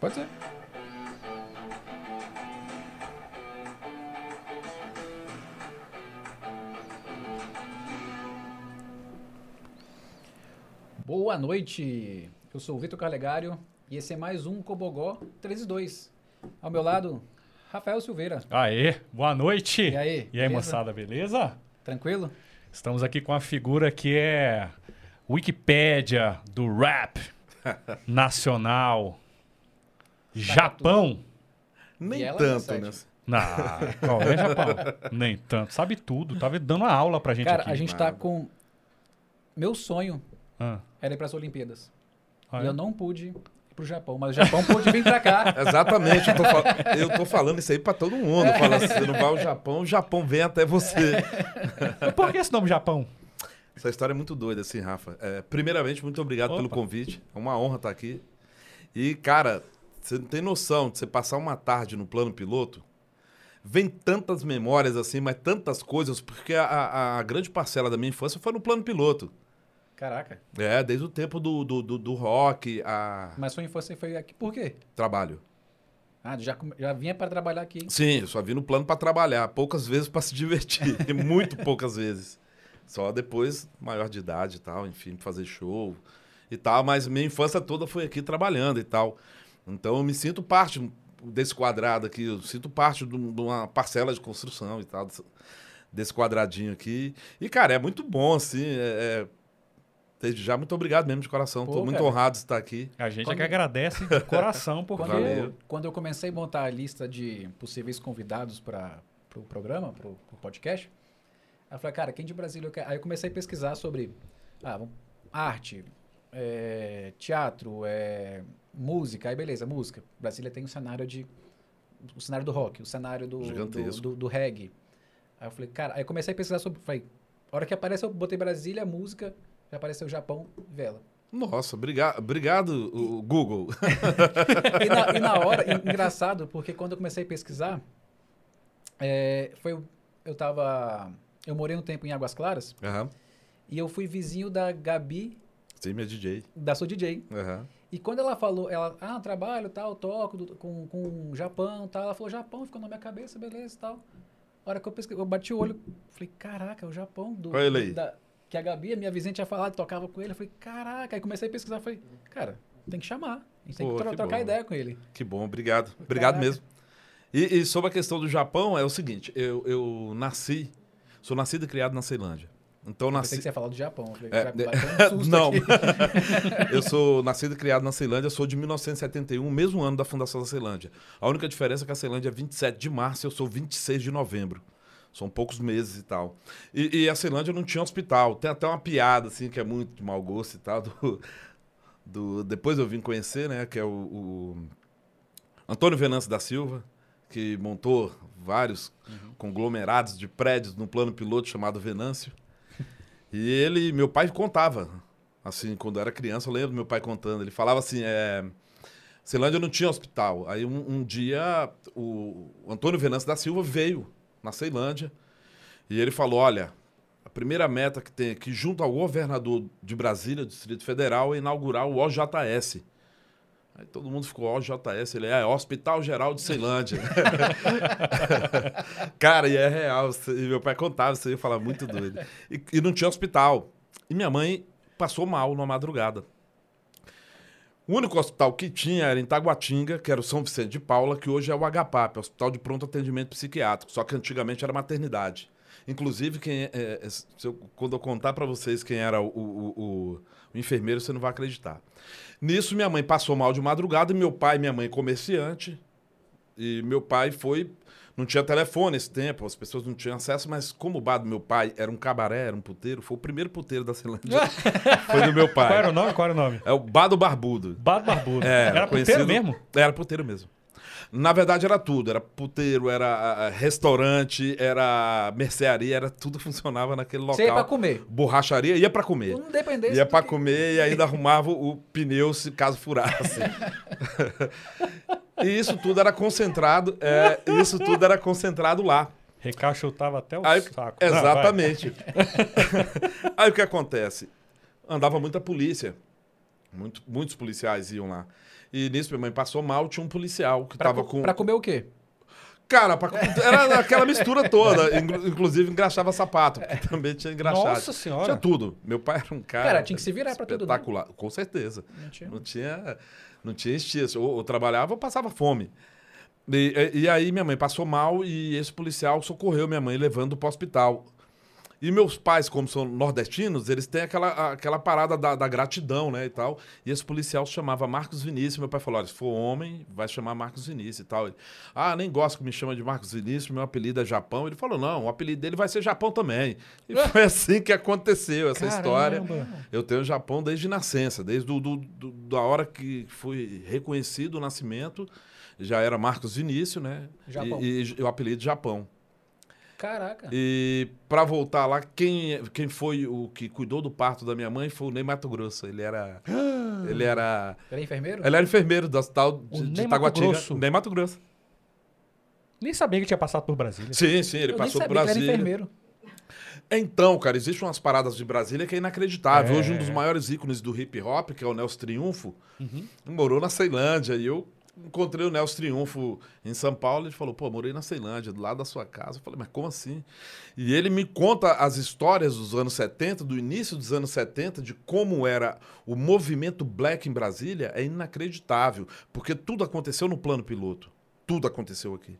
Pode ser. Boa noite. Eu sou o Vitor Carlegário e esse é mais um Cobogó 302. Ao meu lado, Rafael Silveira. Aê, boa noite. E aí? E aí, beleza? moçada, beleza? Tranquilo? Estamos aqui com a figura que é Wikipédia do rap nacional. Japão. Nem ela tanto, é né? qual é Japão? Nem tanto. Sabe tudo. Tava dando uma aula pra gente Cara, aqui. a gente tá com. Meu sonho Ah, era ir para as Olimpíadas. ah, E é? eu não pude ir pro Japão, mas o Japão pôde vir pra cá. Exatamente, eu tô, fal- eu tô falando isso aí pra todo mundo. Fala assim, você não vai ao Japão, o Japão vem até você. Mas Por que esse nome Japão? Essa história é muito doida, assim, Rafa. É, primeiramente, muito obrigado pelo Opa. convite. É uma honra estar aqui. E, cara, você não tem noção de você passar uma tarde no plano piloto. Vem tantas memórias assim, mas tantas coisas, porque a, a- a grande parcela da minha infância foi no plano piloto. Caraca. É, desde o tempo do, do, do, do rock, a Mas sua infância foi aqui. Por quê? trabalho. Ah, já, já vinha para trabalhar aqui. Sim, eu só vim no plano para trabalhar, poucas vezes para se divertir, e muito poucas vezes. Só depois, maior de idade e tal, enfim, fazer show e tal, mas minha infância toda foi aqui trabalhando e tal. Então eu me sinto parte desse quadrado aqui, eu sinto parte de um- uma parcela de construção e tal, desse- quadradinho aqui. E, cara, é muito bom, assim, é, é- desde já, muito obrigado mesmo de coração, tô muito honrado de estar aqui. A gente é Quando- que agradece de coração, porque Quando eu, quando eu comecei a montar a lista de possíveis convidados para o pro programa, para o podcast, aí eu falei, cara, quem de Brasília eu quero? Aí eu comecei a pesquisar sobre ah, arte, é, teatro, é, música. Aí beleza, música. Brasília tem um cenário de. O cenário do rock, o cenário do, do, do, do reggae. Aí eu falei, cara, aí eu comecei a pesquisar sobre. Falei, a hora que aparece, eu botei Brasília, música, já apareceu Japão, vela. Nossa, obrigado, obrigado o Google. E na, e na hora, en- engraçado, porque quando eu comecei a pesquisar, é, foi, eu tava, eu morei um tempo em Águas Claras, Aham. e eu fui vizinho da Gabi, Sim, minha DJ. da Sou DJ. Aham. E quando ela falou, ela, ah, trabalho, tal, toco do- com, com Japão, tal, ela falou Japão, ficou na minha cabeça, beleza, tal. A hora que eu pesquisei, eu bati o olho, falei, caraca, é o Japão do, Olha ele aí. da- que a Gabi, a minha vizinha tinha falado, tocava com ele, eu falei, caraca, aí comecei a pesquisar, falei, cara, tem que chamar, a gente tem Pô, que, tro- que trocar bom. ideia com ele. Que bom, obrigado. Obrigado Caraca. mesmo. E, e sobre a questão do Japão, é o seguinte: eu, eu nasci, sou nascido e criado na Ceilândia. Então eu Pensei que nasci. você ia falar do Japão. Eu É, um susto Não. eu sou nascido e criado na Ceilândia, sou de 1971, mesmo ano da fundação da Ceilândia. A única diferença é que a Ceilândia é 27 de março e eu sou 26 de novembro. São poucos meses e tal. E, e a Ceilândia não tinha hospital. Tem até uma piada, assim, que é muito de mau gosto e tal. Do, do- depois eu vim conhecer, né? Que é o, o Antônio Venâncio da Silva, que montou vários conglomerados de prédios no plano piloto chamado Venâncio. E ele, meu pai contava, assim, quando eu era criança, eu lembro meu pai contando. Ele falava assim, é, Ceilândia não tinha hospital. Aí um, um dia o Antônio Venâncio da Silva veio na Ceilândia e ele falou, olha, a primeira meta que tem aqui, junto ao governador de Brasília, Distrito Federal, é inaugurar o OJS. Aí todo mundo ficou, OJS, ele é Hospital Geral de Ceilândia. Cara, e é real. E meu pai contava isso aí, eu falava muito doido. E, e não tinha hospital. E minha mãe passou mal numa madrugada. O único hospital que tinha era em Taguatinga, que era o São Vicente de Paula, que hoje é o HPAP, é o Hospital de Pronto Atendimento Psiquiátrico, só que antigamente era maternidade. Inclusive, quem é- é- se eu- quando eu contar para vocês quem era o, o- o- o enfermeiro, você não vai acreditar. Nisso, minha mãe passou mal de madrugada, e meu pai e minha mãe comerciante, e meu pai foi. Não tinha telefone esse tempo, as pessoas não tinham acesso, mas como o bar do meu pai era um cabaré, era um puteiro, foi o primeiro puteiro da Ceilândia. foi do meu Qual era pai. o nome? Qual era o nome? É o Bar do Barbudo. Bado Barbudo. É, era conhecido- puteiro mesmo? Era puteiro mesmo. Na verdade, era tudo. Era puteiro, era restaurante, era mercearia, era tudo funcionava naquele local. Você ia pra comer. Borracharia, ia pra comer. Independente. Ia do pra que- comer e ainda arrumava o pneu se caso furasse. e isso tudo era concentrado, é, isso tudo era concentrado lá. Recachotava até o Aí- saco. Não, exatamente. Aí o que acontece? Andava muita polícia. Muito- muitos policiais iam lá. E nisso minha mãe passou mal, tinha um policial que Pra, tava co- com. pra comer o quê? Cara, pra- era aquela mistura toda. Inclu- Inclusive engraxava sapato, porque também tinha engraxado. Nossa senhora. Tinha tudo. Meu pai era um cara. Cara, tinha que se virar pra tudo, né? Espetacular. Com certeza. Não tinha. Não tinha, não tinha estilo. Ou, ou trabalhava ou passava fome. E, e- e aí minha mãe passou mal e esse policial socorreu minha mãe levando para o hospital. E meus pais, como são nordestinos, eles têm aquela, aquela parada da, da gratidão, né, e tal. E esse policial se chamava Marcos Vinícius. Meu pai falou, olha, se for homem, vai chamar Marcos Vinícius e tal. Ele, ah, nem gosto que me chama de Marcos Vinícius, meu apelido é Japão. Ele falou, não, o apelido dele vai ser Japão também. E foi assim que aconteceu essa história. Caramba. Eu tenho Japão desde nascença, desde do, do- do- da hora que fui reconhecido o nascimento, já era Marcos Vinícius, né? Japão. E, e o apelido Japão. Caraca. E para voltar lá, quem, quem foi o que cuidou do parto da minha mãe foi o Ney Mato Grosso. Ele era. ele era. Ele é enfermeiro? Ele era enfermeiro do hospital de, de Taguatinga. Grosso? Ney Mato Grosso. Nem sabia que tinha passado por Brasília. Sim, sim, ele Eu passou nem por que ele Brasília. era enfermeiro. Então, cara, existem umas paradas de Brasília que é inacreditável. É. Hoje, um dos maiores ícones do hip hop, que é o Nelson Triunfo, Uhum. morou na Ceilândia. E eu encontrei o Nelson Triunfo em São Paulo. Ele falou: pô, morei na Ceilândia, do lado da sua casa. Eu falei: mas como assim? E ele me conta as histórias dos anos 70, do início dos anos 70, de como era o movimento black em Brasília. É inacreditável, porque tudo aconteceu no plano piloto. Tudo aconteceu aqui.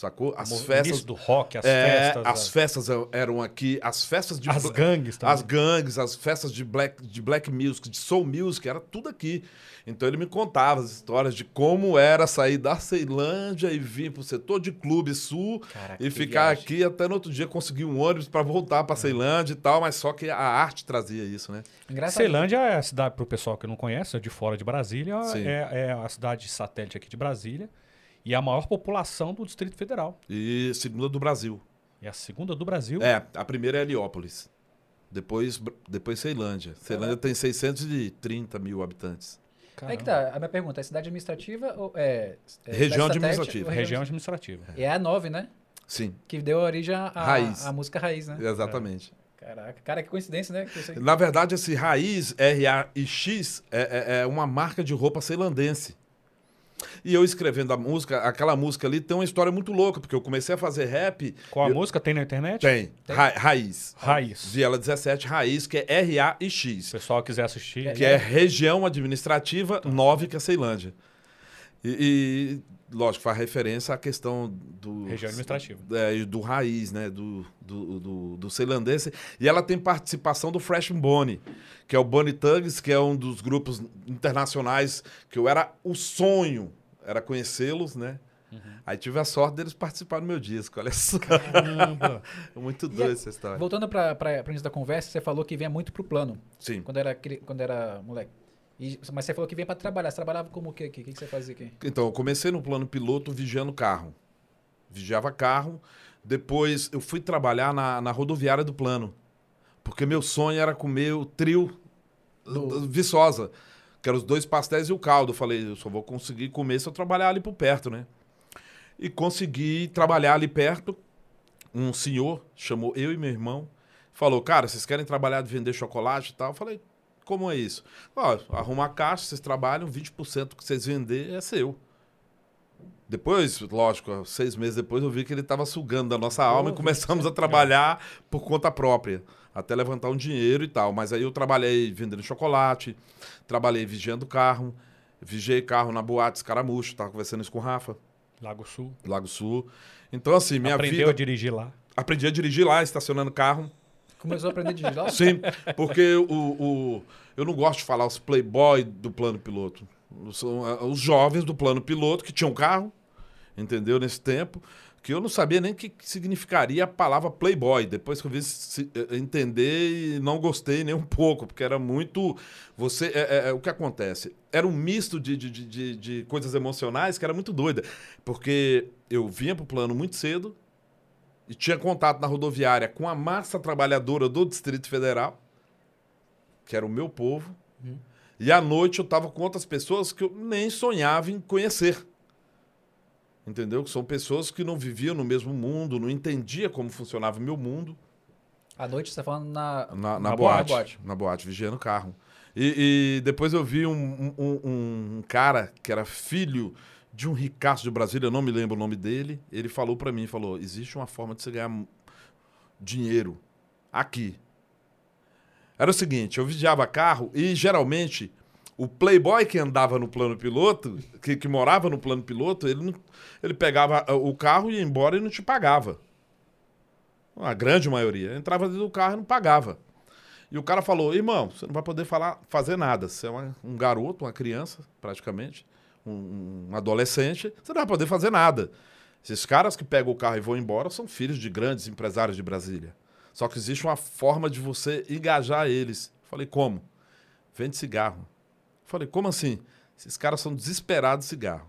Sacou? As O festas. do rock, as É, festas. as festas eram aqui, as festas de as gangues também. as gangues, as festas de black, de black music, de soul music, era tudo aqui. Então ele me contava as histórias de como era sair da Ceilândia e vir pro setor de clube sul Caraca, e ficar viagem. aqui até no outro dia conseguir um ônibus para voltar para Ceilândia e tal, mas só que a arte trazia isso, né? Engraçado. Ceilândia é a cidade, para o pessoal que não conhece, é de fora de Brasília, é, é a cidade satélite aqui de Brasília e é a maior população do Distrito Federal. E segunda do Brasil. É a segunda do Brasil. É, a primeira é Heliópolis. Depois, depois Ceilândia. Ceilândia tem 630 mil habitantes. Aí que tá, a minha pergunta, é cidade administrativa ou é... é Região administrativa. ou Região administrativa. É a 9, né? Sim, Que deu origem à Raiz. à música raiz, né? exatamente. Caraca, cara, que coincidência, né? Que Na verdade, esse raiz, R-A-I-X, é, é- é uma marca de roupa ceilandense. E eu escrevendo a música, aquela música ali tem uma história muito louca, porque eu comecei a fazer rap. Qual a eu- música tem na internet? Tem. Ra- raiz. Raiz. Viela 17, raiz, que é Se R-A-I-X. o pessoal quiser assistir. Que é região administrativa 9, que é Ceilândia. E, e, lógico, faz referência à questão do. Região administrativa. é, e do raiz, né? Do, do, do, do ceilandense. E ela tem participação do Fresh Bonnie, que é o Bonnie Thugs, que é um dos grupos internacionais que eu era o sonho, era conhecê-los, né? Uhum. Aí tive a sorte deles participarem do meu disco, olha só. Caramba. É muito doido essa história. Voltando para o início da conversa, você falou que vinha muito pro plano, Sim. quando era, quando era moleque. E- mas você falou que vinha para trabalhar. Você trabalhava como o quê aqui? O que, você fazia aqui? Então, eu comecei no plano piloto vigiando carro. Vigiava carro. Depois eu fui trabalhar na, na rodoviária do plano. Porque meu sonho era comer o trio Do- Viçosa. Que eram os dois pastéis e o caldo. Eu falei, eu só vou conseguir comer se eu trabalhar ali por perto, né? E consegui trabalhar ali perto. Um senhor chamou eu e meu irmão. Falou, cara, vocês querem trabalhar de vender chocolate e tal? Eu falei, como é isso? Ó, arruma a caixa, vocês trabalham, 20% que vocês vender é seu. Depois, lógico, seis meses depois eu vi que ele estava sugando da nossa alma e começamos a trabalhar por conta própria, até levantar um dinheiro e tal. Mas aí eu trabalhei vendendo chocolate, trabalhei vigiando carro, vigiei carro na boate Escaramucho, tava conversando isso com o Rafa, Lago Sul. Lago Sul. Então, assim, minha Aprendeu vida... a dirigir lá. Aprendi a dirigir lá, estacionando carro. Começou a aprender lá? Sim, porque o, o- eu não gosto de falar os playboy do plano piloto. São ah, os jovens do plano piloto que tinham carro, entendeu? Nesse tempo, que eu não sabia nem o que significaria a palavra playboy. Depois que eu vi se- eh, entender e não gostei nem um pouco, porque era muito. Você, é, é- é o que acontece? Era um misto de, de, de- de, coisas emocionais que era muito doida. Porque eu vinha pro plano muito cedo, e tinha contato na rodoviária com a massa trabalhadora do Distrito Federal, que era o meu povo. E à noite eu estava com outras pessoas que eu nem sonhava em conhecer. Entendeu? Que são pessoas que não viviam no mesmo mundo, não entendia como funcionava o meu mundo À noite você tá falando na. na, na, Na boate, boate. Na boate, vigiando o carro. E, e depois eu vi um, um- um- um cara que era filho de um ricaço de Brasília, eu não me lembro o nome dele. Ele falou pra mim, falou, existe uma forma de você ganhar dinheiro aqui. Era o seguinte, eu vigiava carro e geralmente o playboy que andava no plano piloto, que, que morava no plano piloto, ele, não- ele pegava ah, o carro e ia embora e não te pagava. A grande maioria. Entrava dentro do carro e não pagava. E o cara falou, irmão, você não vai poder falar, fazer nada. Você é uma- um garoto, uma criança, praticamente, um, um adolescente, você não vai poder fazer nada. Esses caras que pegam o carro e vão embora são filhos de grandes empresários de Brasília. Só que existe uma forma de você engajar eles. Falei, como? Vende cigarro. Falei, como assim? Esses caras são desesperados de cigarro.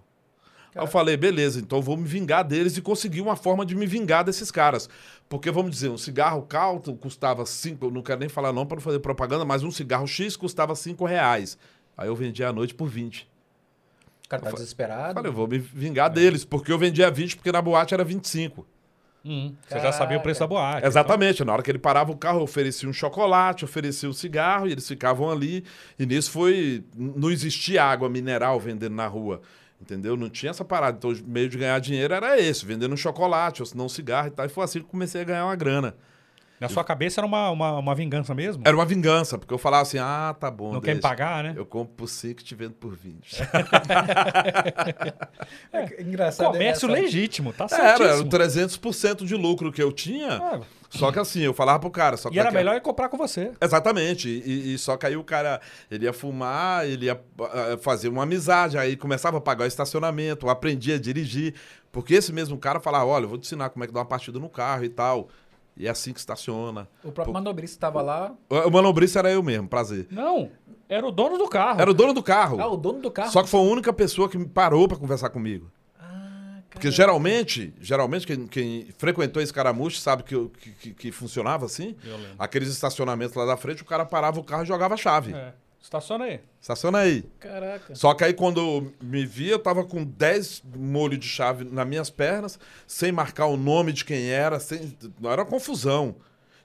Aí eu falei, beleza, então eu vou me vingar deles e consegui uma forma de me vingar desses caras. Porque, vamos dizer, um cigarro caldo custava cinco, eu não quero nem falar não para não fazer propaganda, mas um cigarro X custava cinco reais. Aí eu vendia à noite por 20. O cara tá desesperado. Falei, eu vou me vingar deles, porque eu vendia 20, porque na boate era 25. Hum, você já sabia o preço da boate. Exatamente. Na hora que ele parava o carro, eu oferecia um chocolate, oferecia um cigarro, e eles ficavam ali. E nisso foi. Não existia água mineral vendendo na rua. Entendeu? Não tinha essa parada. Então, o meio de ganhar dinheiro era esse, vendendo um chocolate, ou se não um cigarro e tal. E foi assim que eu comecei a ganhar uma grana. Na sua cabeça era uma, uma, uma vingança mesmo? Era uma vingança, porque eu falava assim: ah, tá bom. Não quer me deixa. pagar, né? Eu compro por 5 e te vendo por 20. É, engraçado. Comércio é legítimo, tá Era, era certíssimo. o 300% de lucro que eu tinha. Ah, Só que assim, eu falava pro cara. Só que e era melhor ele comprar com você. Exatamente. E, e só que aí o cara, ele ia fumar, ele ia ah, fazer uma amizade, aí começava a pagar o estacionamento, aprendia a dirigir. Porque esse mesmo cara falava, olha, eu vou te ensinar como é que dá uma partida no carro e tal. E é assim que estaciona. O próprio Pô. manobrista estava lá. O manobrista era eu mesmo, prazer. Não, era o dono do carro. Era o dono do carro. Ah, o dono do carro. Só que foi a única pessoa que me parou pra conversar comigo. Ah, Porque geralmente, geralmente quem, quem frequentou esse caramujo sabe que, que, que- que funcionava assim. Lembro. Aqueles estacionamentos lá da frente, o cara parava o carro e jogava a chave. É. Estaciona aí. Estaciona aí. Caraca. Só que aí quando me vi, eu tava com 10 molhos de chave nas minhas pernas, sem marcar o nome de quem era, sem... era uma confusão.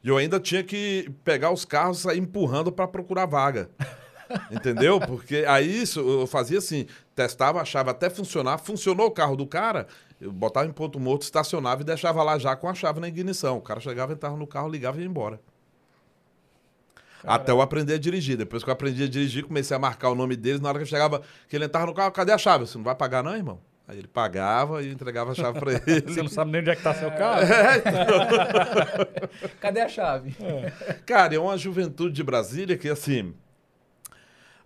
E eu ainda tinha que pegar os carros e sair empurrando para procurar vaga. Entendeu? Porque aí isso eu fazia assim, testava a chave até funcionar, funcionou o carro do cara, eu botava em ponto morto, estacionava e deixava lá já com a chave na ignição. O cara chegava, entrava no carro, ligava e ia embora. Até eu aprender a dirigir. Depois que eu aprendi a dirigir, comecei a marcar o nome deles. Na hora que eu chegava, que ele entrava no carro, cadê a chave? Você não vai pagar, não, irmão? Aí ele pagava e entregava a chave pra ele. Você não sabe nem onde é que tá seu carro? Cadê a chave? Cara, é uma juventude de Brasília que, assim.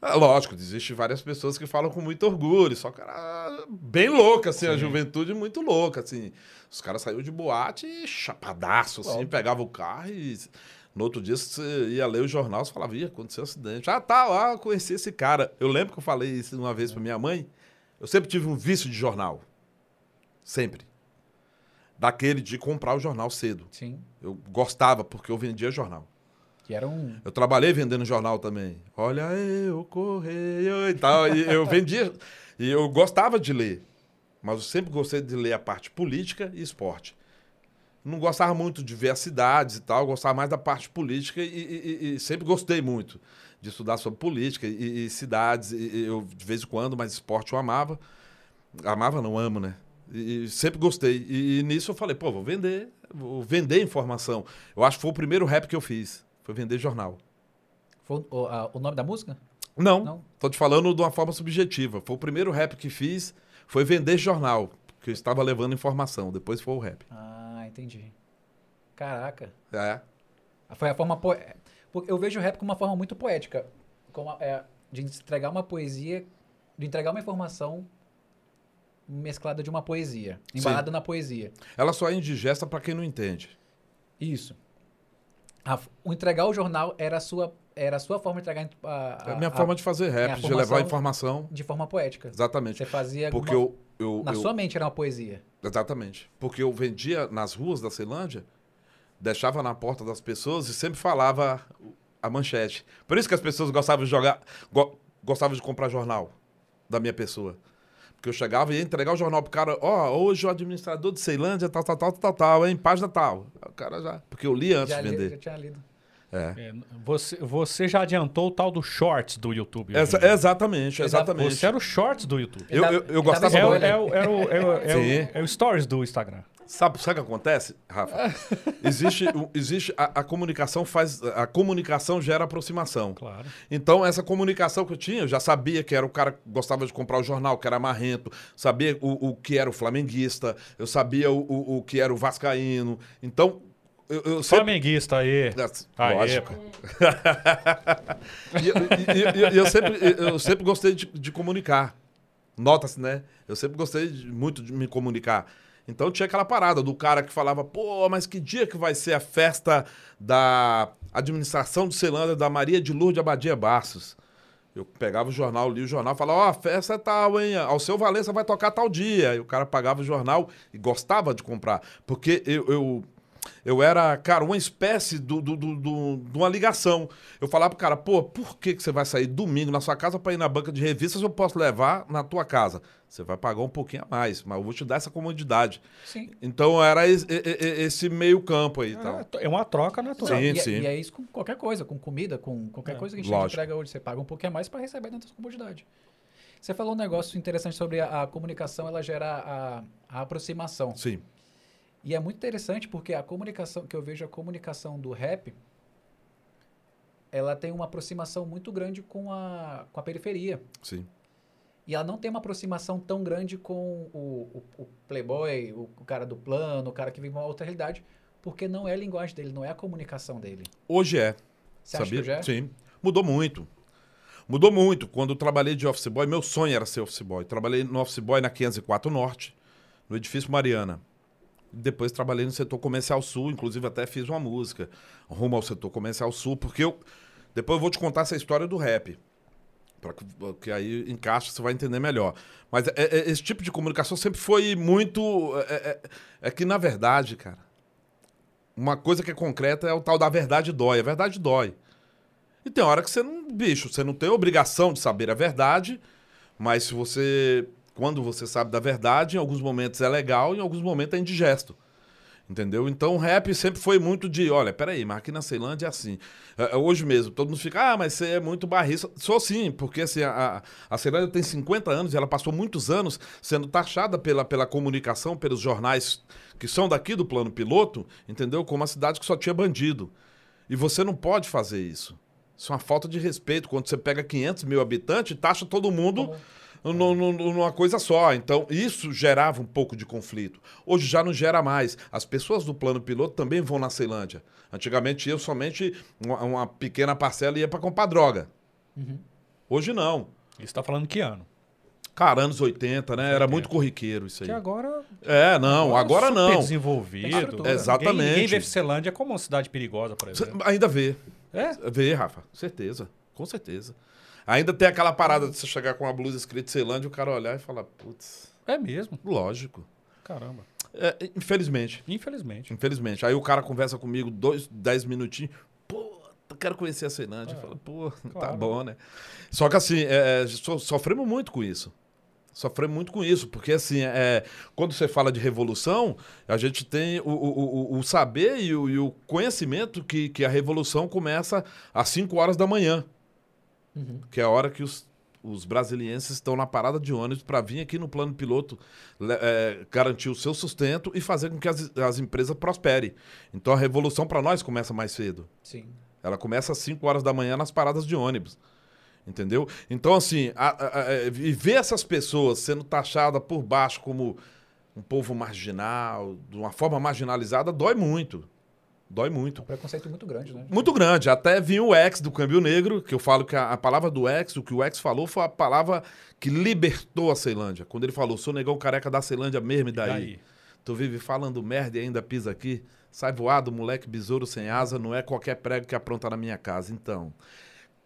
é lógico, existe várias pessoas que falam com muito orgulho, só que era bem louca, assim, a juventude muito louca, assim. Os caras saíram de boate chapadaço, assim, Óbvio. pegava o carro e no outro dia você ia ler o jornal, você falava, ih, aconteceu um acidente. Ah, tá, ah, eu conheci esse cara. Eu lembro que eu falei isso uma vez pra minha mãe, eu sempre tive um vício de jornal. Sempre. Daquele de comprar o jornal cedo. Sim. Eu gostava, porque eu vendia jornal. Que era um. Eu trabalhei vendendo jornal também. Olha eu, correio e tal. E eu vendia. E eu gostava de ler. Mas eu sempre gostei de ler a parte política e esporte. Não gostava muito de ver as cidades e tal. Gostava mais da parte política e, e- e- sempre gostei muito de estudar sobre política e, e cidades. Eu, de vez em quando, mas esporte eu amava. Amava, não amo, né? E, sempre gostei. E, nisso eu falei, pô, vou vender. Vou vender informação. Eu acho que foi o primeiro rap que eu fiz. Foi vender jornal. Foi o, a- o nome da música? Não, Não. tô te falando de uma forma subjetiva. Foi o primeiro rap que fiz, foi vender jornal, que eu estava levando informação. Depois foi o rap. Ah, entendi. Caraca. É. Foi a forma. Po... Eu vejo o rap como uma forma muito poética. Como, a- é, de entregar uma poesia, de entregar uma informação mesclada de uma poesia. Embalada na poesia. Ela só é indigesta para quem não entende. Isso. A o entregar o jornal era a sua, era a sua forma de entregar a, É a minha forma de fazer rap, a de levar informação. de forma poética. Exatamente. Você fazia Porque uma- eu, eu, na eu- sua mente era uma poesia. Exatamente. Porque eu vendia nas ruas da Ceilândia, deixava na porta das pessoas e sempre falava a manchete. Por isso que as pessoas gostavam de jogar, go- gostavam de comprar jornal da minha pessoa. Porque eu chegava e ia entregar o jornal pro cara, ó, hoje o administrador de Ceilândia, tal, tal, tal, tal, tal, em página tal. O cara já. Porque eu li antes já, de li- vender. já tinha lido. É. É, você, você já adiantou o tal do shorts do YouTube. Essa- exatamente, exatamente. Você era o shorts do YouTube. Eu, eu, eu gostava tava É o, muito. é, é, o, é, o, é, é o stories do Instagram. Sabe, sabe o que acontece, Rafa? Existe, existe a, a comunicação faz. A comunicação gera aproximação. Claro. Então, essa comunicação que eu tinha, eu já sabia que era o cara que gostava de comprar o jornal, que era marrento, sabia o, o que era o flamenguista, eu sabia o, o, o que era o vascaíno. Então, eu, eu. Flamenguista aí. Aê, Lógico. pô. E eu, e- e- eu sempre, eu sempre gostei de, de comunicar. Nota-se, né? Eu sempre gostei de- muito de me comunicar. Então tinha aquela parada do cara que falava, pô, mas que dia que vai ser a festa da administração de Celândia da Maria de Lourdes Abadia Bastos? Eu pegava o jornal, lia o jornal, falava, ó, a festa é tal, hein? Ao seu Valença vai tocar tal dia. E o cara pagava o jornal e gostava de comprar. Porque eu, eu, eu era, cara, uma espécie do, do, do- do- de uma ligação. Eu falava pro cara, pô, por que, que você vai sair domingo na sua casa para ir na banca de revistas? Eu posso levar na tua casa. Você vai pagar um pouquinho a mais, mas eu vou te dar essa comodidade. Sim. Então era es- e- e- esse meio campo aí tal. É uma troca natural. Sim, e, é- sim. e é isso com qualquer coisa, com comida, com qualquer É, coisa que a gente lógico. entrega hoje. Você paga um pouquinho a mais para receber dentro da comodidade. Você falou um negócio interessante sobre a, a comunicação, ela gera a, a aproximação. Sim, E é muito interessante porque a comunicação, que eu vejo a comunicação do rap, ela tem uma aproximação muito grande com a, com a periferia. sim. E ela não tem uma aproximação tão grande com o, o, o playboy, o, o cara do plano, o cara que vive uma outra realidade, porque não é a linguagem dele, não é a comunicação dele. Hoje é. Você acha sabia? que já é? Sim. Mudou muito. Mudou muito. Quando eu trabalhei de office boy, meu sonho era ser office boy. Trabalhei no office boy na 504 Norte, no edifício Mariana. Depois trabalhei no setor comercial sul, inclusive até fiz uma música rumo ao setor comercial sul, porque eu. Depois eu vou te contar essa história do rap. Pra que, que aí encaixa, você vai entender melhor. Mas é- é- esse tipo de comunicação sempre foi muito. É, é- é que, na verdade, cara, uma coisa que é concreta é o tal da verdade dói. A verdade dói. E tem hora que você não. Bicho, você não tem obrigação de saber a verdade, mas se você. Quando você sabe da verdade, em alguns momentos é legal, em alguns momentos é indigesto. Entendeu? Então o rap sempre foi muito de, olha, peraí, mas aqui na Ceilândia é assim. É, é, hoje mesmo, todo mundo fica, ah, mas você é muito barrista. Sou sim, porque assim, a, a- Ceilândia tem 50 anos e ela passou muitos anos sendo taxada pela, pela comunicação, pelos jornais que são daqui do plano piloto, entendeu? Como uma cidade que só tinha bandido. E você não pode fazer isso. Isso é uma falta de respeito. Quando você pega 500 mil habitantes, taxa todo mundo nu- numa coisa só. Então, isso gerava um pouco de conflito. Hoje já não gera mais. As pessoas do plano piloto também vão na Ceilândia. Antigamente eu somente uma, uma pequena parcela ia para comprar droga. Hoje não. Isso tá falando que ano? Cara, anos 80, né? Era 80. muito corriqueiro isso aí. Que agora. É, não, agora super não. desenvolvido. Exatamente. Ninguém, ninguém vê Celândia como uma cidade perigosa, por exemplo. Ainda vê. É? Vê, Rafa. Certeza. Com certeza. Ainda tem aquela parada de você chegar com uma blusa escrita Ceilândia e o cara olhar e falar, putz, É mesmo. lógico. Caramba. É, infelizmente. Infelizmente. Infelizmente. Aí o cara conversa comigo dois, dez minutinhos. Pô, eu quero conhecer a Ceilândia. Eu falo, pô, tá claro. bom, né? Só que assim, é, so- sofremos muito com isso. Sofremos muito com isso, porque assim, é, quando você fala de revolução, a gente tem o, o, o- o saber e o, e o conhecimento que, que a revolução começa às 5 horas da manhã, Uhum. que é a hora que os, os brasilienses estão na parada de ônibus para vir aqui no plano piloto é, garantir o seu sustento e fazer com que as, as empresas prosperem. Então a revolução para nós começa mais cedo. Sim. Ela começa às 5 horas da manhã nas paradas de ônibus. Entendeu? Então, assim, a- a- a- e ver essas pessoas sendo taxadas por baixo como um povo marginal, de uma forma marginalizada, dói muito. Dói É muito. um preconceito muito grande, né? Muito grande. Até vinha o ex do Câmbio Negro, que eu falo que a, a palavra do ex, o que o ex falou, foi a palavra que libertou a Ceilândia. Quando ele falou, sou negão careca da Ceilândia mesmo, e daí? Daí. Tu vive falando merda e ainda pisa aqui? Sai voado, moleque besouro sem asa, não é qualquer prego que apronta na minha casa. Então,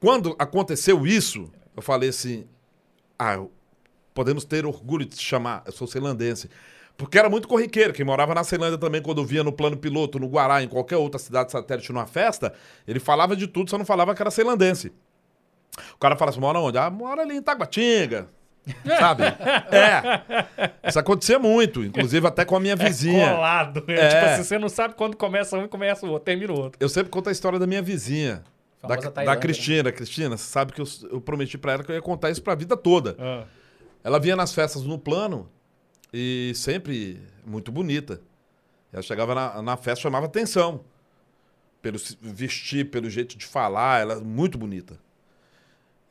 quando aconteceu isso, eu falei assim: ah, podemos ter orgulho de se chamar, eu sou ceilandense. Porque era muito corriqueiro. Quem morava na Ceilândia também, quando via no plano piloto, no Guará, em qualquer outra cidade satélite numa festa, ele falava de tudo, só não falava que era ceilandense. O cara fala assim: mora onde? Ah, mora ali em Taguatinga. Sabe? É. Isso acontecia muito, inclusive até com a minha vizinha. É colado. É. É. Tipo assim, você não sabe quando começa um e começa o outro, termina o outro. Eu sempre conto a história da minha vizinha. Da, da Tailândia, Cristina. Cristina, você sabe que eu, eu prometi pra ela que eu ia contar isso pra vida toda. Ah. Ela vinha nas festas no plano e sempre muito bonita. Ela chegava na, na festa chamava atenção. Pelo vestir, pelo jeito de falar, ela é muito bonita.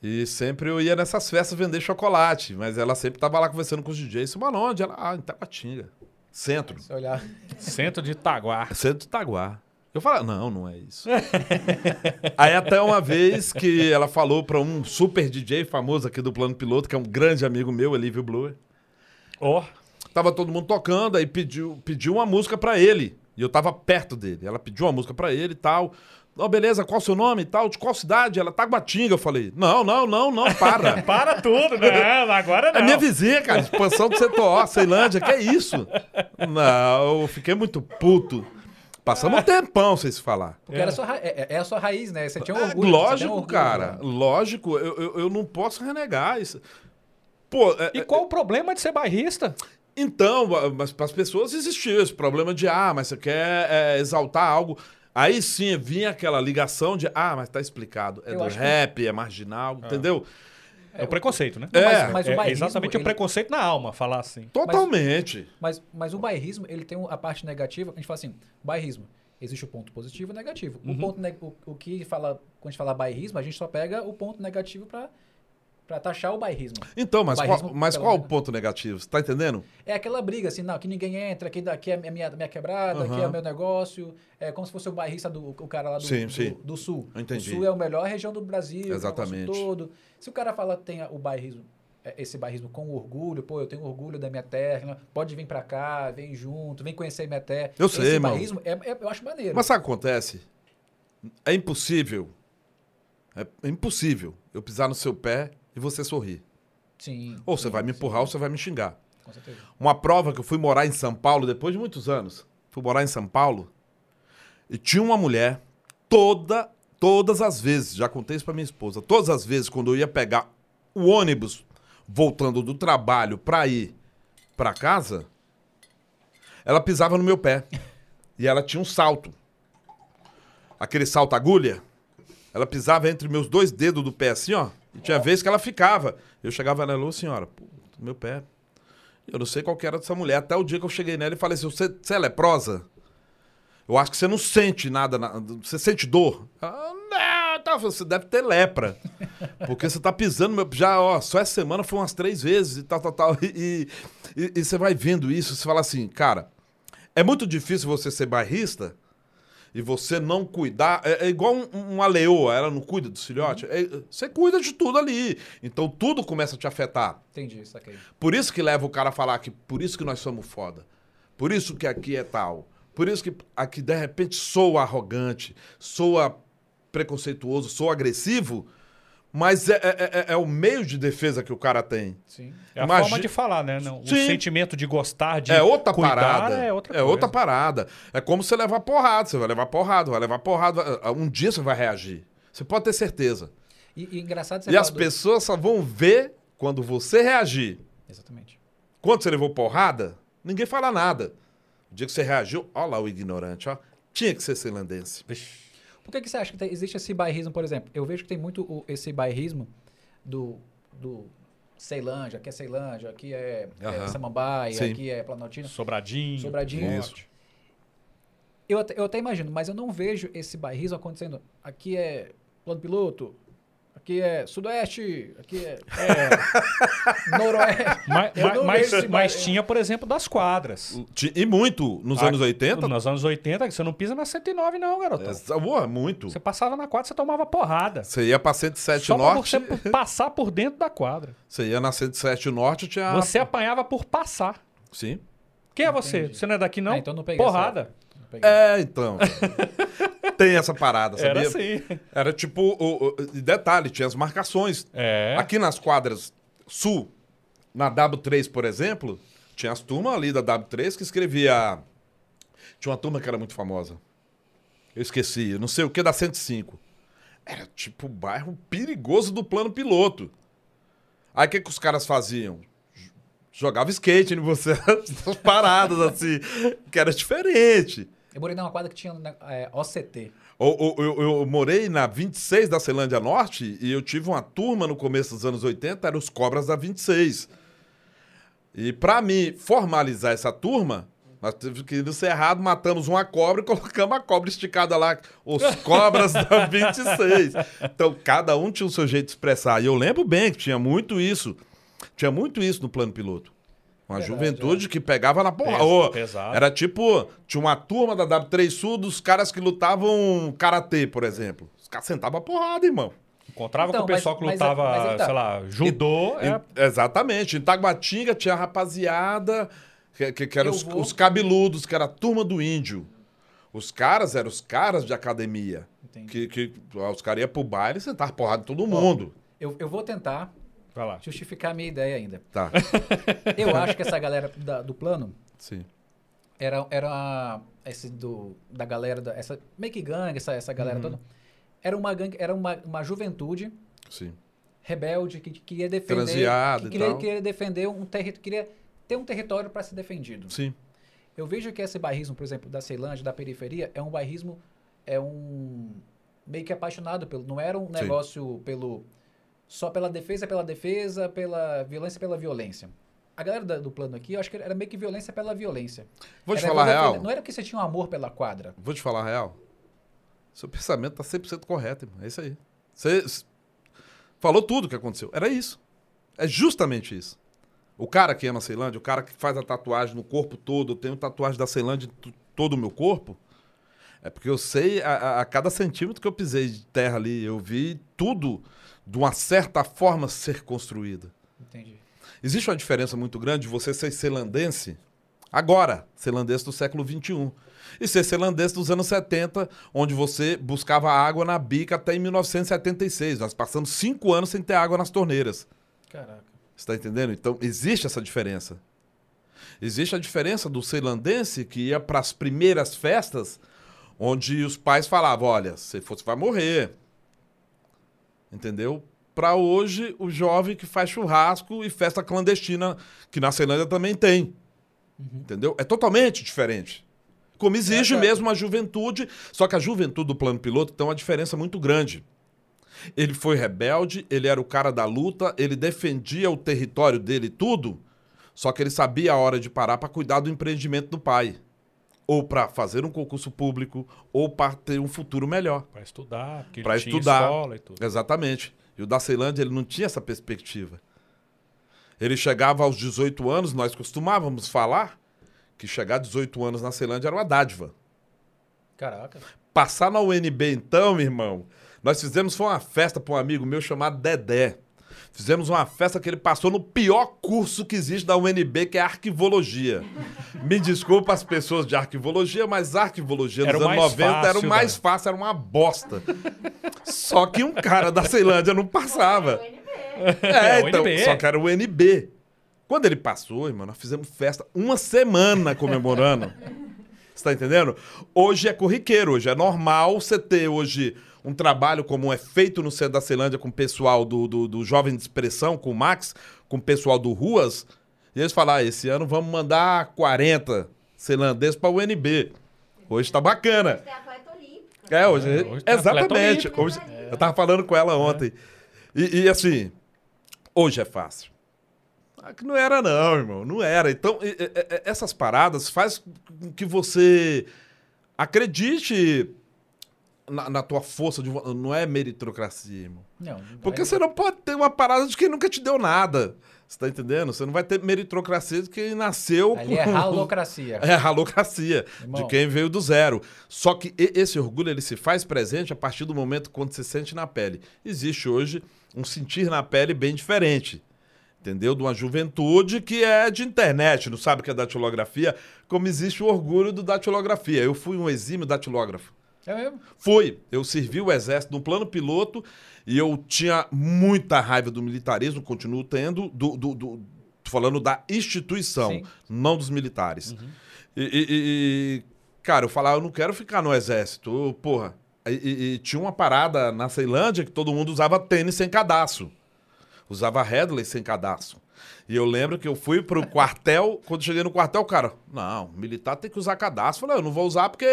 E sempre eu ia nessas festas vender chocolate, mas ela sempre tava lá conversando com os DJs. Isso, mano, onde? Ela, ah, em Taguatinga. Centro. Se olhar. Centro de Itaguá. Centro de Itaguá. Eu falei, não, não é isso. Aí até uma vez que ela falou pra um super DJ famoso aqui do Plano Piloto, que é um grande amigo meu, Elívio Bluer. Ó, Tava todo mundo tocando, aí pediu, pediu uma música pra ele. E eu tava perto dele. Ela pediu uma música pra ele e tal. Não, beleza, qual o seu nome e tal? De qual cidade? Ela, Taguatinga. Eu falei, não, não, não, não, para. para tudo, né? Agora não. É minha vizinha, cara. Expansão do setor, Ceilândia, que é isso? Não, eu fiquei muito puto. Passamos um tempão sem se falar. Porque era a sua ra- é, é a sua raiz, né? Você tinha um É, orgulho. você tem um lógico, orgulho, cara. né? Lógico, eu, eu, eu não posso renegar isso. Pô, é- E qual o problema de ser bairrista? Então, mas para as pessoas existia esse problema de, ah, mas você quer é, exaltar algo. Aí sim vinha aquela ligação de, ah, mas tá explicado. É Eu do acho que- rap, é marginal, entendeu? É, o preconceito, né? Não, É, mas, mas o É exatamente o ele- preconceito na alma, falar assim. Totalmente. Mas, mas o bairrismo, ele tem a parte negativa, a gente fala assim, bairrismo, existe o ponto positivo e o negativo. Uhum. O, ponto o, o que fala, quando a gente fala bairrismo, a gente só pega o ponto negativo para para taxar o bairrismo. Então, mas, Bairrismo, qual, mas qual o ponto negativo? Você tá entendendo? É aquela briga, assim, não, aqui ninguém entra, aqui, aqui é minha, minha quebrada, aqui é o meu negócio. É como se fosse o bairrista do o cara lá do, Sim, do, sim. do sul. Eu entendi. O sul é a melhor região do Brasil, Exatamente. todo. Se o cara fala tem o bairrismo, é, esse bairrismo com orgulho, pô, eu tenho orgulho da minha terra, pode vir pra cá, vem junto, vem conhecer minha terra. Eu sei, esse irmão. bairrismo, é, é- eu acho maneiro. Mas sabe o que acontece? É impossível. É impossível eu pisar no seu pé e você sorrir. sim. Ou você sim, vai me sim, empurrar ou você vai me xingar. Com certeza. Uma prova que eu fui morar em São Paulo depois de muitos anos. Fui morar em São Paulo e tinha uma mulher toda, todas as vezes, já contei isso pra minha esposa, todas as vezes quando eu ia pegar o ônibus voltando do trabalho pra ir pra casa, ela pisava no meu pé. E ela tinha um salto. Aquele salto agulha. Ela pisava entre meus dois dedos do pé assim, ó. E tinha vez que ela ficava. Eu chegava nela, senhora, pô, meu pé. Eu não sei qual que era dessa mulher. Até o dia que eu cheguei nela e falei assim: você, você é leprosa? Eu acho que você não sente nada. na- Você sente dor? Ela, não, tá, você deve ter lepra. Porque você tá pisando. Meu, já, ó, só essa semana foi umas três vezes e tal, tal, tal. E, e, e você vai vendo isso, você fala assim, cara, é muito difícil você ser bairrista e você não cuidar. É, é igual um- uma leoa, ela não cuida dos filhotes. É, você cuida de tudo ali. Então tudo começa a te afetar. Entendi, saquei. Por isso que leva o cara a falar que por isso que nós somos foda. Por isso que aqui é tal. Por isso que aqui de repente soa arrogante, soa preconceituoso, soa agressivo, mas é, é- é- é o meio de defesa que o cara tem. Sim. É a forma de falar, né? Não, o Sim. sentimento de gostar, de é outra cuidar, parada. É outra coisa. outra parada. É como você levar porrada. Você vai levar porrada, vai levar porrada. vai- Um dia você vai reagir. Você pode ter certeza. E, e engraçado você E as do- pessoas só vão ver quando você reagir. Exatamente. Quando você levou porrada, ninguém fala nada. O dia que você reagiu, olha lá o ignorante, ó. Tinha que ser celandense. Por que, que você acha que tem- existe esse bairrismo, por exemplo? Eu vejo que tem muito o- esse bairrismo do, do Ceilândia, aqui é Ceilândia, aqui é, é Aham. Samambaia, Sim. aqui é Planaltina. Sobradinho. Sobradinho. Norte. Eu até, eu até imagino, mas eu não vejo esse bairrismo acontecendo. Aqui é plano piloto, aqui é sudoeste, aqui é, é, noroeste. Mas, mas- mas- mas tinha, por exemplo, das quadras. Ti- E muito. Nos Ah, anos 80. Nos anos 80, você não pisa na 109, não, garotão. É, boa, muito. Você passava na quadra, você tomava porrada. Você ia pra 107 Só Norte. você p- passar por dentro da quadra. Você ia na 107 Norte, tinha. Você apanhava por passar. Sim. Quem é você? Entendi. Você não é daqui, não? Ah, então não peguei Porrada. Não É, então. Tem essa parada, sabia? Era assim. Era tipo. O, o- detalhe, tinha as marcações. É. Aqui nas quadras sul, na W3, por exemplo, tinha as turmas ali da W3 que escrevia. Tinha uma turma que era muito famosa. Eu esqueci, não sei o que, da 105. Era tipo o bairro perigoso do plano piloto. Aí o que, que os caras faziam? Jogava skate em você, essas paradas assim, que era diferente. Eu morei numa quadra que tinha né, é, OCT. Ou- Eu, eu morei na 26 da Ceilândia Norte e eu tive uma turma no começo dos anos 80, eram os Cobras da 26. E pra mim formalizar essa turma, nós tivemos que ir no Cerrado, matamos uma cobra e colocamos a cobra esticada lá, os Cobras da 26. Então cada um tinha o seu jeito de expressar. E eu lembro bem que tinha muito isso. Tinha muito isso no plano piloto. Uma Verdade, juventude que pegava na Ô, pesado. Era tipo, tinha uma turma da W3 Sul dos caras que lutavam karatê, por exemplo. Os caras sentavam a porrada, irmão. Encontrava Então, com o pessoal mas- que mas é- lutava, mas é que tá. sei lá, judô. Em- é- Exatamente. Em Taguatinga tinha a rapaziada, que, que, que eram os, vou- os cabeludos, que era a turma do índio. Os caras eram os caras de academia. Entendi. Que, que os caras iam pro baile e sentavam porrada em todo mundo. Eu, eu vou tentar Vai lá. justificar a minha ideia ainda. Tá, Eu acho que essa galera da- do plano sim. era, era esse do, da galera, da, essa meio que gangue, essa, essa galera toda. Era uma gangue, era uma, uma juventude Sim. rebelde que queria defender, Transviado que e queria, tal. queria defender um território, queria ter um território para ser defendido. Sim. Eu vejo que esse bairrismo, por exemplo, da Ceilândia, da periferia, é um bairrismo, é um meio que apaixonado pelo, não era um Sim. negócio pelo só pela defesa pela defesa, pela violência pela violência. A galera do plano aqui, eu acho que era meio que violência pela violência. Vou te Era falar real. Não era que você tinha um amor pela quadra. Vou te falar real. Seu pensamento tá 100% correto, irmão. É isso aí. Você falou tudo o que aconteceu. Era isso. É justamente isso. O cara que ama a Ceilândia, o cara que faz a tatuagem no corpo todo, eu tenho tatuagem da Ceilândia em todo o meu corpo, é porque eu sei a, a- a cada centímetro que eu pisei de terra ali, eu vi tudo de uma certa forma ser construída. Entendi. Existe uma diferença muito grande de você ser celandense agora, celandense do século XXI, e ser celandense dos anos 70, onde você buscava água na bica até em 1976. Nós passamos cinco anos sem ter água nas torneiras. Caraca. Você está entendendo? Então, existe essa diferença. Existe a diferença do ceilandense que ia para as primeiras festas, onde os pais falavam: olha, você vai morrer. Entendeu? Para hoje, o jovem que faz churrasco e festa clandestina, que na Ceilândia também tem. Entendeu? É totalmente diferente. Como exige É, é. mesmo a juventude, só que a juventude do plano piloto tem uma diferença muito grande. Ele foi rebelde, ele era o cara da luta, ele defendia o território dele tudo, só que ele sabia a hora de parar para cuidar do empreendimento do pai. Ou para fazer um concurso público, ou para ter um futuro melhor. Pra estudar, porque Pra ele tinha estudar. escola e tudo. Exatamente. E o da Ceilândia, ele não tinha essa perspectiva. Ele chegava aos 18 anos, nós costumávamos falar que chegar a 18 anos na Ceilândia era uma dádiva. Caraca. Passar na UNB, então, meu irmão, nós fizemos foi uma festa para um amigo meu chamado Dedé. Fizemos uma festa que ele passou no pior curso que existe da UNB, que é arquivologia. Me desculpa as pessoas de arquivologia, mas arquivologia Era nos anos mais 90 era o fácil, mais né? fácil, era uma bosta. Só que um cara da Ceilândia não passava. É, o então, só que era o UNB. Quando ele passou, irmão, nós fizemos festa uma semana comemorando. Você tá entendendo? Hoje é corriqueiro, hoje é normal você ter hoje um trabalho como é feito no centro da Ceilândia com o pessoal do, do, do Jovem de Expressão, com o Max, com o pessoal do Ruas, e eles falar, ah, esse ano vamos mandar 40 celandeses para o UNB. Hoje tá bacana. É, hoje. É, hoje tem atleta exatamente. Hoje, Eu tava falando com ela ontem. E, e, assim, hoje é fácil. Ah, que Não era, não, irmão. Não era. Então, essas paradas faz com que você acredite na, na tua força. De, não é meritocracia, irmão. Não, Porque aí- você não pode ter uma parada de quem nunca te deu nada. Você tá entendendo? Você não vai ter meritocracia de quem nasceu Ali é com- halocracia. é a halocracia Irmão. de quem veio do zero. Só que esse orgulho ele se faz presente a partir do momento quando se sente na pele. Existe hoje um sentir na pele bem diferente. Entendeu? De uma juventude que é de internet, não sabe o que é datilografia, como existe o orgulho do datilografia. Eu fui um exímio datilógrafo. É mesmo? Fui. Eu servi o exército no plano piloto e eu tinha muita raiva do militarismo, continuo tendo, do, do- do- falando da instituição, Sim. não dos militares. E, e- e- e, cara, eu falava, eu não quero ficar no exército. Eu, porra. E, e- e tinha uma parada na Ceilândia que todo mundo usava tênis sem cadastro. Usava Headley sem cadastro. E eu lembro que eu fui pro quartel, quando cheguei no quartel, o cara, não, militar tem que usar cadastro. Eu falei, eu não vou usar porque,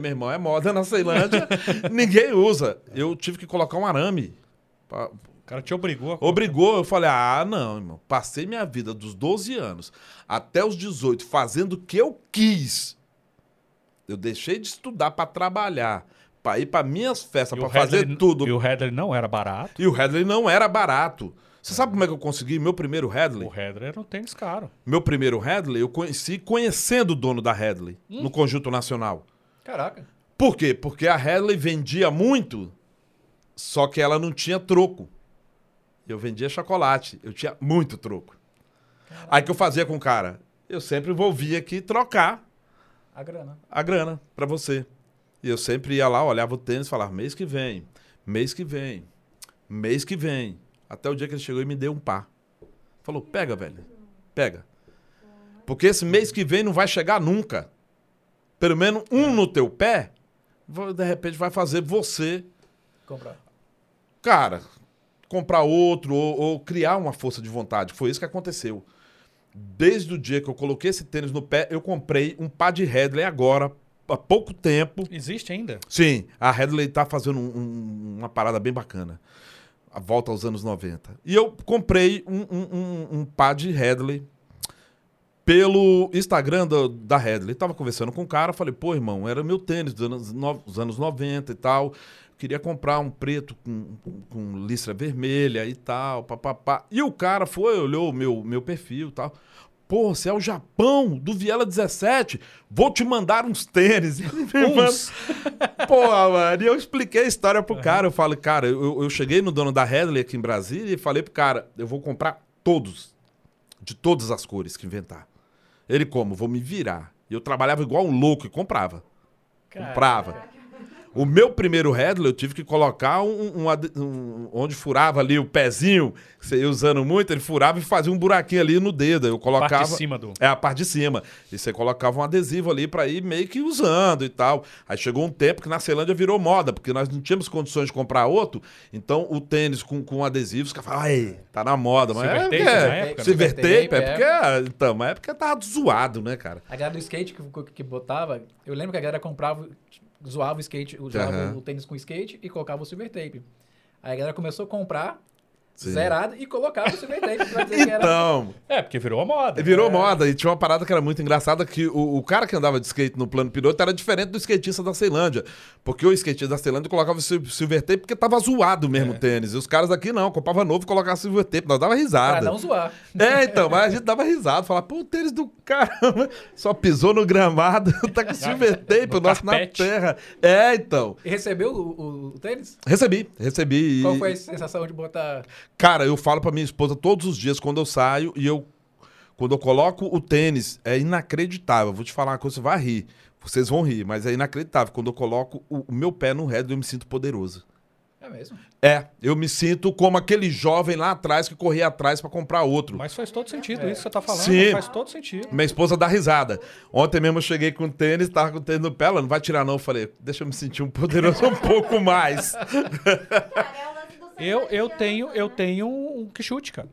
meu irmão, é moda na Ceilândia, ninguém usa. Eu tive que colocar um arame. pra- O cara te obrigou a Obrigou, eu falei, ah, não, irmão. Passei minha vida dos 12 anos até os 18 fazendo o que eu quis. Eu deixei de estudar pra trabalhar, pra ir pra minhas festas, pra o fazer tudo. E o Headley não era barato. E o Headley não era barato. Você sabe como é que eu consegui meu primeiro Headley? O Headley era um tênis caro. Meu primeiro Headley eu conheci conhecendo o dono da Headley no Conjunto Nacional. Caraca. Por quê? Porque a Headley vendia muito, só que ela não tinha troco. Eu vendia chocolate, eu tinha muito troco. Aí que eu fazia com o cara? Eu sempre vou vir aqui trocar A grana. a grana pra você. E eu sempre ia lá, olhava o tênis e falava: mês que vem, mês que vem, mês que vem. Até o dia que ele chegou e me deu um par. Falou: pega, velho, pega. Porque esse mês que vem não vai chegar nunca. Pelo menos um no teu pé, de repente vai fazer você, Comprar. cara, comprar outro ou, ou criar uma força de vontade. Foi isso que aconteceu. Desde o dia que eu coloquei esse tênis no pé, eu comprei um par de Headley agora, há pouco tempo. Existe ainda? Sim, a Headley tá fazendo um- um- uma parada bem bacana. A volta aos anos 90. E eu comprei um, um- um- um par de Headley pelo Instagram do- da Headley. Tava conversando com o cara, falei, pô, irmão, era meu tênis dos anos, no- dos anos 90 e tal. Queria comprar um preto com, com- com listra vermelha e tal, papapá. E o cara foi, olhou o meu, meu perfil e tal. Pô, você é o Japão, do Viela 17. Vou te mandar uns tênis. Uns. Porra, mano. E eu expliquei a história pro cara. Eu falei, cara, eu, eu cheguei no dono da Headley aqui em Brasília e falei pro cara, eu vou comprar todos. De todas as cores que inventar. Ele como? Vou me virar. E eu trabalhava igual um louco e comprava. Comprava. O meu primeiro Headley eu tive que colocar um, um um- onde furava ali o pezinho, que você ia usando muito, ele furava e fazia um buraquinho ali no dedo. Eu colocava. Parte de cima do... É a parte de cima. E você colocava um adesivo ali pra ir meio que usando e tal. Aí chegou um tempo que na Ceilândia virou moda, porque nós não tínhamos condições de comprar outro. Então o tênis com, com adesivos, os caras falavam, ai, tá na moda. Mas Silver é, tape porque- na época, né? Silver Silver tape, tape, é porque. é, Então, mas é porque tava zoado, né, cara? A galera do skate que, que botava, eu lembro que a galera comprava, zoava o skate, zoava Aham. o tênis com skate e colocava o silver tape. Aí a galera começou a comprar Sim. zerado e colocava o silver tape pra dizer que era. Então, É, porque virou a moda. Virou É. moda. E tinha uma parada que era muito engraçada, que o, o cara que andava de skate no plano piloto era diferente do skatista da Ceilândia. Porque o skatista da Ceilândia colocava o sil- silver tape porque tava zoado mesmo o tênis. E os caras aqui não, comprava novo e colocava silver tape. Nós dava Pra risada. não zoar. É, então, mas a gente dava risada. Falava, pô, o tênis do caramba só pisou no gramado, tá com silver tape, No o nosso na carpete. terra. É, então. E recebeu o, o- o tênis? Recebi, recebi. e- Qual foi a sensação de botar. Cara, eu falo pra minha esposa todos os dias quando eu saio e eu. Quando eu coloco o tênis, é inacreditável. Vou te falar uma coisa, você vai rir. Vocês vão rir, mas é inacreditável. Quando eu coloco o, o meu pé no Red, eu me sinto poderoso. É mesmo? É, eu me sinto como aquele jovem lá atrás que corria atrás pra comprar outro. Mas faz todo sentido isso que você tá falando. Sim. Faz todo sentido. Minha esposa dá risada. Ontem mesmo eu cheguei com tênis, tava com tênis no pé, ela não vai tirar não. Eu falei, deixa eu me sentir um poderoso um pouco mais. Eu, eu tenho, eu tenho um quichute, cara.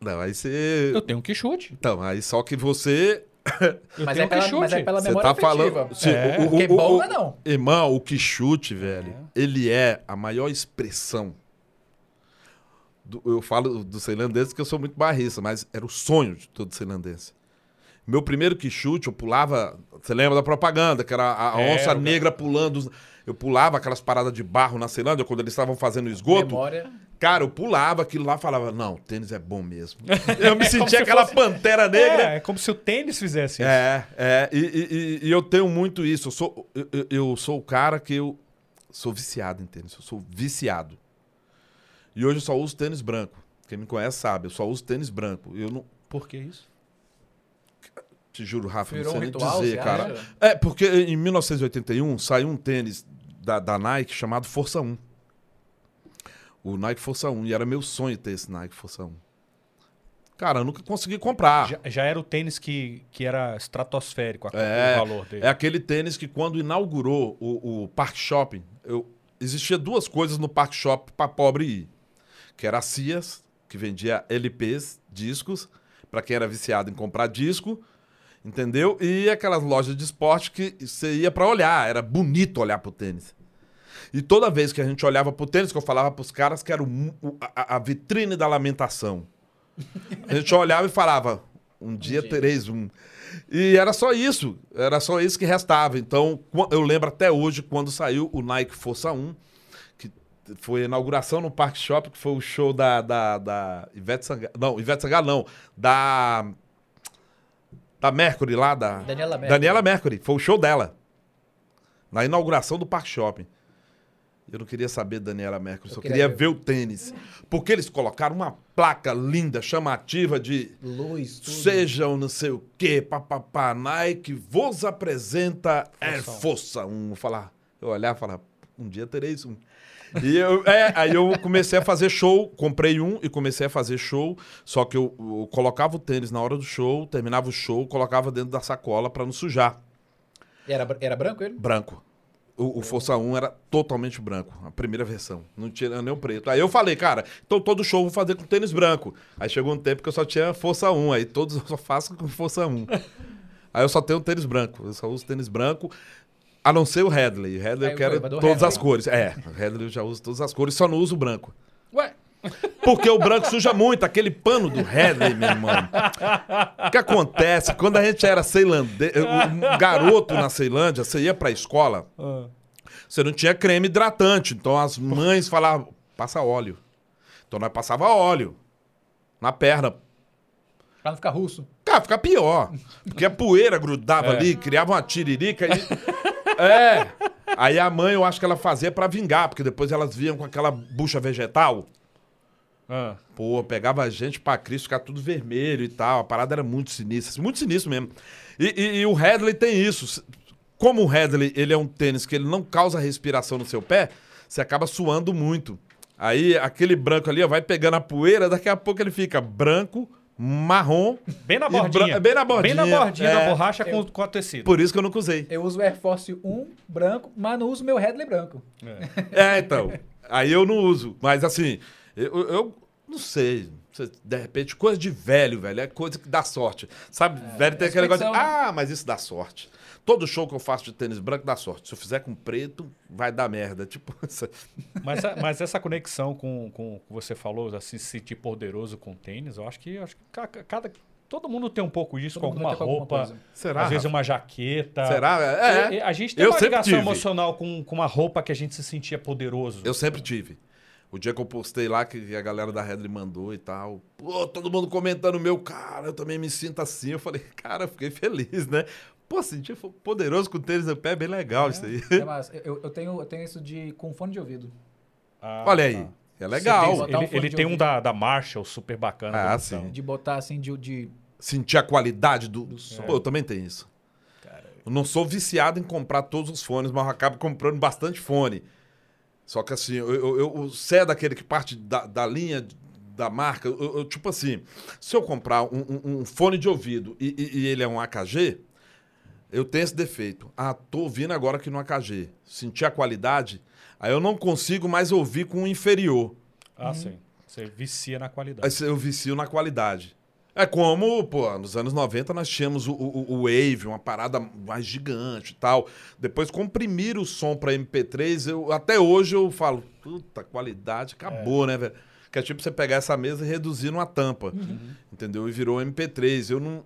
Não, aí você... Eu tenho um quichute. Então, aí só que você... Eu Mas tenho é, um pela, quichute. mas é pela Você memória tá falando... afetiva. Sim, É. Porque bom não é não. Irmão, o quichute, velho, ele é a maior expressão. do- eu falo do ceilandense que eu sou muito barrista, mas era o sonho de todo ceilandense. Meu primeiro quichute, eu pulava. Você lembra da propaganda? Que era a, a É, onça o- negra pulando. Eu pulava aquelas paradas de barro na Ceilândia, quando eles estavam fazendo esgoto. Memória. Cara, eu pulava aquilo lá e falava: Não, tênis é bom mesmo. Eu me Como sentia se aquela fosse- pantera negra. É, é como se o tênis fizesse isso. É, é, e, e- e- e eu tenho muito isso. Eu sou, eu, eu- sou o cara que eu sou viciado em tênis. Eu sou viciado. E hoje eu só uso tênis branco. Quem me conhece sabe, eu só uso tênis branco. Eu não Por que isso? te juro, Rafa, Virou não um sei nem ritual, dizer, cara. acha? É, porque em 1981 saiu um tênis da, da Nike chamado Força 1. O Nike Força 1. E era meu sonho ter esse Nike Força 1. Cara, eu nunca consegui comprar. Já, já era o tênis que, que era estratosférico a- É, o valor dele. É aquele tênis que quando inaugurou o, o Park Shopping, eu, existia duas coisas no Park Shopping para pobre ir. Que era a Cias que vendia LPs, discos, para quem era viciado em comprar disco, entendeu? E aquelas lojas de esporte que você ia para olhar, era bonito olhar pro tênis. E toda vez que a gente olhava pro tênis, que eu falava pros caras que era o, a, a vitrine da lamentação. A gente olhava e falava, um dia dia. tereis um. E era só isso, era só isso que restava. Então, eu lembro até hoje quando saiu o Nike Força 1, que foi a inauguração no Parque Shopping, que foi o show da, da, da Ivete Sangalo. Não, Ivete Sangalo não. Da. Da Mercury lá, da. Daniela Mercury. Daniela Mercury. Foi o show dela. Na inauguração do Parque Shopping. Eu não queria saber da Daniela Mercury, Eu só queria queria ver o tênis. Porque eles colocaram uma placa linda, chamativa de Luz, tudo. Sejam não sei o quê, papapá, Nike vos apresenta Air Força 1. Eu falar, eu olhar e falar, um dia tereis um. E eu, é, aí eu comecei a fazer show, comprei um e comecei a fazer show, só que eu, eu colocava o tênis na hora do show, terminava o show, colocava dentro da sacola pra não sujar. Era, era branco ele? Branco. O, o Força 1 era totalmente branco, a primeira versão. Não tinha nem o preto. Aí eu falei, cara, então todo show eu vou fazer com tênis branco. Aí chegou um tempo que eu só tinha Força 1, aí todos eu só faço com Força 1. aí eu só tenho tênis branco, eu só uso tênis branco, a não ser o Headley. O Headley Aí eu quero todas Headley? as cores. É, o Headley eu já uso todas as cores, só não uso o branco. Ué, Porque o branco suja muito, aquele pano do Headley, meu irmão. O que acontece? Quando a gente era ceilandês, um garoto na Ceilândia, você ia pra escola, você não tinha creme hidratante. Então as mães falavam, passa óleo. Então nós passava óleo na perna. pra não ficar russo. Cara, fica pior. Porque a poeira grudava É. ali, criava uma tiririca e. É. Aí a mãe, eu acho que ela fazia pra vingar, porque depois elas vinham com aquela bucha vegetal. Ah, Pô, pegava a gente pra Cristo, ficar tudo vermelho e tal. A parada era muito sinistra, assim, muito sinistro mesmo. E, e- e o Headley tem isso. Como o Headley, ele é um tênis que ele não causa respiração no seu pé, você acaba suando muito. Aí aquele branco ali, ó, vai pegando a poeira, daqui a pouco ele fica branco, marrom. bem na bordinha. bem na bordinha, Bem na bordinha é. da borracha com, com a tecido. Por isso que eu nunca usei. Eu uso o Air Force 1 branco, mas não uso meu Headley branco. É, então. Aí eu não uso. Mas assim, eu, eu não sei. De repente, coisa de velho, velho. É coisa que dá sorte. Sabe, velho tem aquele negócio de. né? Ah, mas isso dá sorte. Todo show que eu faço de tênis branco dá sorte. Se eu fizer com preto, vai dar merda. Tipo, isso- Mas, mas essa conexão com, com o que você falou, assim, se sentir poderoso com tênis, eu acho que, eu acho que ca- ca- cada, todo mundo tem um pouco isso Todo com alguma alguma roupa. coisa. será? às vezes uma jaqueta. Será? É. E- e A gente tem Eu uma ligação tive. emocional com, com uma roupa que a gente se sentia poderoso. Eu sempre tive. O dia que eu postei lá, que a galera da Redley mandou e tal. Pô, todo mundo comentando meu, cara, eu também me sinto assim. Eu falei, cara, eu fiquei feliz, né? Pô, sentir poderoso com tênis no pé é bem legal isso aí. É massa. Eu, eu tenho, eu tenho isso de com fone de ouvido. Ah, Olha aí. tá. É legal. Botar um Ele, ele tem um ouvido. da, da Marshall super bacana. Ah, então. sim. De botar assim, de. de sentir a qualidade do, Do som. Pô, eu também tenho isso. Eu não sou viciado em comprar todos os fones, mas eu acabo comprando bastante fone. Só que assim, eu, eu, eu, você é daquele que parte da, da linha da marca. Eu, eu, tipo assim, se eu comprar um, um- um fone de ouvido e, e- e ele é um AKG, eu tenho esse defeito. Ah, tô ouvindo agora aqui no AKG. Sentir a qualidade, aí eu não consigo mais ouvir com o inferior. Ah, sim. Você vicia na qualidade. Aí eu vicio na qualidade. É como, pô, nos anos 90 nós tínhamos o, o- o Wave, uma parada mais gigante e tal. Depois comprimir o som pra MP3, eu, até hoje eu falo, puta, qualidade, acabou, né, velho? Que é tipo você pegar essa mesa e reduzir numa tampa, entendeu? E virou MP3. Eu não...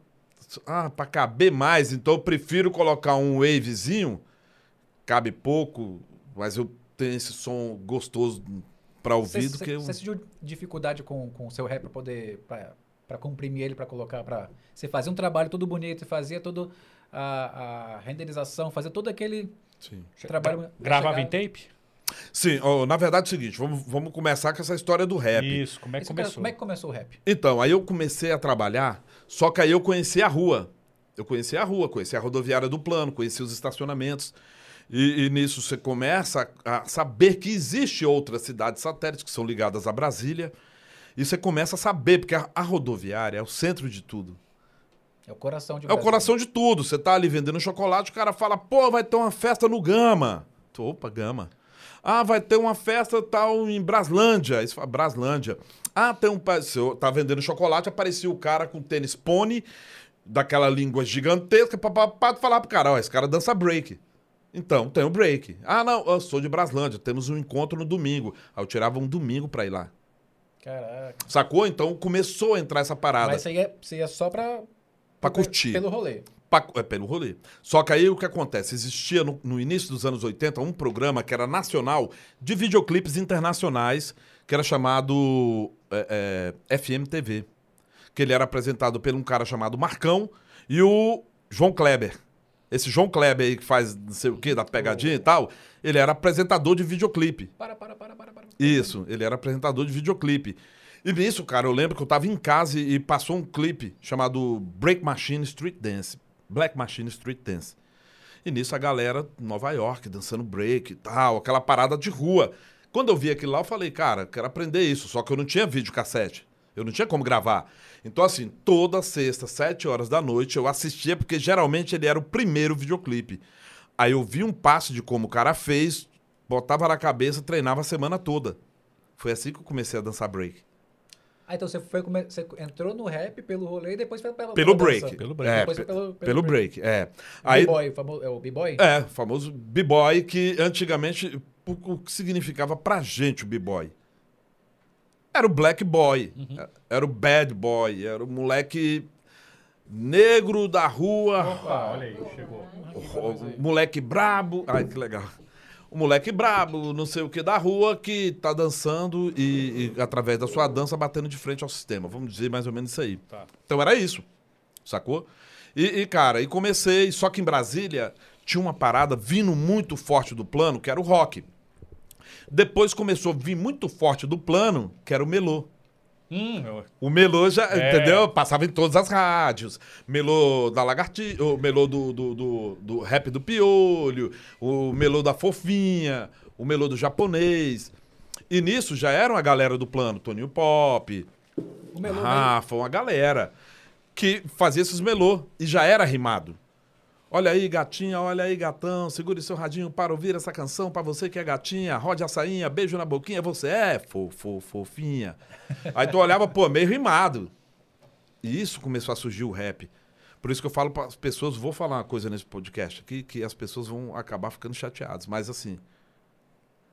Ah, pra caber mais, então eu prefiro colocar um Wavezinho, cabe pouco, mas eu tenho esse som gostoso pra ouvir do Você que... um- sentiu dificuldade com com o seu rap pra poder. Pra, pra comprimir ele, pra colocar. Pra, você fazia um trabalho todo bonito, você fazia toda a, a renderização, fazia todo aquele Sim. trabalho. Gravava chegar- em tape? Sim, ó, na verdade é o seguinte, vamos, vamos começar com essa história do rap. Isso, como é que Isso, começou? Como é que começou o rap? Então, aí eu comecei a trabalhar, só que aí eu conheci a rua. Eu conheci a rua, conheci a rodoviária do plano, conheci os estacionamentos. E, e nisso você começa a, a saber que existe outras cidades satélites que são ligadas a Brasília. E você começa a saber, porque a, a rodoviária é o centro de tudo. É o coração de É o coração de tudo. Você tá ali vendendo chocolate, o cara fala, pô, vai ter uma festa no Gama. Tu, Opa, Gama. Ah, vai ter uma festa tal em Braslândia. Isso fala, Braslândia. Ah, tem um. tá vendendo chocolate, aparecia o cara com tênis pônei, daquela língua gigantesca, papapá, falar pro cara, ó, esse cara dança break. Então, tem o break. Ah, não, eu sou de Braslândia, temos um encontro no domingo. Aí eu tirava um domingo pra ir lá. Caraca. Sacou? Então começou a entrar essa parada. Mas você ia, você ia só pra... Pra curtir. Pelo rolê. É pelo rolê. Só que aí o que acontece? Existia no, no início dos anos 80 um programa que era nacional de videoclipes internacionais, que era chamado é, é, FMTV. Que ele era apresentado por um cara chamado Marcão e o João Kleber. Esse João Kleber aí que faz não sei o quê, da pegadinha e tal, ele era apresentador de videoclipe. Para, para, para, para, para. Isso, ele era apresentador de videoclipe. E nisso, cara, eu lembro que eu tava em casa e, e passou um clipe chamado Break Machine Street Dance. Black Machine Street Dance. E nisso a galera Nova York dançando break e tal, aquela parada de rua. Quando eu vi aquilo lá, eu falei, cara, quero aprender isso. Só que eu não tinha videocassete. Eu não tinha como gravar. Então, assim, toda sexta, sete horas da noite, eu assistia, porque geralmente ele era o primeiro videoclipe. Aí eu vi um passo de como o cara fez, botava na cabeça, treinava a semana toda. Foi assim que eu comecei a dançar break. Ah, então você, foi, você entrou no rap pelo rolê e depois foi pela Pelo pela break. dança. Pelo break. É, Depois pe- foi pelo, pelo break, é. Aí, B-boy, é o B-boy? é, o famoso b-boy, que antigamente, o, que significava pra gente o b-boy? Era o black boy, era o bad boy, era o moleque negro da rua, Opa, olha aí, chegou. o, o moleque brabo. Ai, que legal. O moleque brabo, não sei o que, da rua, que tá dançando e, e, através da sua dança, batendo de frente ao sistema. Vamos dizer mais ou menos isso aí. Tá. Então era isso, sacou? E, e, cara, e comecei, só que em Brasília tinha uma parada vindo muito forte do plano, que era o rock. Depois começou a vir muito forte do plano, que era o melô. Hum, O melô já, É. entendeu? Passava em todas as rádios. Melô da Lagartixa, o melô do, do, do, do rap do Piolho, o melô da Fofinha, o melô do japonês. E nisso já era uma galera do plano, Toninho Pop, O melô veio- Rafa, uma galera que fazia esses melô e já era rimado. Olha aí, gatinha, olha aí, gatão, segure seu radinho para ouvir essa canção para você que é gatinha, rode a sainha, beijo na boquinha, você é fofo, fofinha. Aí tu olhava, pô, meio rimado. E isso começou a surgir o rap. Por isso que eu falo para as pessoas, vou falar uma coisa nesse podcast aqui, que as pessoas vão acabar ficando chateadas. Mas assim,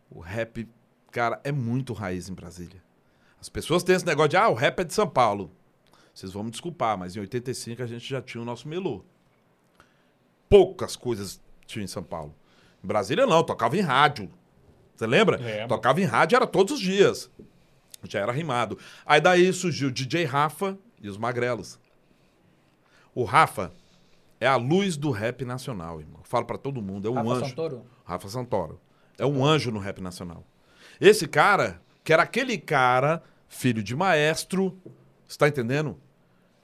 o rap, cara, é muito raiz em Brasília. As pessoas têm esse negócio de, ah, o rap é de São Paulo. Vocês vão me desculpar, mas em 85 a gente já tinha o nosso melô. Poucas coisas tinha em São Paulo. Em Brasília não, tocava em rádio. Você lembra? Lembro. Tocava em rádio, era todos os dias. Já era rimado. Aí daí surgiu o DJ Rafa e os Magrelos. O Rafa é a luz do rap nacional, irmão. Eu falo pra todo mundo, é um Rafa anjo. Santoro? Rafa Santoro. É um anjo no rap nacional. Esse cara, que era aquele cara, filho de maestro, você tá entendendo?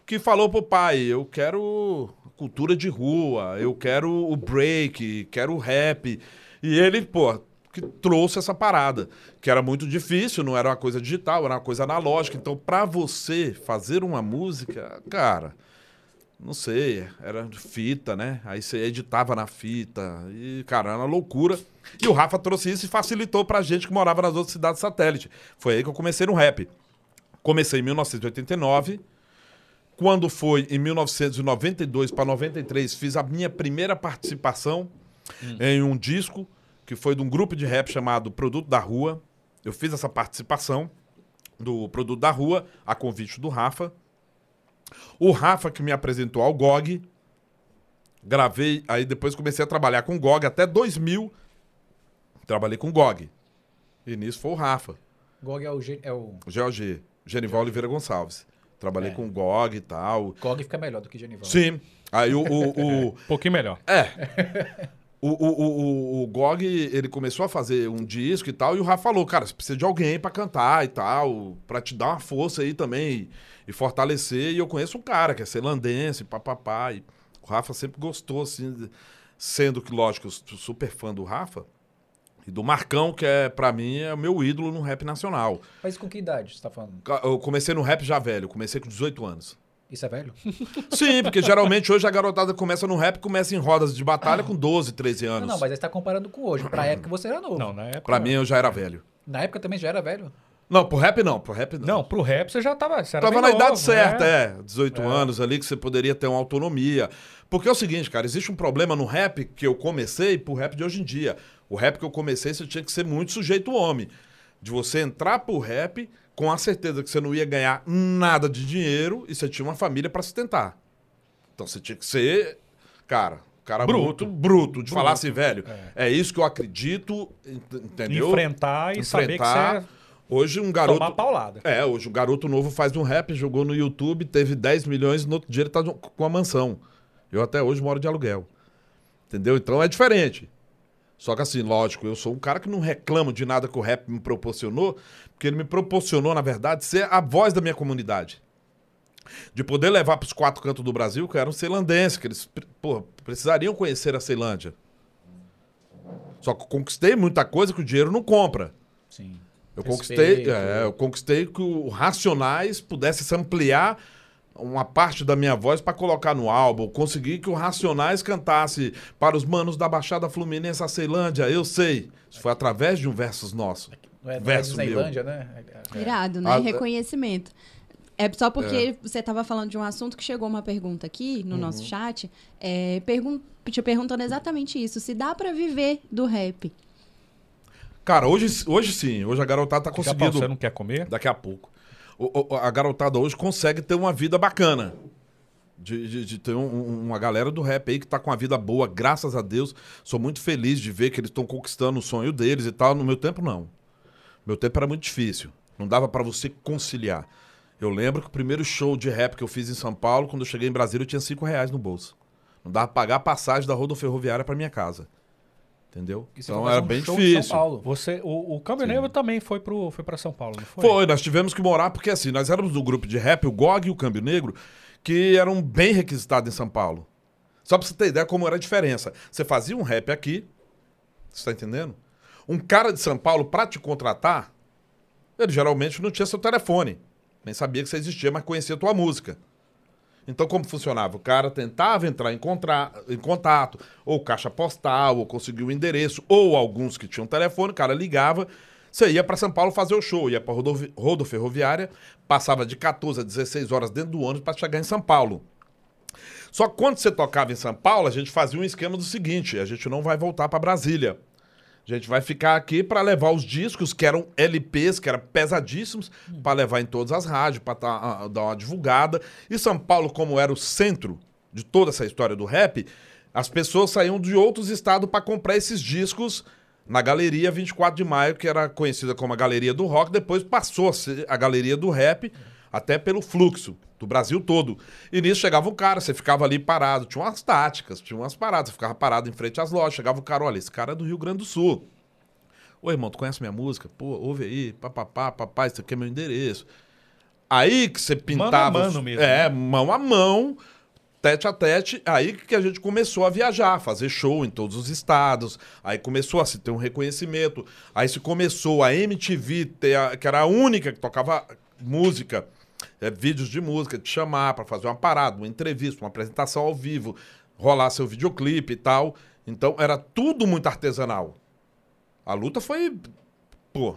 Que falou pro pai, eu quero cultura de rua, eu quero o break, quero o rap. E ele, pô, que trouxe essa parada, que era muito difícil, não era uma coisa digital, era uma coisa analógica. Então, pra você fazer uma música, cara, não sei, era fita, né? Aí você editava na fita. E, cara, era uma loucura. E o Rafa trouxe isso e facilitou pra gente que morava nas outras cidades satélite. Foi aí que eu comecei no rap. Comecei em 1989. Quando foi em 1992 para 93, fiz a minha primeira participação em um disco que foi de um grupo de rap chamado Produto da Rua. Eu fiz essa participação do Produto da Rua, a convite do Rafa. O Rafa que me apresentou ao GOG. Gravei, aí depois comecei a trabalhar com o GOG até 2000. Trabalhei com o GOG. E nisso foi o Rafa, GOG é o... G- É o... o GOG, Genival Oliveira Gonçalves. Trabalhei É. com o GOG e tal. GOG fica melhor do que Genival. Sim. Aí o, o, o, Um pouquinho melhor. é. O, o, o, o, o Gog, ele começou a fazer um disco e tal, e o Rafa falou, cara, você precisa de alguém pra cantar e tal, pra te dar uma força aí também e, e fortalecer. E eu conheço um cara que é celandense, papapá, e o Rafa sempre gostou, assim, sendo que, lógico, eu sou super fã do Rafa e do Marcão, que é, pra mim, é o meu ídolo no rap nacional. Mas com que idade você tá falando? Eu comecei no rap já velho, comecei com 18 anos. Isso é velho? Sim, porque geralmente hoje a garotada começa no rap, começa em rodas de batalha com 12, 13 Não, anos. não, mas aí você tá comparando com hoje. Pra época você era novo. Não, na época. Pra mim eu já era velho. Na época também já era velho. Não, pro rap não, pro rap não. Não, pro rap você já tava. Você era Tava bem na idade novo, certa, né? é. 18 anos ali que você poderia ter uma autonomia. Porque é o seguinte, cara, existe um problema no rap que eu comecei pro rap de hoje em dia. O rap que eu comecei, você tinha que ser muito sujeito homem. De você entrar pro rap com a certeza que você não ia ganhar nada de dinheiro e você tinha uma família pra sustentar. Então você tinha que ser, cara, cara bruto, Bruto. bruto, de falar assim, velho, é. isso que eu acredito, ent- entendeu? Enfrentar e saber que Enfrentar. você Hoje um garoto tomar paulada. é, hoje o garoto novo faz um rap, jogou no YouTube, teve 10 milhões, no outro dia ele tá com a mansão. Eu até hoje moro de aluguel. Entendeu? Então é diferente. Só que assim, lógico, eu sou um cara que não reclamo de nada que o rap me proporcionou, porque ele me proporcionou, na verdade, ser a voz da minha comunidade. De poder levar para os quatro cantos do Brasil, que eram ceilandenses, que eles pô, precisariam conhecer a Ceilândia. Só que eu conquistei muita coisa que o dinheiro não compra. Sim. Eu Respeito. conquistei, é, eu conquistei que o Racionais pudesse se ampliar uma parte da minha voz para colocar no álbum. Consegui que o Racionais cantasse para os manos da Baixada Fluminense a Ceilândia. Eu sei. Isso foi através de um versus nosso. Não é, não é Verso Disneylândia, né? É. Irado, né? Ah, Reconhecimento. É só porque você estava falando de um assunto que chegou uma pergunta aqui no Uhum. nosso chat, é, pergun te perguntando exatamente isso. Se dá pra viver do rap. Cara, hoje, hoje sim. Hoje a garotada tá Fica conseguindo. Você não quer comer? Daqui a pouco. A garotada hoje consegue ter uma vida bacana. De, de- de ter um- um- uma galera do rap aí que tá com a vida boa, graças a Deus. Sou muito feliz de ver que eles estão conquistando o sonho deles e tal. No meu tempo, não. Meu tempo era muito difícil. Não dava pra você conciliar. Eu lembro que o primeiro show de rap que eu fiz em São Paulo, quando eu cheguei em Brasília, eu tinha cinco reais no bolso. Não dava pra pagar a passagem da rodoferroviária pra minha casa. Entendeu? Então era um bem difícil. São Paulo. Você, o, o Câmbio Negro também foi, pro, foi pra São Paulo, não foi? Foi, nós tivemos que morar, porque assim, nós éramos do grupo de rap, o GOG e o Câmbio Negro, que eram bem requisitados em São Paulo. Só pra você ter ideia como era a diferença. Você fazia um rap aqui, você tá entendendo? Um cara de São Paulo, pra te contratar, ele geralmente não tinha seu telefone. Nem sabia que você existia, mas conhecia a tua música. Então, como funcionava? O cara tentava entrar em, contra- em contato, ou caixa postal, ou conseguia o endereço, ou alguns que tinham telefone, o cara ligava, você ia para São Paulo fazer o show, ia para rodovi- rodoferroviária, passava de 14 a 16 horas dentro do ônibus para chegar em São Paulo. Só que quando você tocava em São Paulo, a gente fazia um esquema do seguinte: a gente não vai voltar para Brasília. A gente vai ficar aqui para levar os discos, que eram LPs, que eram pesadíssimos, para levar em todas as rádios, para dar uma divulgada. E São Paulo, como era o centro de toda essa história do rap, as pessoas saíam de outros estados para comprar esses discos na Galeria 24 de Maio, que era conhecida como a Galeria do Rock, depois passou a ser a Galeria do Rap, até pelo fluxo do Brasil todo. E nisso chegava um cara, você ficava ali parado, tinha umas táticas, tinha umas paradas, você ficava parado em frente às lojas, chegava o cara, olha, esse cara é do Rio Grande do Sul. Ô, irmão, tu conhece minha música? Pô, ouve aí, papapá, papai, isso aqui é meu endereço. Aí que você pintava... mano os- mesmo, É, mão a mão, tete a tete, aí que a gente começou a viajar, fazer show em todos os estados, aí começou a se ter um reconhecimento, aí se começou a MTV, ter a- que era a única que tocava música, é, vídeos de música, te chamar para fazer uma parada, uma entrevista, uma apresentação ao vivo, rolar seu videoclipe e tal. Então era tudo muito artesanal. A luta foi, pô,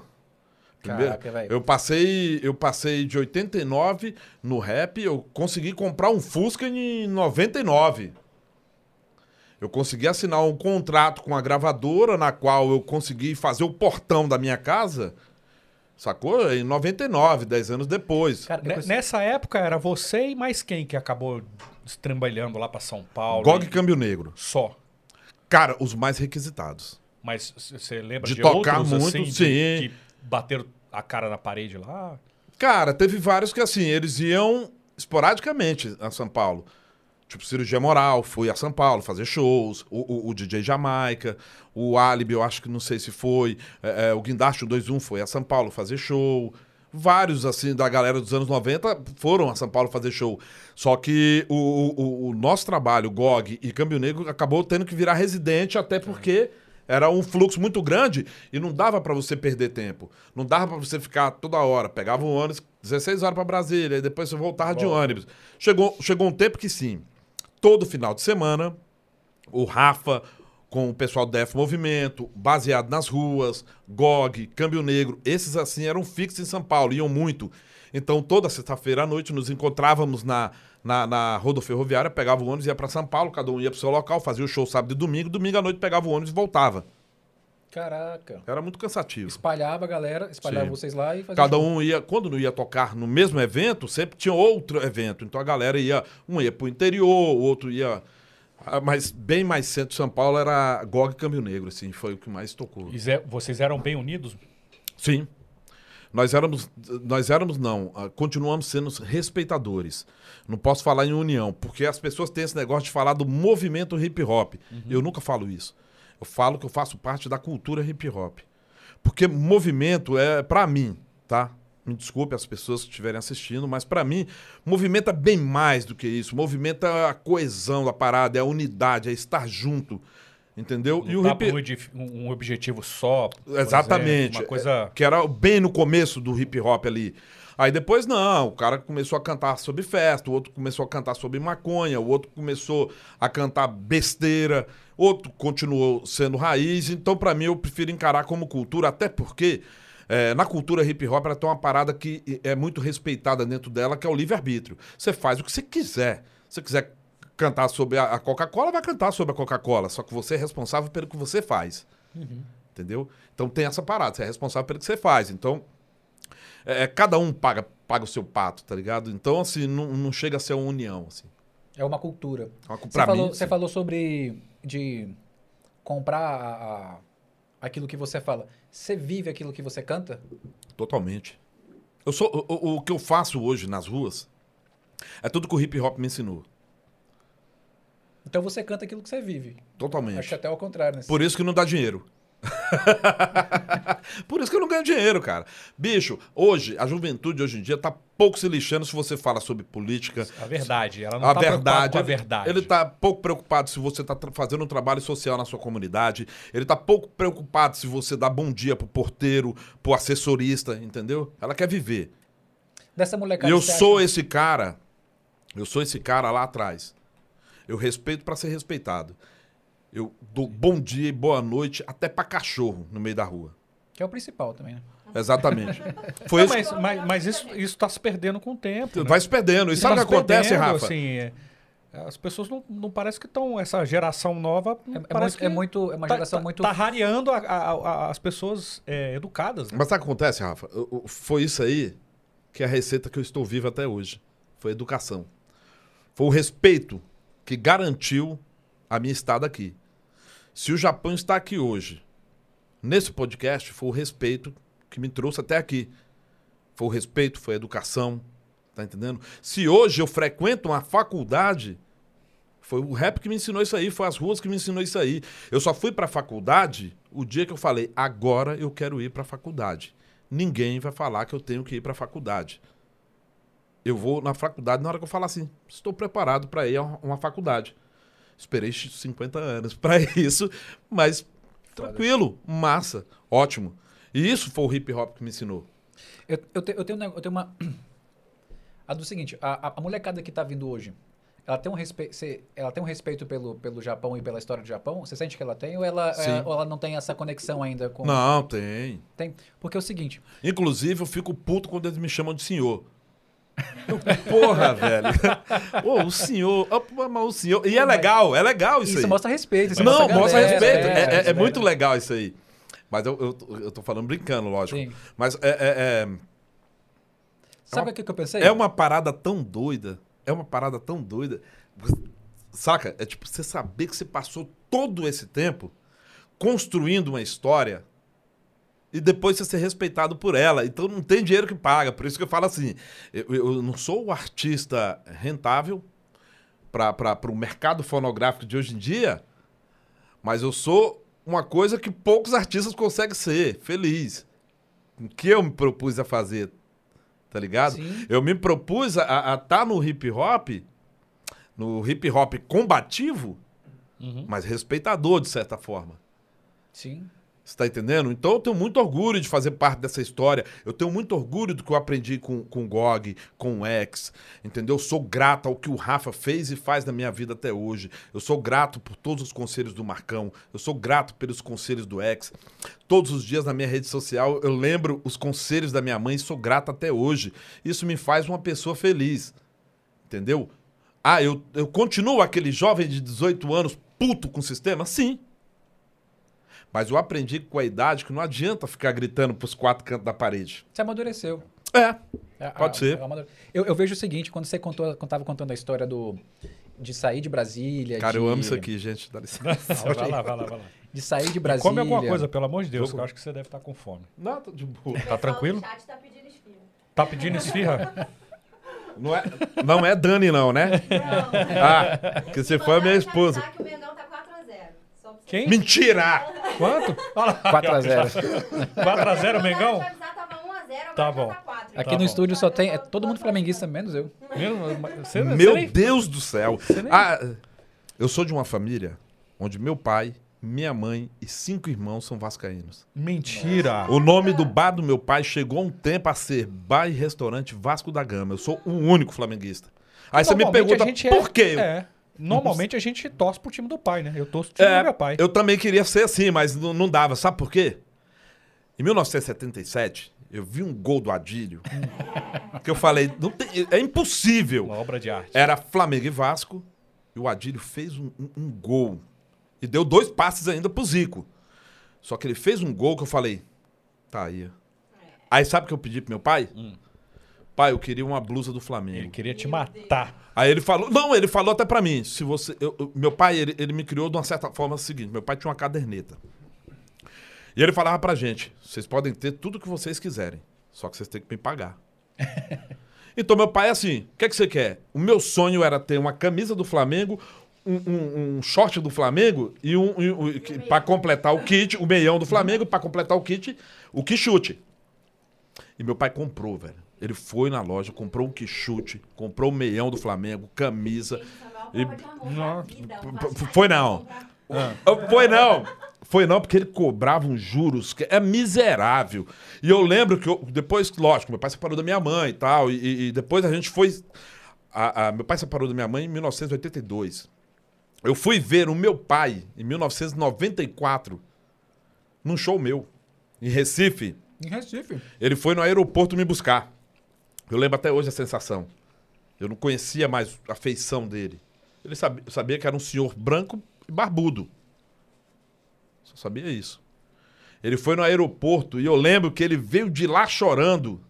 Primeiro, Caraca, eu passei, eu passei de 89 no rap, eu consegui comprar um Fusca em 99. Eu consegui assinar um contrato com a gravadora na qual eu consegui fazer o portão da minha casa. Sacou? Em 99, 10 anos depois. Cara, depois- Nessa época era você e mais quem que acabou estrambalhando lá pra São Paulo? GOG e- Câmbio Negro. Só. Cara, os mais requisitados. Mas você lembra De de, tocar outros, muito, assim, de- sim. que bateram a cara na parede lá? Cara, teve vários que assim, eles iam esporadicamente a São Paulo. Tipo, Cirurgia Moral, fui a São Paulo fazer shows. O, o- o DJ Jamaica, o Alibi, eu acho que não sei se foi. é, é, o Guindaste 21 foi a São Paulo fazer show. Vários, assim, da galera dos anos 90 foram a São Paulo fazer show. Só que o, o- o- nosso trabalho, GOG e Câmbio Negro, acabou tendo que virar residente, até porque Era um fluxo muito grande e não dava pra você perder tempo. Não dava pra você ficar toda hora. Pegava um ônibus, 16 horas pra Brasília, e depois você voltava de Volta. ônibus. Chegou, chegou um tempo que sim, todo final de semana, o Rafa com o pessoal do DF Movimento, baseado nas ruas, GOG, Câmbio Negro, esses assim eram fixos em São Paulo, iam muito. Então, toda sexta-feira à noite nos encontrávamos na, na, na rodoferroviária, pegava o ônibus, ia para São Paulo, cada um ia pro seu local, fazia o show sábado e domingo, domingo à noite pegava o ônibus e voltava. Caraca. Era muito cansativo. Espalhava a galera, espalhava Sim. vocês lá e fazia Cada show. um ia, quando não ia tocar no mesmo evento, sempre tinha outro evento. Então a galera ia, um ia pro interior, o outro ia. ah, Mas bem mais centro de São Paulo era GOG e Câmbio Negro, assim, foi o que mais tocou. E Zé, vocês eram bem unidos? Sim. Nós éramos, nós éramos não, ah, continuamos sendo respeitadores. Não posso falar em união, porque as pessoas têm esse negócio de falar do movimento hip hop. Eu nunca falo isso. Eu falo que eu faço parte da cultura hip hop. Porque movimento é, pra mim, tá? Me desculpe as pessoas que estiverem assistindo, mas pra mim, movimento é bem mais do que isso. Movimento é a coesão da parada, é a unidade, é estar junto. Entendeu? Não tá por um um, um objetivo só. Exatamente. exemplo, uma coisa. Que era bem no começo do hip hop ali. Aí depois não, o cara começou a cantar sobre festa, o outro começou a cantar sobre maconha, o outro começou a cantar besteira, outro continuou sendo raiz. Então, pra mim, eu prefiro encarar como cultura, até porque é, na cultura hip hop ela tem uma parada que é muito respeitada dentro dela, que é o livre-arbítrio. Você faz o que você quiser. Se você quiser cantar sobre a a Coca-Cola, vai cantar sobre a Coca-Cola. Só que você é responsável pelo que você faz. Entendeu? Então tem essa parada, você é responsável pelo que você faz. Então, é, cada um paga, paga o seu pato, tá ligado? Então, assim, não, não chega a ser uma união, assim. É uma cultura. Uma- Você falou, mim, você sim. falou sobre de comprar a- a- aquilo que você fala. Você vive aquilo que você canta? Totalmente. Eu sou, o, o- que eu faço hoje nas ruas é tudo que o hip hop me ensinou. Então você canta aquilo que você vive. Totalmente. Acho até ao contrário, né? Por isso que não dá dinheiro. Por isso que eu não ganho dinheiro, cara. Bicho, hoje, a juventude hoje em dia tá pouco se lixando se você fala sobre política. A verdade. Ela não A tá verdade, com a ele- verdade. Ele tá pouco preocupado se você tá fazendo um trabalho social na sua comunidade. Ele tá pouco preocupado se você dá bom dia pro porteiro, pro assessorista, entendeu? Ela quer viver. Dessa molecada. eu sou acha- esse cara. Eu sou esse cara lá atrás. Eu respeito pra ser respeitado. Eu dou bom dia e boa noite até pra cachorro no meio da rua. Que é o principal também, né? Exatamente. Foi Não, isso. mas, mas, mas isso, isso tá se perdendo com o tempo. né? Vai se perdendo. E Isso sabe o tá que acontece, perdendo, Rafa? Assim, é, as pessoas não, não parece que estão. Essa geração nova. É, é parece muito, que é muito- é uma tá- geração tá, muito. Tá rareando a- a- a- as pessoas é, educadas. né? Mas sabe o que acontece, Rafa? Foi isso aí que é a receita que eu estou vivo até hoje. Foi a educação. Foi o respeito que garantiu a minha estada aqui. Se o Japão está aqui hoje, nesse podcast, foi o respeito que me trouxe até aqui. Foi o respeito, foi a educação. Tá entendendo? Se hoje eu frequento uma faculdade, foi o rap que me ensinou isso aí, foi as ruas que me ensinou isso aí. Eu só fui pra faculdade o dia que eu falei, agora eu quero ir pra faculdade. Ninguém vai falar que eu tenho que ir pra faculdade. Eu vou na faculdade na hora que eu falar assim, estou preparado para ir a uma faculdade. Esperei 50 anos para isso, mas tranquilo, massa, ótimo. E isso foi o hip hop que me ensinou. Eu, eu, te- eu tenho, eu tenho uma. A do seguinte, a, a- molecada que tá vindo hoje, ela tem um respeito, ela tem um respeito pelo, pelo Japão e pela história do Japão? Você sente que ela tem ou ela, é- ou ela não tem essa conexão ainda com. Não, tem. Tem. Porque é o seguinte, Inclusive, eu fico puto quando eles me chamam de senhor. Porra, velho. O senhor. Pô, mas o senhor. E é legal, é legal isso, isso aí. mostra respeito. isso Não, mostra galera, respeito. É, é- é isso muito legal isso aí. Mas eu, eu, eu tô falando brincando, lógico. Sim. Mas é, é, é, Sabe o que, que eu pensei? é uma parada tão doida. É uma parada tão doida. Saca? É tipo você saber que você passou todo esse tempo construindo uma história e depois você ser respeitado por ela. Então não tem dinheiro que paga. Por isso que eu falo assim: eu, eu não sou o artista rentável para o mercado fonográfico de hoje em dia, mas eu sou uma coisa que poucos artistas conseguem ser, feliz. O que eu me propus a fazer, tá ligado? Sim. Eu me propus a estar no hip hop, no hip hop combativo, Uhum. mas respeitador de certa forma. Sim. Você tá entendendo? Então eu tenho muito orgulho de fazer parte dessa história. Eu tenho muito orgulho do que eu aprendi com, com o GOG, com o X. Entendeu? Eu sou grato ao que o Rafa fez e faz na minha vida até hoje. Eu sou grato por todos os conselhos do Marcão. Eu sou grato pelos conselhos do X. Todos os dias na minha rede social eu lembro os conselhos da minha mãe e sou grato até hoje. Isso me faz uma pessoa feliz. Entendeu? Ah, eu, eu continuo aquele jovem de 18 anos puto com o sistema? Sim. Mas eu aprendi com a idade que não adianta ficar gritando pros quatro cantos da parede. Você amadureceu. É. É, Pode ser. é amadure- Eu, eu vejo o seguinte, quando você contou, quando tava contando a história do de sair de Brasília, Cara, de, eu amo isso aqui, gente. Dá licença. vai lá, vai lá, vai lá. de sair de Brasília. Come alguma coisa, pelo amor de Deus, que eu acho que você deve estar com fome. Não, tô de boa. Tá tranquilo? chat tá pedindo esfirra. Tá pedindo esfirra? Não é, não é Dani, não, né? Ah, que você foi a minha esposa. que o Mengão tá 4x0. Só pra você Quem? Mentira! Quanto? Olha lá. 4 a 0. 4x0, Mengão? Te avisar, tava 1x0, agora Tá bom. tá 4. Aqui Tá no bom. estúdio só tem é todo mundo flamenguista menos eu. Você, Meu você nem- Deus do céu. nem- Ah, eu sou de uma família onde meu pai, minha mãe e cinco irmãos são vascaínos. Mentira. O nome do bar do meu pai chegou um tempo a ser Bar e Restaurante Vasco da Gama. Eu sou o único flamenguista. Aí você me pergunta a gente é- por quê? É. Normalmente a gente torce pro time do pai, né? Eu torço pro time É, do meu pai. Eu também queria ser assim, mas não, não dava. Sabe por quê? Em 1977, eu vi um gol do Adílio. que eu falei, não tem- é impossível. Uma obra de arte. Era Flamengo e Vasco. E o Adílio fez um, um- um gol. E deu dois passes ainda pro Zico. Só que ele fez um gol que eu falei, tá aí. Aí sabe o que eu pedi pro meu pai? Pai, eu queria uma blusa do Flamengo. Ele queria te matar. Aí ele falou, não, ele falou até pra mim, se você, eu- eu- meu pai, ele, ele me criou de uma certa forma o seguinte, meu pai tinha uma caderneta. E ele falava pra gente, vocês podem ter tudo que vocês quiserem, só que vocês têm que me pagar. então meu pai é assim, o que, é que você quer? O meu sonho era ter uma camisa do Flamengo, um, um- um short do Flamengo e um, um- que- pra completar o kit, o meião do Flamengo, pra completar o kit, o quichute. E meu pai comprou, velho. Ele foi na loja, comprou um quichute, comprou o meião do Flamengo, camisa. E- Não. Foi não. Ah, Foi não. Foi não, porque ele cobrava uns juros que é miserável. E eu lembro que eu- depois, lógico, meu pai separou da minha mãe e tal. E, e depois a gente foi. a- a- meu pai separou da minha mãe em 1982. Eu fui ver o meu pai em 1994 num show meu, em Recife. Em Recife. Ele foi no aeroporto me buscar. Eu lembro até hoje a sensação. Eu não conhecia mais a feição dele. Ele sabia, eu sabia que era um senhor branco e barbudo. Só sabia isso. Ele foi no aeroporto e eu lembro que ele veio de lá chorando.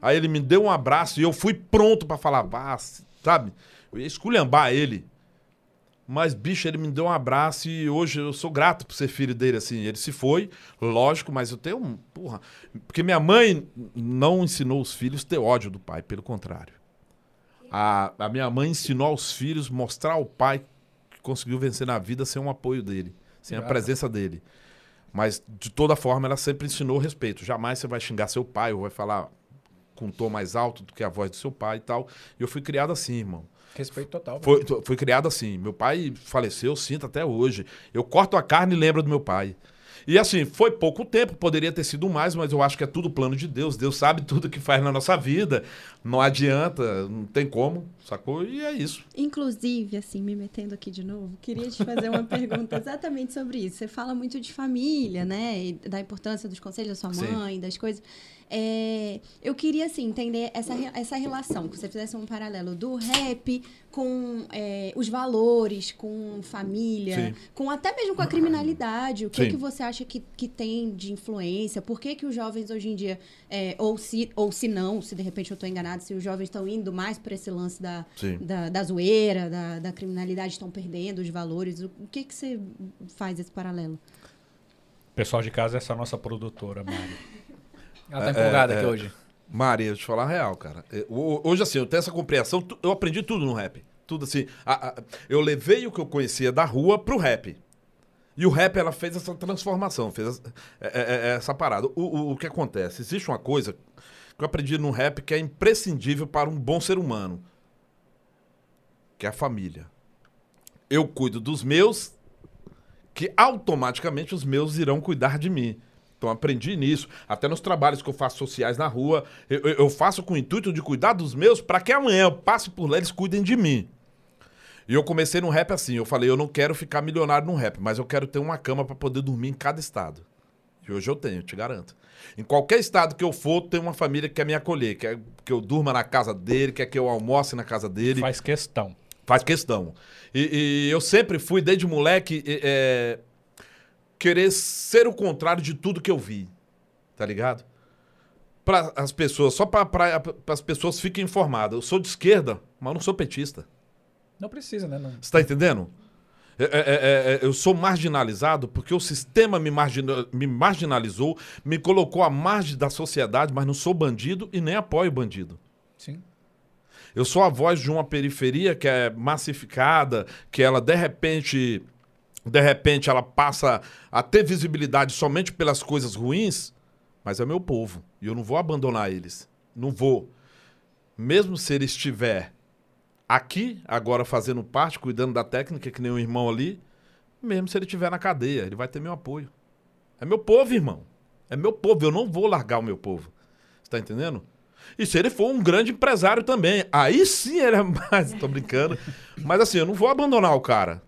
Aí ele me deu um abraço e eu fui pronto pra falar, vá, sabe? Eu ia esculhambar ele. Mas, bicho, ele me deu um abraço e hoje eu sou grato por ser filho dele, assim. Ele se foi, lógico, mas eu tenho um. Porra. Porque minha mãe não ensinou os filhos a ter ódio do pai, pelo contrário. A, a minha mãe ensinou aos filhos mostrar ao pai que conseguiu vencer na vida sem um apoio dele, sem a Graça. presença dele. Mas, de toda forma, ela sempre ensinou respeito. Jamais você vai xingar seu pai ou vai falar com um tom mais alto do que a voz do seu pai e tal. E eu fui criado assim, irmão. Respeito total. Foi, foi criado assim. Meu pai faleceu, eu sinto até hoje. Eu corto a carne e lembro do meu pai. E assim, foi pouco tempo, poderia ter sido mais, mas eu acho que é tudo plano de Deus. Deus sabe tudo que faz na nossa vida. Não adianta, não tem como, sacou? E é isso. Inclusive, assim, me metendo aqui de novo, queria te fazer uma pergunta exatamente sobre isso. Você fala muito de família, né? E da importância dos conselhos da sua Sim. mãe, das coisas. É, eu queria, assim, entender essa, essa relação, que você fizesse um paralelo do rap com é, os valores, com família, Sim. com até mesmo com a criminalidade. O que, Sim. que você acha que, que tem de influência? Por que, que os jovens hoje em dia, é, ou, se, ou se não, se de repente eu estou enganado, se os jovens estão indo mais para esse lance da, da, da zoeira, da, da criminalidade, estão perdendo os valores. O, o que, que você faz esse paralelo? Pessoal de casa, essa é a nossa produtora, Mari. Ela tá empolgada é, aqui é. hoje. Maria, deixa eu te falar a real, cara. É, ho- Hoje, assim, eu tenho essa compreensão, eu aprendi tudo no rap. Tudo assim. A- a- eu levei o que eu conhecia da rua pro rap. E o rap, ela fez essa transformação, fez essa, é- é- é essa parada. O, o- o que acontece? Existe uma coisa que eu aprendi no rap que é imprescindível para um bom ser humano, que é a família. Eu cuido dos meus, que automaticamente os meus irão cuidar de mim. Então aprendi nisso. Até nos trabalhos que eu faço sociais na rua, eu, eu- faço com o intuito de cuidar dos meus para que amanhã eu passe por lá e eles cuidem de mim. E eu comecei no rap assim. Eu falei, eu não quero ficar milionário no rap, mas eu quero ter uma cama para poder dormir em cada estado. E hoje eu tenho, eu te garanto. Em qualquer estado que eu for, tem uma família que quer me acolher, quer que eu durma na casa dele, quer que eu almoce na casa dele. Faz questão. Faz questão. E, e eu sempre fui, desde moleque, é, querer ser o contrário de tudo que eu vi. Tá ligado? Para as pessoas, só para as pessoas fiquem informadas. Eu sou de esquerda, mas não sou petista. Não precisa, né? Não- Você tá entendendo? É, é, é, é, eu sou marginalizado porque o sistema me, margina- me marginalizou, me colocou à margem da sociedade, mas não sou bandido e nem apoio bandido. Sim. Eu sou a voz de uma periferia que é massificada, que ela de repente, de repente ela passa a ter visibilidade somente pelas coisas ruins, mas é meu povo e eu não vou abandonar eles. Não vou. Mesmo se ele estiver aqui agora fazendo parte, cuidando da técnica que nem o irmão ali, mesmo se ele estiver na cadeia, ele vai ter meu apoio. É meu povo, irmão. É meu povo, eu não vou largar o meu povo. Você tá entendendo? E se ele for um grande empresário também, aí sim ele é mais. Tô brincando. Mas assim, eu não vou abandonar o cara.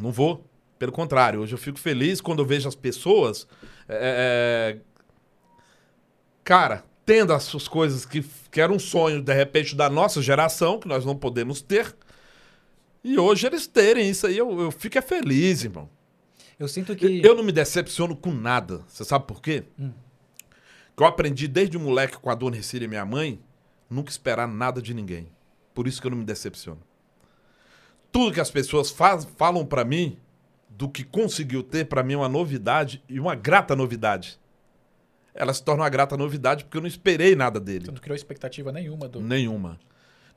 Não vou. Pelo contrário, hoje eu fico feliz quando eu vejo as pessoas. é, é, cara, tendo as suas coisas que, que era um sonho, de repente, da nossa geração, que nós não podemos ter. E hoje eles terem isso aí, eu, eu fico é feliz, irmão. Eu sinto que. Eu não me decepciono com nada. Você sabe por quê? Que eu aprendi desde moleque com a dona Recília e minha mãe, nunca esperar nada de ninguém. Por isso que eu não me decepciono. Tudo que as pessoas faz, falam pra mim, do que conseguiu ter, pra mim é uma novidade e uma grata novidade. Ela se torna uma grata novidade porque eu não esperei nada dele. Você não criou expectativa nenhuma do. Nenhuma.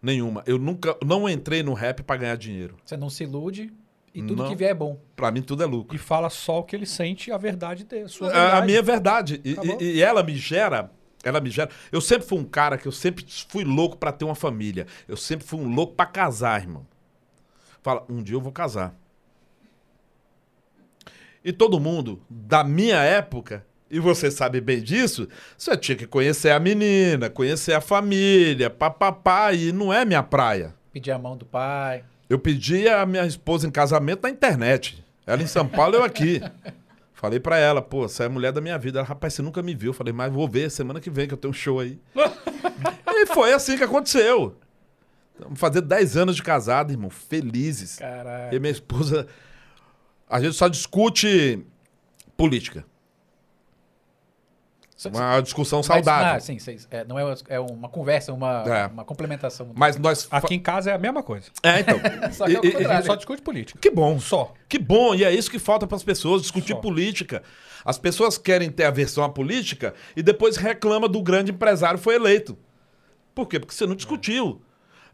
Nenhuma. Eu nunca não entrei no rap pra ganhar dinheiro. Você não se ilude e tudo Não. que vier é bom. Pra mim tudo é lucro. E fala só o que ele sente, a verdade dele. Sua É verdade. a minha verdade. E, e- e ela me gera. Ela me gera. Eu sempre fui um cara que eu sempre fui louco pra ter uma família. Eu sempre fui um louco pra casar, irmão. Fala, um dia eu vou casar. E todo mundo da minha época, e você sabe bem disso, você tinha que conhecer a menina, conhecer a família, papapá, e não é minha praia. Pedir a mão do pai. Eu pedi a minha esposa em casamento na internet. Ela em São Paulo, eu aqui. Falei pra ela, pô, você é a mulher da minha vida. Ela, rapaz, você nunca me viu. Falei, mas vou ver semana que vem que eu tenho um show aí. e foi assim que aconteceu. Vamos fazer 10 anos de casado, irmão. Felizes. Caralho. e minha esposa, a gente só discute política. Uma discussão saudável. Ah, sim, sim. É, não é, é uma conversa, uma, É. uma complementação. Mas nós. Aqui em casa é a mesma coisa. É, então. Só que é o A contrário. gente só discute política. Que bom. Só. Que bom, e é isso que falta para as pessoas, discutir Só. política. As pessoas querem ter aversão à política e depois reclama do grande empresário que foi eleito. Por quê? Porque você não discutiu.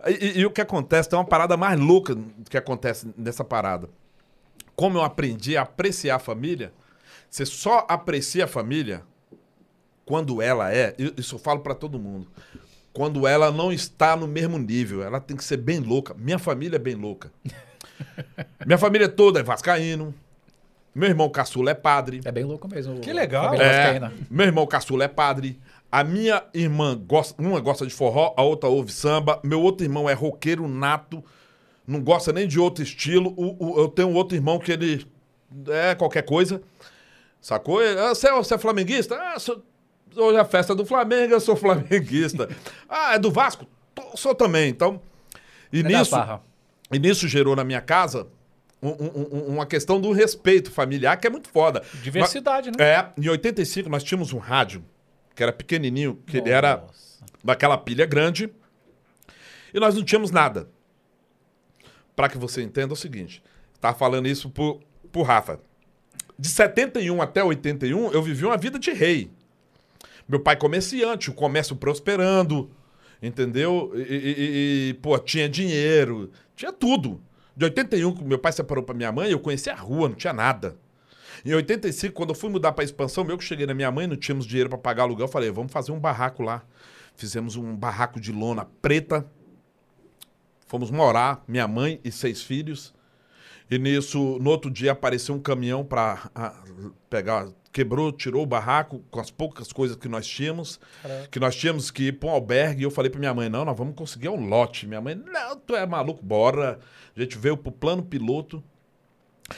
E, e- e o que acontece, tem uma parada mais louca que acontece nessa parada. Como eu aprendi a apreciar a família, você só aprecia a família quando ela é, isso eu falo para todo mundo, quando ela não está no mesmo nível, ela tem que ser bem louca. Minha família é bem louca. Minha família toda é vascaíno. Meu irmão caçula é padre. É bem louco mesmo. Que legal. É, vascaína. meu irmão caçula é padre. A minha irmã gosta, uma gosta de forró, a outra ouve samba. Meu outro irmão é roqueiro nato, não gosta nem de outro estilo. O- o- eu tenho um outro irmão que ele é qualquer coisa. Sacou? Ah, Você, é- você é flamenguista? Ah, sou, hoje é a festa do Flamengo, eu sou flamenguista. ah, é do Vasco? Tô- Sou também. Então, e É nisso, e nisso gerou na minha casa um- um- um- uma questão do respeito familiar que é muito foda. Diversidade, né? É, em 85 nós tínhamos um rádio que era pequenininho, que ele era Nossa. daquela pilha grande, e nós não tínhamos nada. Para que você entenda é o seguinte, tá falando isso pro, pro Rafa. De 71 até 81, eu vivi uma vida de rei. Meu pai comerciante, o comércio prosperando, entendeu? E, e- e- pô, tinha dinheiro, tinha tudo. De 81, que meu pai separou pra minha mãe, eu conhecia a rua, não tinha nada. Em 85, quando eu fui mudar pra expansão, meu que cheguei na minha mãe, não tínhamos dinheiro pra pagar aluguel, eu falei, vamos fazer um barraco lá. Fizemos um barraco de lona preta. Fomos morar, minha mãe e seis filhos. E nisso, no outro dia, apareceu um caminhão para pegar, quebrou, tirou o barraco com as poucas coisas que nós tínhamos, que nós tínhamos que ir para um albergue. E eu falei para minha mãe: não, nós vamos conseguir um lote. Minha mãe, não, tu é maluco, bora. A gente veio pro plano piloto.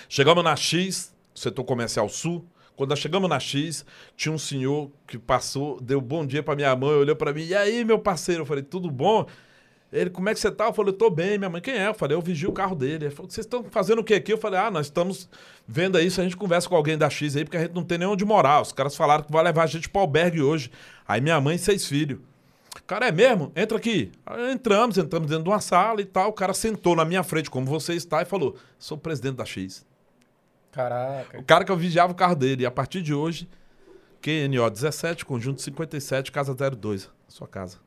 Chegamos na X, setor comercial sul. Quando nós chegamos na X, tinha um senhor que passou, deu bom dia para minha mãe, olhou para mim, e aí, meu parceiro? Eu falei, tudo bom? Ele, como é que você tá? Eu falei, eu tô bem, minha mãe, quem é? Eu falei, eu vigio o carro dele. Ele falou, vocês estão fazendo o que aqui? Eu falei, ah, nós estamos vendo aí se a gente conversa com alguém da X aí, porque a gente não tem nem onde morar. Os caras falaram que vai levar a gente pro albergue hoje. Aí minha mãe e seis filhos. Cara, é mesmo? Entra aqui. Aí entramos, entramos dentro de uma sala e tal. O cara sentou na minha frente, como você está, e falou: sou presidente da X. Caraca. O cara que eu vigiava o carro dele. E a partir de hoje, QNO 17, conjunto 57, casa 02. Sua casa.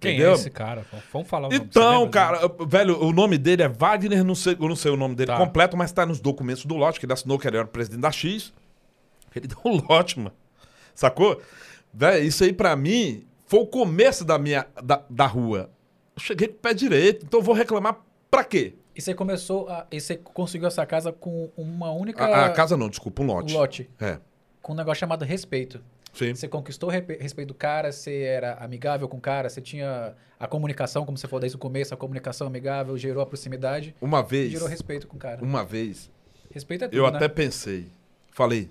Quem Entendeu? é esse cara? Vamos falar o Então, cara, velho, o nome dele é Wagner, não sei, eu não sei o nome dele Tá. completo, mas tá nos documentos do lote, que ele assinou que ele era o presidente da X. Ele deu um lote, mano. Sacou? Velho, isso aí pra mim foi o começo da minha da, da rua. Eu cheguei com o pé direito, então eu vou reclamar pra quê? E você começou a. E você conseguiu essa casa com uma única. A, a casa não, desculpa, um um lote. lote. É. Com um negócio chamado respeito. Sim. Você conquistou o respeito do cara, você era amigável com o cara, você tinha a comunicação, como você falou desde o começo, a comunicação amigável, gerou a proximidade Uma vez, gerou respeito com o cara. uma vez, Respeito é tudo, eu né? até pensei, falei,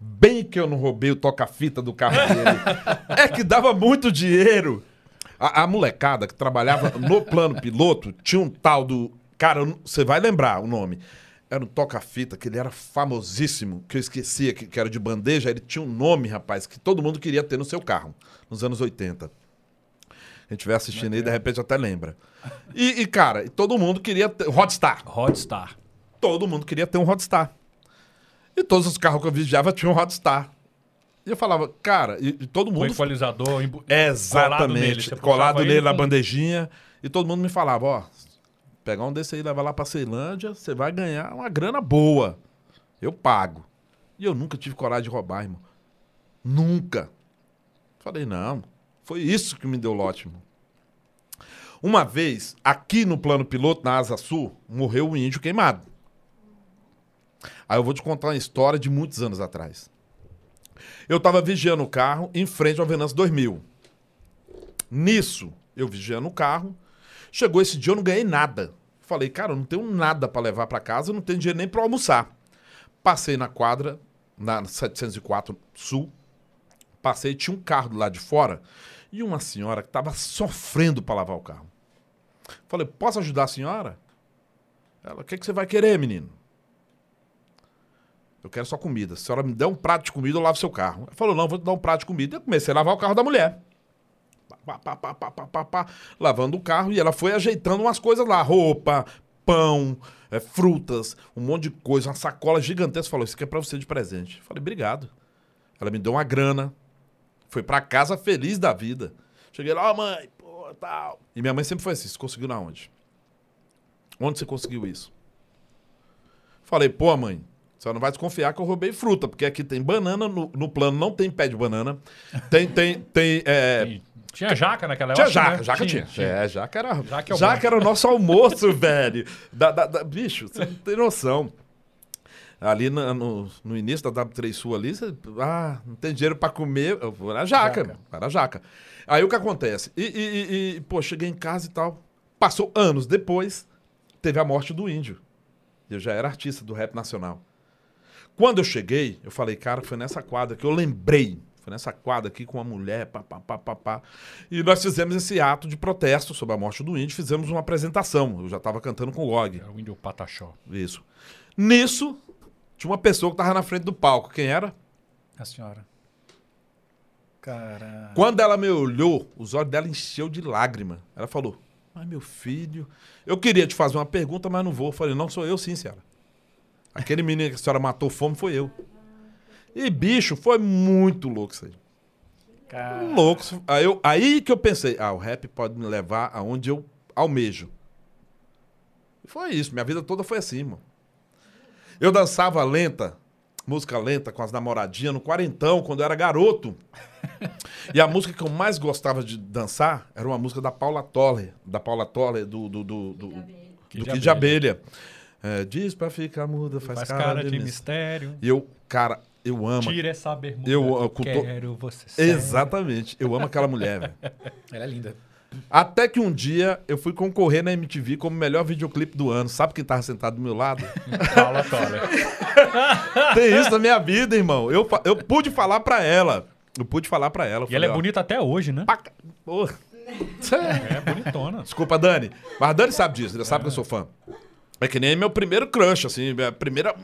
bem que eu não roubei o toca-fita do carro dele. é que dava muito dinheiro. A, a molecada que trabalhava no plano piloto tinha um tal do. Cara, você vai lembrar o nome. Era um toca-fita, que ele era famosíssimo, que eu esquecia, que, que era de bandeja. Ele tinha um nome, rapaz, que todo mundo queria ter no seu carro, nos anos 80. A gente estiver assistindo aí, de repente até lembra. E, e, cara, todo mundo queria ter. Rodstar. Rodstar. Todo mundo queria ter um Rodstar. E todos os carros que eu vigiava tinham um Rodstar. E eu falava, cara, e, e todo mundo. equalizador. embu- Exatamente. nele, você Colado nele, ele na com- bandejinha. E todo mundo me falava, ó, pegar um desse aí, levar lá pra Ceilândia, você vai ganhar uma grana boa. Eu pago. E eu nunca tive coragem de roubar, irmão. Nunca. Falei, não. Foi isso que me deu lote, irmão. Uma vez, aqui no plano piloto, na Asa Sul, morreu um índio queimado. Aí eu vou te contar uma história de muitos anos atrás. Eu tava vigiando o carro em frente ao Venâncio 2000. Nisso, eu vigiando o carro. Chegou esse dia, eu não ganhei nada. Falei, cara, eu não tenho nada pra levar pra casa, não tenho dinheiro nem pra almoçar. Passei na quadra, na 704 Sul. Passei, tinha um carro do lado de fora e uma senhora que tava sofrendo pra lavar o carro. Falei, posso ajudar a senhora? Ela, o que, que você vai querer, menino? Eu quero só comida. Se a senhora me der um prato de comida, eu lavo seu carro. Ela falou, não, vou te dar um prato de comida. Eu comecei a lavar o carro da mulher. Pá, pá, pá, pá, pá, pá, pá, lavando o carro e ela foi ajeitando umas coisas lá. Roupa, pão, é, frutas, um monte de coisa. Uma sacola gigantesca. Falou, isso aqui é pra você de presente. Eu falei, obrigado. Ela me deu uma grana. Foi pra casa feliz da vida. Cheguei lá, ó, mãe, pô, tal. E minha mãe sempre foi assim, você conseguiu na onde? Onde você conseguiu isso? Falei, pô, mãe, você não vai desconfiar que eu roubei fruta, porque aqui tem banana, no, no plano não tem pé de banana. Tem, tem, tem. é, Tinha jaca naquela tinha época, jaca, né? jaca tinha. É, jaca era, Jaca é o jaca era o nosso almoço, velho. Da, da- da- bicho, você não tem noção. Ali na- no, no início da W3 Sul ali, você, ah, não tem dinheiro pra comer. Eu vou na jaca, Jaca. era jaca. Aí o que acontece? E, e- e- e, pô, cheguei em casa e tal. Passou anos depois, teve a morte do índio. Eu já era artista do rap nacional. Quando eu cheguei, eu falei, cara, foi nessa quadra que eu lembrei. Foi nessa quadra aqui com uma mulher, pá, pá, pá, pá, pá. E nós fizemos esse ato de protesto sobre a morte do índio, fizemos uma apresentação. Eu já estava cantando com o Og. Era o índio Pataxó. Isso. Nisso, tinha uma pessoa que estava na frente do palco. Quem era? A senhora. Cara. Quando ela me olhou, os olhos dela encheu de lágrima. Ela falou: Mas meu filho, eu queria te fazer uma pergunta, mas não vou. Eu falei: Não, sou eu sim, senhora. Aquele menino que a senhora matou fome foi eu. E bicho, foi muito louco isso aí. Cara. Louco. Aí, eu- aí que eu pensei: Ah, o rap pode me levar aonde eu almejo. E foi isso. Minha vida toda foi assim, mano. Eu dançava lenta, música lenta com as namoradinhas no quarentão, quando eu era garoto. E a música que eu mais gostava de dançar era uma música da Paula Toller. Da Paula Toller, do. do, do, do- do Kid de Abelha. É, diz pra ficar muda, faz, Faz cara, cara de, de mis- mistério. E eu, cara, eu amo. Tira essa bermuda. Eu, Eu, quero você sério. Exatamente. Eu amo aquela mulher, velho. Ela é linda. Até que um dia eu fui concorrer na MTV como melhor videoclipe do ano. Sabe quem tava sentado do meu lado? Paula Toller. Tem isso na minha vida, irmão. Eu, eu pude falar pra ela. Eu pude falar pra ela. E ela é falei, ó, bonita até hoje, né? pra ca- Porra. É bonitona. Desculpa, Dani. Mas a Dani sabe disso, ele sabe que eu sou fã. É que nem meu primeiro crush, assim. A primeira.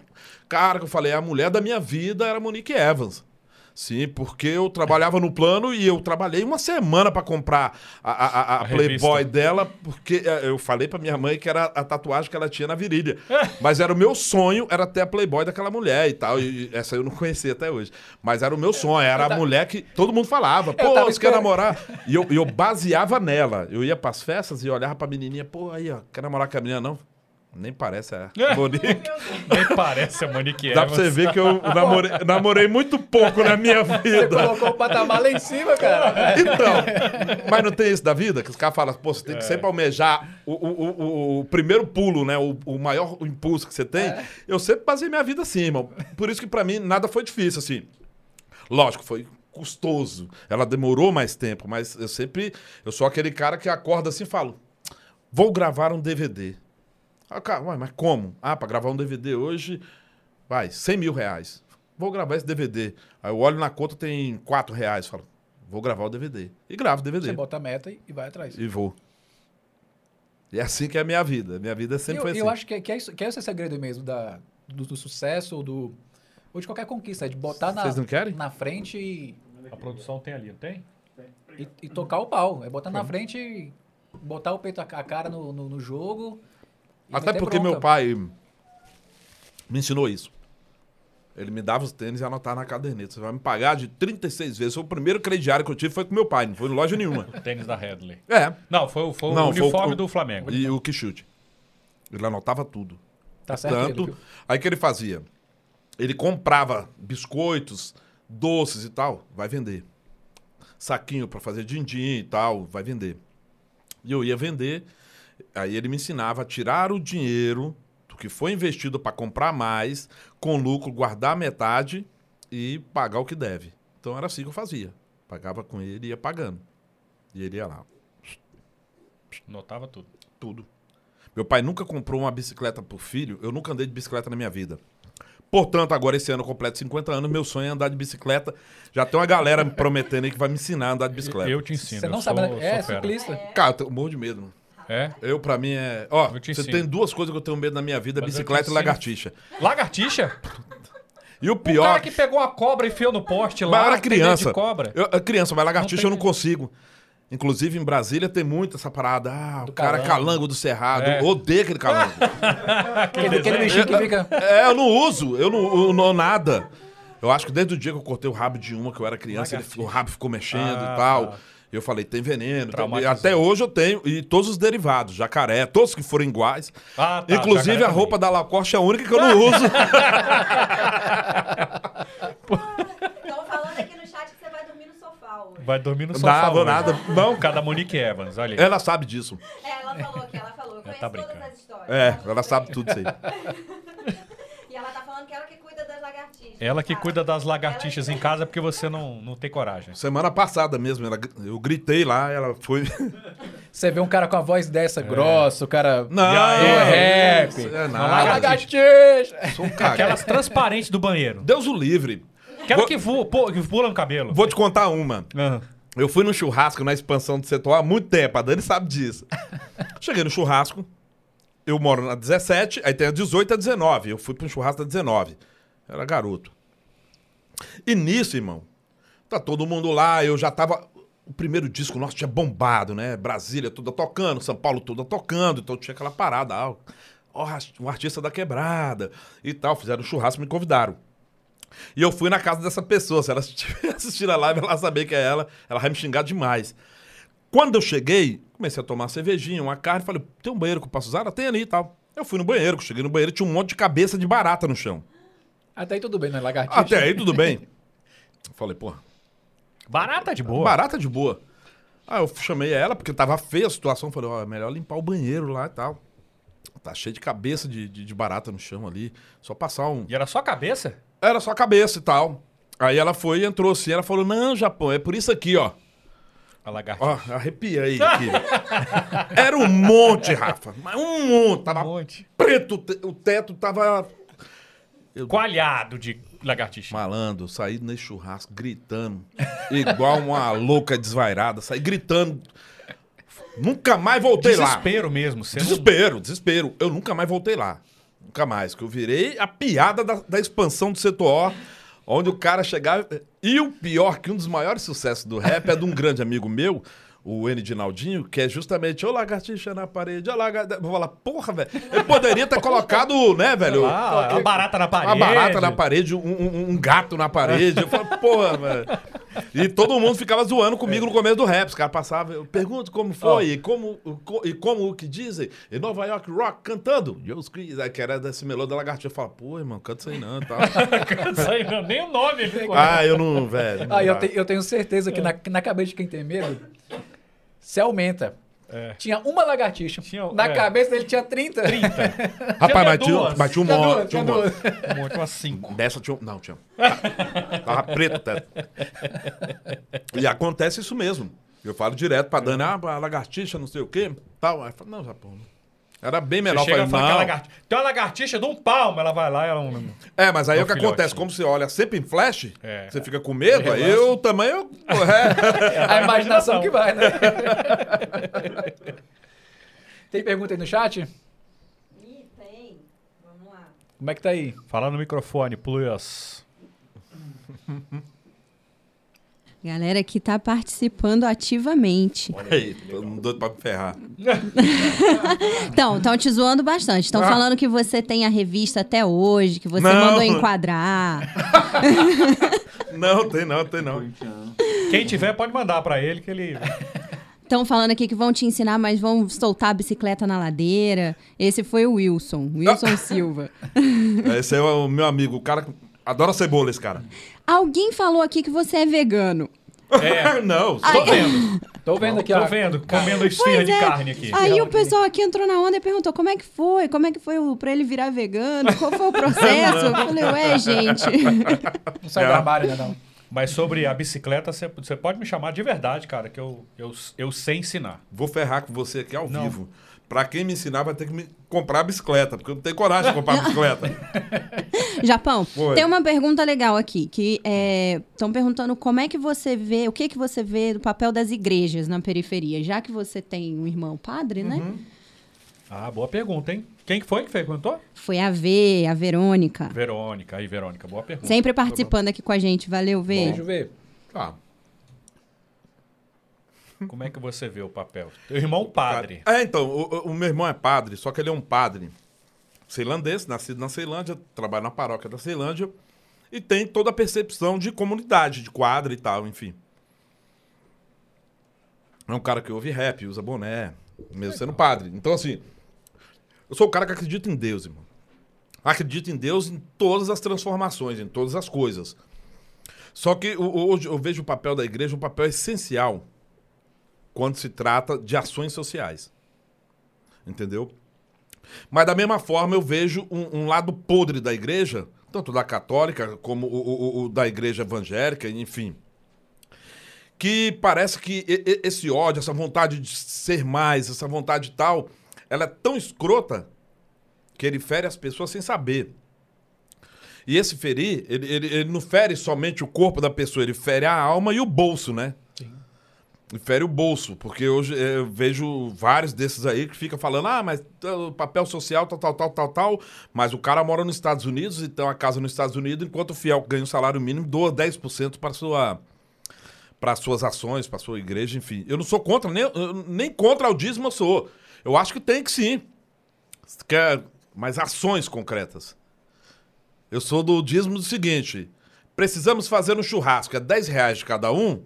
Cara, que eu falei, a mulher da minha vida era a Monique Evans. Sim, porque eu trabalhava no plano e eu trabalhei uma semana pra comprar a, a- a- a Playboy dela, porque é, eu falei pra minha mãe que era a tatuagem que ela tinha na virilha. Mas era o meu sonho, era ter a Playboy daquela mulher e tal. E essa eu não conhecia até hoje. Mas era o meu sonho, era a mulher que todo mundo falava. Pô, você quer esperando. namorar? E eu, eu baseava nela. Eu ia pras festas e olhava pra menininha, pô, aí, ó, quer namorar com a menina, não? Nem parece a Monique. Nem parece a Monique Dá pra você ver que eu namorei, namorei muito pouco na minha Você vida. colocou o patamar lá em cima, cara. Então, mas não tem isso da vida? Que os caras falam, pô, você tem que É. sempre almejar o, o, o, o primeiro pulo, né? O, o maior impulso que você tem. É. Eu sempre basei minha vida assim, irmão. Por isso que pra mim nada foi difícil, assim. Lógico, foi custoso. Ela demorou mais tempo, mas eu sempre. Eu sou aquele cara que acorda assim e falo: vou gravar um DVD. Ah, cara, ué, mas como? Ah, pra gravar um DVD hoje, vai, 100 mil reais. Vou gravar esse DVD. Aí eu olho na conta, tem 4 reais. Falo, vou gravar o DVD. E gravo o DVD. Você bota a meta e vai atrás. E vou. E é assim que é a minha vida. Minha vida sempre eu, foi assim. eu acho que, é- que, é isso, que é esse o segredo mesmo da, do, do sucesso ou do, ou de qualquer conquista. É de botar na, Vocês não querem? na frente e, A produção tem ali, não tem? e, e tocar o pau. É botar na frente e botar o peito, a a cara no, no, no jogo. Até porque bronca. meu pai me ensinou isso. Ele me dava os tênis e anotava na caderneta. Você vai me pagar de 36 vezes. Foi o primeiro crediário que eu tive foi com meu pai, não foi em loja nenhuma. O tênis da Headley. É. Não, foi, o- foi Não, o foi o- uniforme do Flamengo. E o que chute. Ele anotava tudo. Tá certo Tanto. ele? Aí o que ele fazia? Ele comprava biscoitos, doces e tal, vai vender. Saquinho pra fazer din-din e tal, vai vender. E eu ia vender, aí ele me ensinava a tirar o dinheiro do que foi investido pra comprar mais, com lucro, guardar metade e pagar o que deve. Então era assim que eu fazia. Pagava com ele e ia pagando. E ele ia lá, Notava tudo. tudo. Meu pai nunca comprou uma bicicleta por filho, eu nunca andei de bicicleta na minha vida. Portanto, agora esse ano eu completo 50 anos, meu sonho é andar de bicicleta. Já tem uma galera me prometendo aí que vai me ensinar a andar de bicicleta. Eu te ensino. Você não eu sabe, sou, né? É, ciclista. Cara, eu monte de medo. mano. É? Eu, pra mim, é. Ó, você ensino. tem duas coisas que eu tenho medo na minha vida: Mas bicicleta e lagartixa. Lagartixa? E o O pior. cara que pegou a cobra e enfiou no poste lá. Mas era criança. Cobra. Eu, eu criança, mas lagartixa Não eu não consigo. Inclusive, em Brasília tem muito essa parada. Ah, Do o cara é calango. calango do cerrado. É. Eu odeio aquele calango. Aquele, aquele bichinho que fica. É, eu não uso, eu não, eu não nada. Eu acho que desde o dia que eu cortei o rabo de uma, que eu era criança, ele, o rabo ficou mexendo Ah, e tal. tá. Eu falei, tem veneno. Traumatizou. Até hoje eu tenho, e todos os derivados, jacaré, todos que forem iguais. Ah, tá, Inclusive a roupa da Lacoste é a única que eu não uso. Estão falando aqui no chat que você vai dormir no sofá hoje. Vai dormir no sofá. Nada, hoje. nada. Não, Por causa da Monique Evans, olha aí. ela sabe disso. É, ela falou aqui, ela falou. Eu conheço tá todas brincando. as histórias. É, ela sabe tudo isso aí. E ela tá falando que ela que cuida das lagartixas. Ela que cuida das lagartixas Ela em casa porque você não, não tem coragem. Semana passada mesmo, ela- eu gritei lá, ela foi. Você vê um cara com a voz dessa grossa, o cara Não, do é, rap. é Ah, nada. lagartixa. Sou um cara. Aquelas transparentes do banheiro. Deus o livre. Aquela Vou- que, voa, pô, que pula no cabelo. Vou te contar uma. Ah. Eu fui no churrasco na expansão do setor há muito tempo, a Dani sabe disso. Cheguei no churrasco, eu moro na 17, aí tem a 18 e a 19. Eu fui pro churrasco da 19. Era garoto. E nisso, irmão, tá todo mundo lá, eu já tava. O primeiro disco nosso tinha bombado, né? Brasília toda tocando, São Paulo toda tocando, então tinha aquela parada. Ó, um artista da quebrada e tal. Fizeram um churrasco, me convidaram. E eu fui na casa dessa pessoa. Se ela assistindo a live, ela saber que é ela. Ela vai me xingar demais. Quando eu cheguei, comecei a tomar uma cervejinha, uma carne. Falei, tem um banheiro que eu posso usar? Ela tem ali e tal. Eu fui no banheiro. Cheguei no banheiro tinha um monte de cabeça de barata no chão. Até aí tudo bem, né? Lagartixa. Até aí tudo bem. Falei, pô, Barata de boa. barata de boa. Aí eu chamei ela, porque tava feia a situação. Falei, ó, é melhor limpar o banheiro lá e tal. Tá cheio de cabeça de, de, de barata no chão ali. Só passar um. E era só a cabeça? Era só a cabeça e tal. Aí ela foi e entrou assim. Ela falou: Não, Japão, é por isso aqui, ó. A lagartixa. Ó, arrepiei aqui. Era um monte, Rafa. Mas um monte. Tava Um monte. preto. O teto tava Coalhado de lagartixa. Malandro, saí nesse churrasco gritando, igual uma louca desvairada, saí gritando. Nunca mais voltei lá. Desespero mesmo. Você não- Desespero, desespero. Eu nunca mais voltei lá. Nunca mais. Que eu virei a piada da, da expansão do setor, onde o cara chegava. E o pior, que um dos maiores sucessos do rap é de um grande amigo meu, o N. Dinaldinho, que é justamente ô lagartixa na parede, ô lagartixa. Vou falar, porra, velho. Ele poderia ter colocado, né, velho? Ah, a barata na parede. Uma barata na parede, um, um- um gato na parede. Eu falei, porra, velho. E todo mundo ficava zoando comigo no começo do rap. Os caras passavam, eu pergunto como foi, e, como, co- e como o que dizem. Em Nova York Rock cantando. Screez, aí que era desse melô da lagartixa. Eu falo, pô, irmão, canta isso aí não tal. Isso aí, não, nem o nome. ah, eu não, velho. não Ah, eu, te- eu tenho certeza que na, que na cabeça de quem tem medo, se aumenta. É. Tinha uma lagartixa. Tinha- na é. cabeça dele tinha 30. 30. Rapaz, mas tinha, mas tinha um monte. Tinha um duas. monte. Um monte, umas cinco. Dessa tinha um. Não, tinha. Tava preto teto. E acontece isso mesmo. Eu falo direto pra Dani, ah, a lagartixa, não sei o quê. Tal. Aí eu falo, não, Japão. Era bem Você menor. Eu chega falei, fala lagartixa. Tem uma lagartixa de um palmo, ela vai lá e ela não. É, mas aí É o o que filhote. acontece? Como você olha sempre em flash, É. você fica com medo, aí eu também. Eu, é. A imaginação que vai, né? tem pergunta aí no chat? Ih, tem. Vamos lá. Como é que tá aí? Fala no microfone, plus. Galera que tá participando ativamente. Aí, todo mundo doido pra me ferrar. Então, estão te zoando bastante. Estão Ah. falando que você tem a revista até hoje, que você Não. mandou enquadrar. Não, tem não, tem não. Quem tiver, pode mandar pra ele que ele. Estão falando aqui que vão te ensinar, mas vão soltar a bicicleta na ladeira. Esse foi o Wilson, Wilson Silva. Esse é o meu amigo, o cara que adora cebola, esse cara. Alguém falou aqui que você é vegano. É. não, Tô vendo. Tô vendo aqui, Tô ó. vendo. Comendo esfirra Pois de é. carne aqui. Aí o pessoal aqui entrou na onda e perguntou como é que foi, como é que foi o, pra ele virar vegano, qual foi o processo? Eu falei, ué, gente. Não sai do armário, né, não. Mas sobre a bicicleta, você você pode me chamar de verdade, cara, que eu, eu, eu sei ensinar. Vou ferrar com você aqui ao Não. vivo. Pra quem me ensinar, vai ter que me comprar a bicicleta, porque eu não tenho coragem de comprar a bicicleta. Japão, Foi. tem uma pergunta legal aqui, que estão perguntando como é que você vê, o que que você vê do papel das igrejas na periferia, já que você tem um irmão padre, né? Uhum. Ah, boa pergunta, hein? Quem que foi que perguntou? Foi a V, a Verônica. Verônica. Aí, Verônica, boa pergunta. Sempre participando aqui com a gente. Valeu, V. Deixa eu ver. Ah, Como é que você vê o papel? Teu irmão padre. É, então, o, o meu irmão é padre, só que ele é um padre ceilandês, nascido na Ceilândia, trabalha na paróquia da Ceilândia e tem toda a percepção de comunidade, de quadra e tal, enfim. É um cara que ouve rap, usa boné, mesmo sendo padre. Então, assim, eu sou o cara que acredita em Deus, irmão. Acredito em Deus em todas as transformações, em todas as coisas. Só que hoje eu vejo o papel da igreja um papel essencial quando se trata de ações sociais. Entendeu? Mas da mesma forma eu vejo um, um lado podre da igreja, tanto da católica como o, o- o da igreja evangélica, enfim. Que parece que esse ódio, essa vontade de ser mais, essa vontade tal, ela é tão escrota que ele fere as pessoas sem saber. E esse ferir, ele, ele, ele não fere somente o corpo da pessoa, ele fere a alma e o bolso, né? Fere o bolso, porque hoje eh, eu vejo vários desses aí que ficam falando, ah, mas ah, papel social, tal, tal, tal, tal, tal, mas o cara mora nos Estados Unidos e tem uma casa nos Estados Unidos, enquanto o fiel ganha o salário mínimo doa 10% para sua para suas ações, para sua igreja, enfim. Eu não sou contra, nem, nem contra o dízimo eu sou. Eu acho que tem que sim. Quer, mas ações concretas. Eu sou do dízimo do seguinte: precisamos fazer um churrasco, é 10 reais de cada um.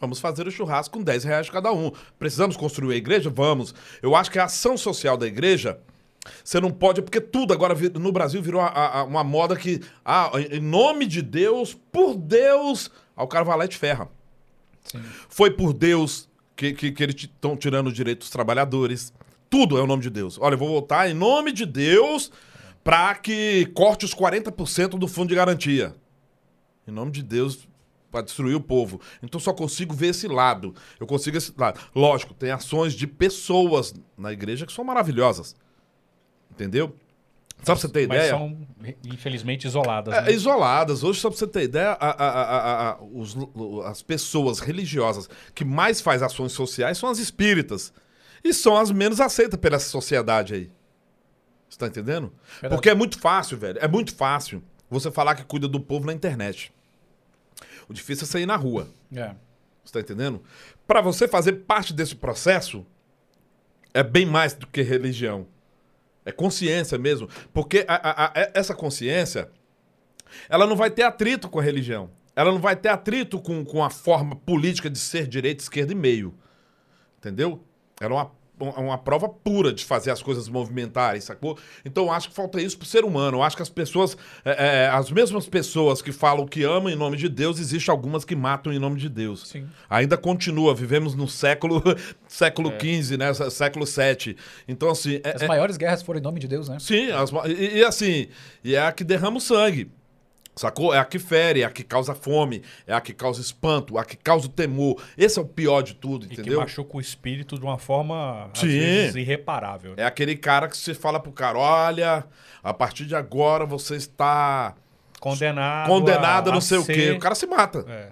Vamos fazer o churrasco com 10 reais cada um. Precisamos construir a igreja? Vamos. Eu acho que a ação social da igreja, você não pode, porque tudo agora no Brasil virou a- a- uma moda que, ah, em nome de Deus, por Deus, aí o cara vai lá e te ferra. Foi por Deus que, que, que eles estão tirando o direito dos trabalhadores. Tudo é o nome de Deus. Olha, eu vou votar em nome de Deus para que corte os 40% do fundo de garantia. Em nome de Deus, para destruir o povo. Então só consigo ver esse lado. Eu consigo esse lado. Lógico, tem ações de pessoas na igreja que são maravilhosas. Entendeu? Só pra você ter Mas ideia. são, infelizmente, isoladas. É, né? isoladas. Hoje, só pra você ter ideia, a- a- a- os- as pessoas religiosas que mais faz ações sociais são as espíritas. E são as menos aceitas pela sociedade aí. Você tá entendendo? Verdade. Porque é muito fácil, velho. É muito fácil você falar que cuida do povo na internet. O difícil é sair na rua. É. Você tá entendendo? Pra você fazer parte desse processo, é bem mais do que religião. É consciência mesmo. Porque a- a- a- essa consciência, ela não vai ter atrito com a religião. Ela não vai ter atrito com, com a forma política de ser direita, esquerda e meio. Entendeu? Ela é uma, uma- uma prova pura de fazer as coisas movimentarem, sacou? Então eu acho que falta isso pro ser humano. Eu acho que as pessoas, é, é, as mesmas pessoas que falam que amam em nome de Deus, existem algumas que matam em nome de Deus. Sim. Ainda continua, vivemos no século século XV, né? sé- Século VII. Então, assim. é- As é- maiores guerras foram em nome de Deus, né? sim, as e, e assim, e é a que derrama o sangue. Sacou? É a que fere, é a que causa fome, é a que causa espanto, é a que causa o temor. Esse é o pior de tudo, E que entendeu? machuca o espírito de uma forma, às vezes, irreparável. né? É aquele cara que você fala pro cara: olha, a partir de agora você está Condenado. condenado a não sei o ser- quê. O cara se mata. É.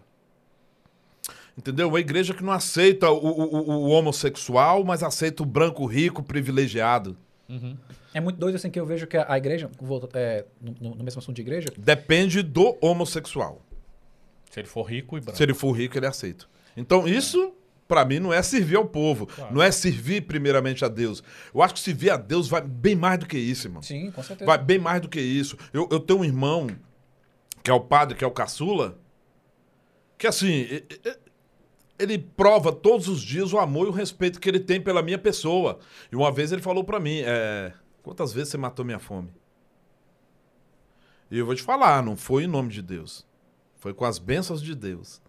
Entendeu? Uma igreja que não aceita o, o- o- o homossexual, mas aceita o branco rico privilegiado. É muito doido assim que eu vejo que a, a igreja, volta, é, no, no- mesmo assunto de igreja, Depende do homossexual. Se ele for rico e branco. Se ele for rico, ele aceita. Então, isso, pra mim, não é servir ao povo. Claro. Não é servir primeiramente a Deus. Eu acho que servir a Deus vai bem mais do que isso, irmão. sim, com certeza. Vai bem mais do que isso. Eu, eu tenho um irmão, que é o padre, que é o caçula, que assim, ele prova todos os dias o amor e o respeito que ele tem pela minha pessoa. E uma vez ele falou pra mim, é, quantas vezes você matou minha fome? E eu vou te falar, não foi em nome de Deus. Foi com as bênçãos de Deus.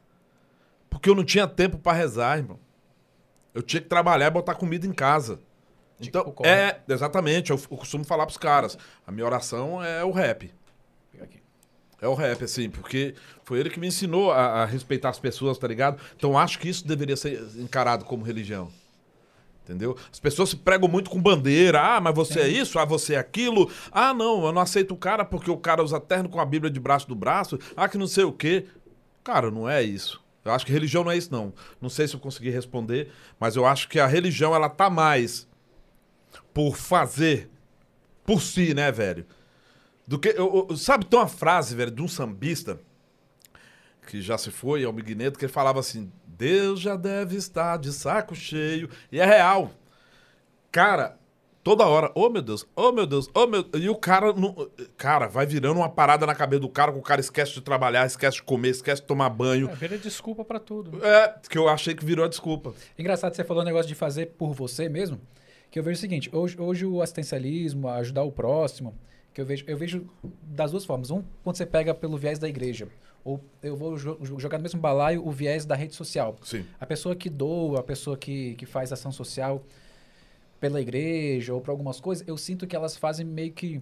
Porque eu não tinha tempo pra rezar, irmão. Eu tinha que trabalhar e botar comida em casa. Então, é, exatamente, eu, eu costumo falar pros caras. A minha oração é o rap. É o rap, assim, porque foi ele que me ensinou a, a respeitar as pessoas, tá ligado? Então acho que isso deveria ser encarado como religião. Entendeu? As pessoas se pregam muito com bandeira. Ah, mas você é isso, ah, você é aquilo. Ah, não, eu não aceito o cara porque o cara usa terno com a Bíblia debaixo do braço. Ah, que não sei o quê. Cara, não é isso. Eu acho que religião não é isso, não. Não sei se eu consegui responder, mas eu acho que a religião, ela tá mais por fazer por si, né, velho? Do que. eu- eu- sabe, tem uma frase, velho, de um sambista que já se foi, é o Miguineto, que ele falava assim: Deus já deve estar de saco cheio. E é real. Cara, toda hora, oh meu Deus, oh meu Deus, oh meu E o cara, não- cara, vai virando uma parada na cabeça do cara, que o cara esquece de trabalhar, esquece de comer, esquece de tomar banho. É, vira desculpa pra tudo. É, que eu achei que virou a desculpa. Engraçado que você falou o negócio de fazer por você mesmo, que eu vejo o seguinte, hoje, hoje o assistencialismo, ajudar o próximo, que eu vejo, eu vejo das duas formas. Um, quando você pega pelo viés da igreja, ou eu vou jo- jogar no mesmo balaio o viés da rede social. Sim. A pessoa que doa, a pessoa que, que faz ação social pela igreja ou por algumas coisas, eu sinto que elas fazem meio que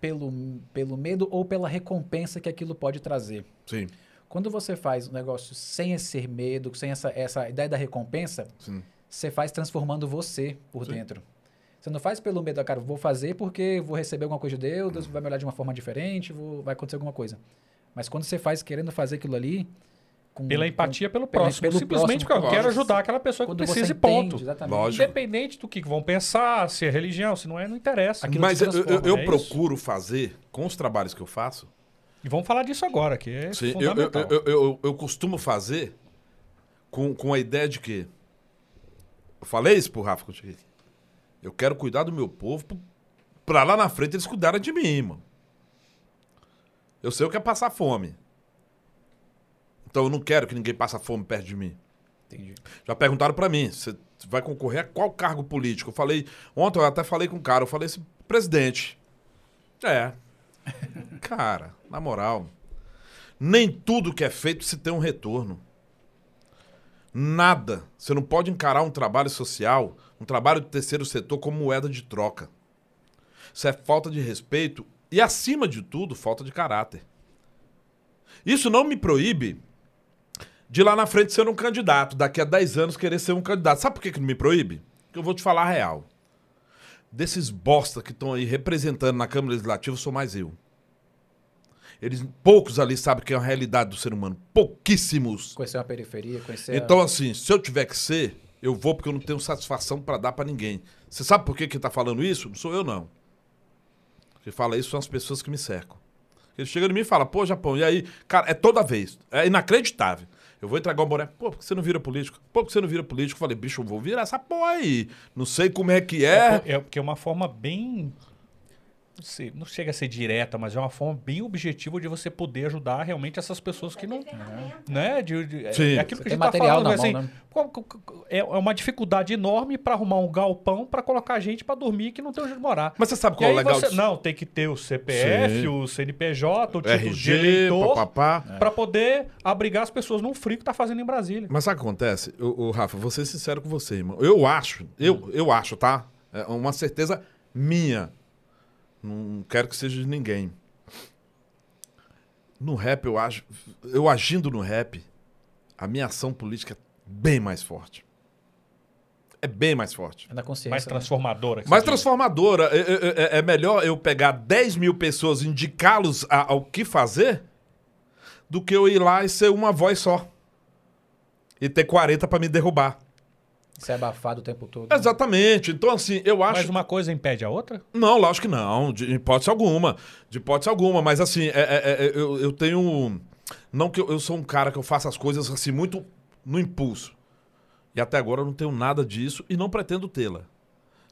pelo, pelo medo ou pela recompensa que aquilo pode trazer. Sim, Quando você faz um negócio sem esse medo, sem essa, essa ideia da recompensa, sim. você faz transformando você por Sim. dentro. Você não faz pelo medo, cara, vou fazer porque vou receber alguma coisa de Deus, Deus vai me olhar de uma forma diferente, vou- vai acontecer alguma coisa. Mas quando você faz querendo fazer aquilo ali... com- Pela com- empatia pelo pela- próximo. pelo Simplesmente próximo, porque eu quero ajudar aquela pessoa que quando precisa e ponto. entende, exatamente. Lógico. Independente do que vão pensar, se é religião, se não é, não interessa. Aquilo Mas eu, eu, eu é isso? procuro fazer, com os trabalhos que eu faço, E vamos falar disso agora, que é Sim, eu, eu, fundamental. eu, eu, eu costumo fazer com, com a ideia de que. Eu falei isso pro Rafa quando cheguei aqui. Eu quero cuidar do meu povo pra lá na frente eles cuidarem de mim, mano. Eu sei o que é passar fome. Então eu não quero que ninguém passe fome perto de mim. Entendi. Já perguntaram pra mim, você vai concorrer a qual cargo político? Eu falei, ontem eu até falei com um cara, eu falei assim, presidente. É. Cara, na moral, nem tudo que é feito se tem um retorno. Nada. Você não pode encarar um trabalho social, um trabalho do terceiro setor como moeda de troca. Isso é falta de respeito e, acima de tudo, falta de caráter. Isso não me proíbe de lá na frente ser um candidato, daqui a 10 anos querer ser um candidato. Sabe por que, que não me proíbe? Porque eu vou te falar a real. Desses bosta que estão aí representando na Câmara Legislativa, sou mais eu. Eles, poucos ali sabem que é a realidade do ser humano. Pouquíssimos. Conhecer uma periferia, conhecer. a- Então, assim, se eu tiver que ser, eu vou porque eu não tenho satisfação pra dar pra ninguém. Você sabe por que quem tá falando isso? Não sou eu, não. Quem fala isso são as pessoas que me cercam. Eles chegam em mim e falam, pô, Japão, e aí? Cara, é toda vez. É inacreditável. Eu vou entregar um boné. Pô, por que você não vira político? Pô, por que você não vira político? Eu falei, bicho, eu vou virar essa porra aí. Não sei como é que é. É porque é uma forma bem. Não, chega a ser direta, mas é uma forma bem objetiva de você poder ajudar realmente essas pessoas que não. Né? De, de- é- Sim. é aquilo Você que a gente tá material falando, na assim, mão, né? é é uma dificuldade enorme para arrumar um galpão para colocar gente para dormir que não tem onde morar. Mas você sabe qual é o legal você- disso? Não, tem que ter o CPF, Sim. o CNPJ, o título de RG, eleitor, papapá. para poder abrigar as pessoas num frio que tá fazendo em Brasília. Mas sabe o que acontece? O, Rafa, vou ser sincero com você, irmão. Eu acho, eu, eu acho, tá? É uma certeza minha. Não quero que seja de ninguém. No rap, eu acho. Eu agindo no rap, a minha ação política é bem mais forte. É bem mais forte. É na consciência. Mais né? transformadora. que Mais diz. transformadora. É, é- é- é melhor eu pegar 10 mil pessoas e indicá-los a- ao que fazer do que eu ir lá e ser uma voz só. E ter 40 pra me derrubar. Ser abafado o tempo todo. né? Exatamente. Então, assim, eu acho. Mas uma coisa impede a outra? Não, lógico que não, de hipótese alguma. De hipótese alguma, mas assim, é- é- é- eu, eu tenho. Não que eu, eu sou um cara que eu faça as coisas assim muito no impulso. E até agora eu não tenho nada disso e não pretendo tê-la.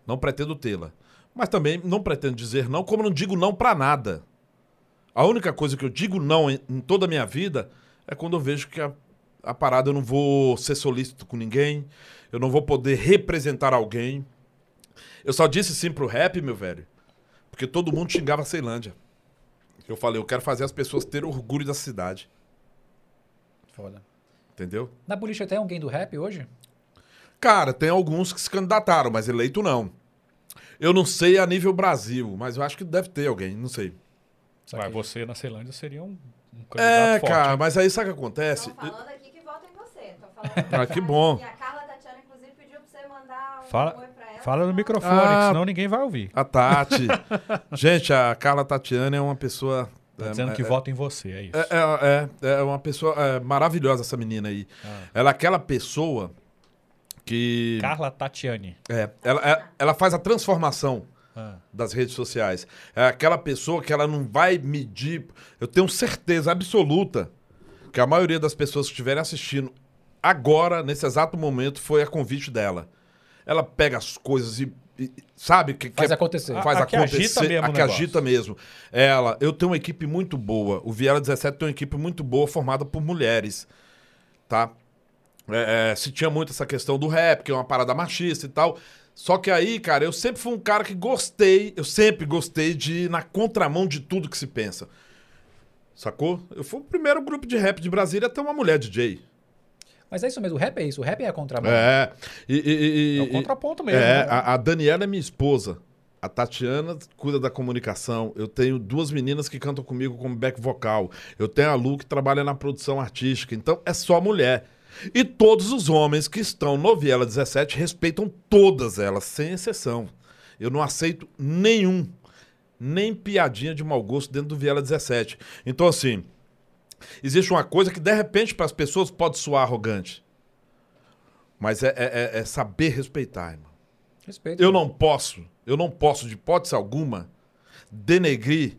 Não pretendo tê-la. Mas também não pretendo dizer não, como não digo não pra nada. A única coisa que eu digo não em, em toda a minha vida é quando eu vejo que a, a parada eu não vou ser solícito com ninguém, eu não vou poder representar alguém. Eu só disse sim pro rap, meu velho, porque todo mundo xingava a Ceilândia. Eu falei, eu quero fazer as pessoas terem orgulho da cidade. Foda. Entendeu? Na política tem alguém do rap hoje? Cara, tem alguns que se candidataram, mas eleito não. Eu não sei a nível Brasil, mas eu acho que deve ter alguém, não sei. Mas você na Ceilândia seria um, um candidato É, forte. cara, mas aí sabe o que acontece? Estão falando aqui que votam em você. Falando Ah, que bom. E a Carla Tatiana, inclusive, pediu pra você mandar um Fala-. Fala no microfone, Ah. que senão ninguém vai ouvir. A Tati. Gente, a Carla Tatiana é uma pessoa. Tá é, dizendo é, que vota em você, é isso. É, é, é, é uma pessoa é, maravilhosa, essa menina aí. Ah. Ela é aquela pessoa que. Carla Tatiane. É, ela, é- ela faz a transformação Ah. das redes sociais. É aquela pessoa que ela não vai medir. Eu tenho certeza absoluta que a maioria das pessoas que estiverem assistindo agora, nesse exato momento, foi a convite dela. Ela pega as coisas e. e- sabe? Que, Faz que é- acontecer. Faz A- a que acontecer. agita mesmo a que agita mesmo. Ela, eu tenho uma equipe muito boa. O Viela 17 tem uma equipe muito boa formada por mulheres. Tá? É, é, se tinha muito essa questão do rap, que é uma parada machista e tal. Só que aí, cara, eu sempre fui um cara que gostei, eu sempre gostei de ir na contramão de tudo que se pensa. Sacou? Eu fui o primeiro grupo de rap de Brasília a ter uma mulher DJ. Mas é isso mesmo, o rap é isso. O rap é a contramão. É. E, e- e- É o contraponto mesmo. É, né? a, a Daniela é minha esposa. A Tatiana cuida da comunicação. Eu tenho duas meninas que cantam comigo como back vocal. Eu tenho a Lu que trabalha na produção artística. Então é só mulher. E todos os homens que estão no Viela 17 respeitam todas elas, sem exceção. Eu não aceito nenhum, nem piadinha de mau gosto dentro do Viela 17. Então, assim, existe uma coisa que de repente para as pessoas pode soar arrogante. Mas é, é- é- é saber respeitar, irmão. Respeito. Eu não posso, eu não posso, de hipótese alguma, denegrir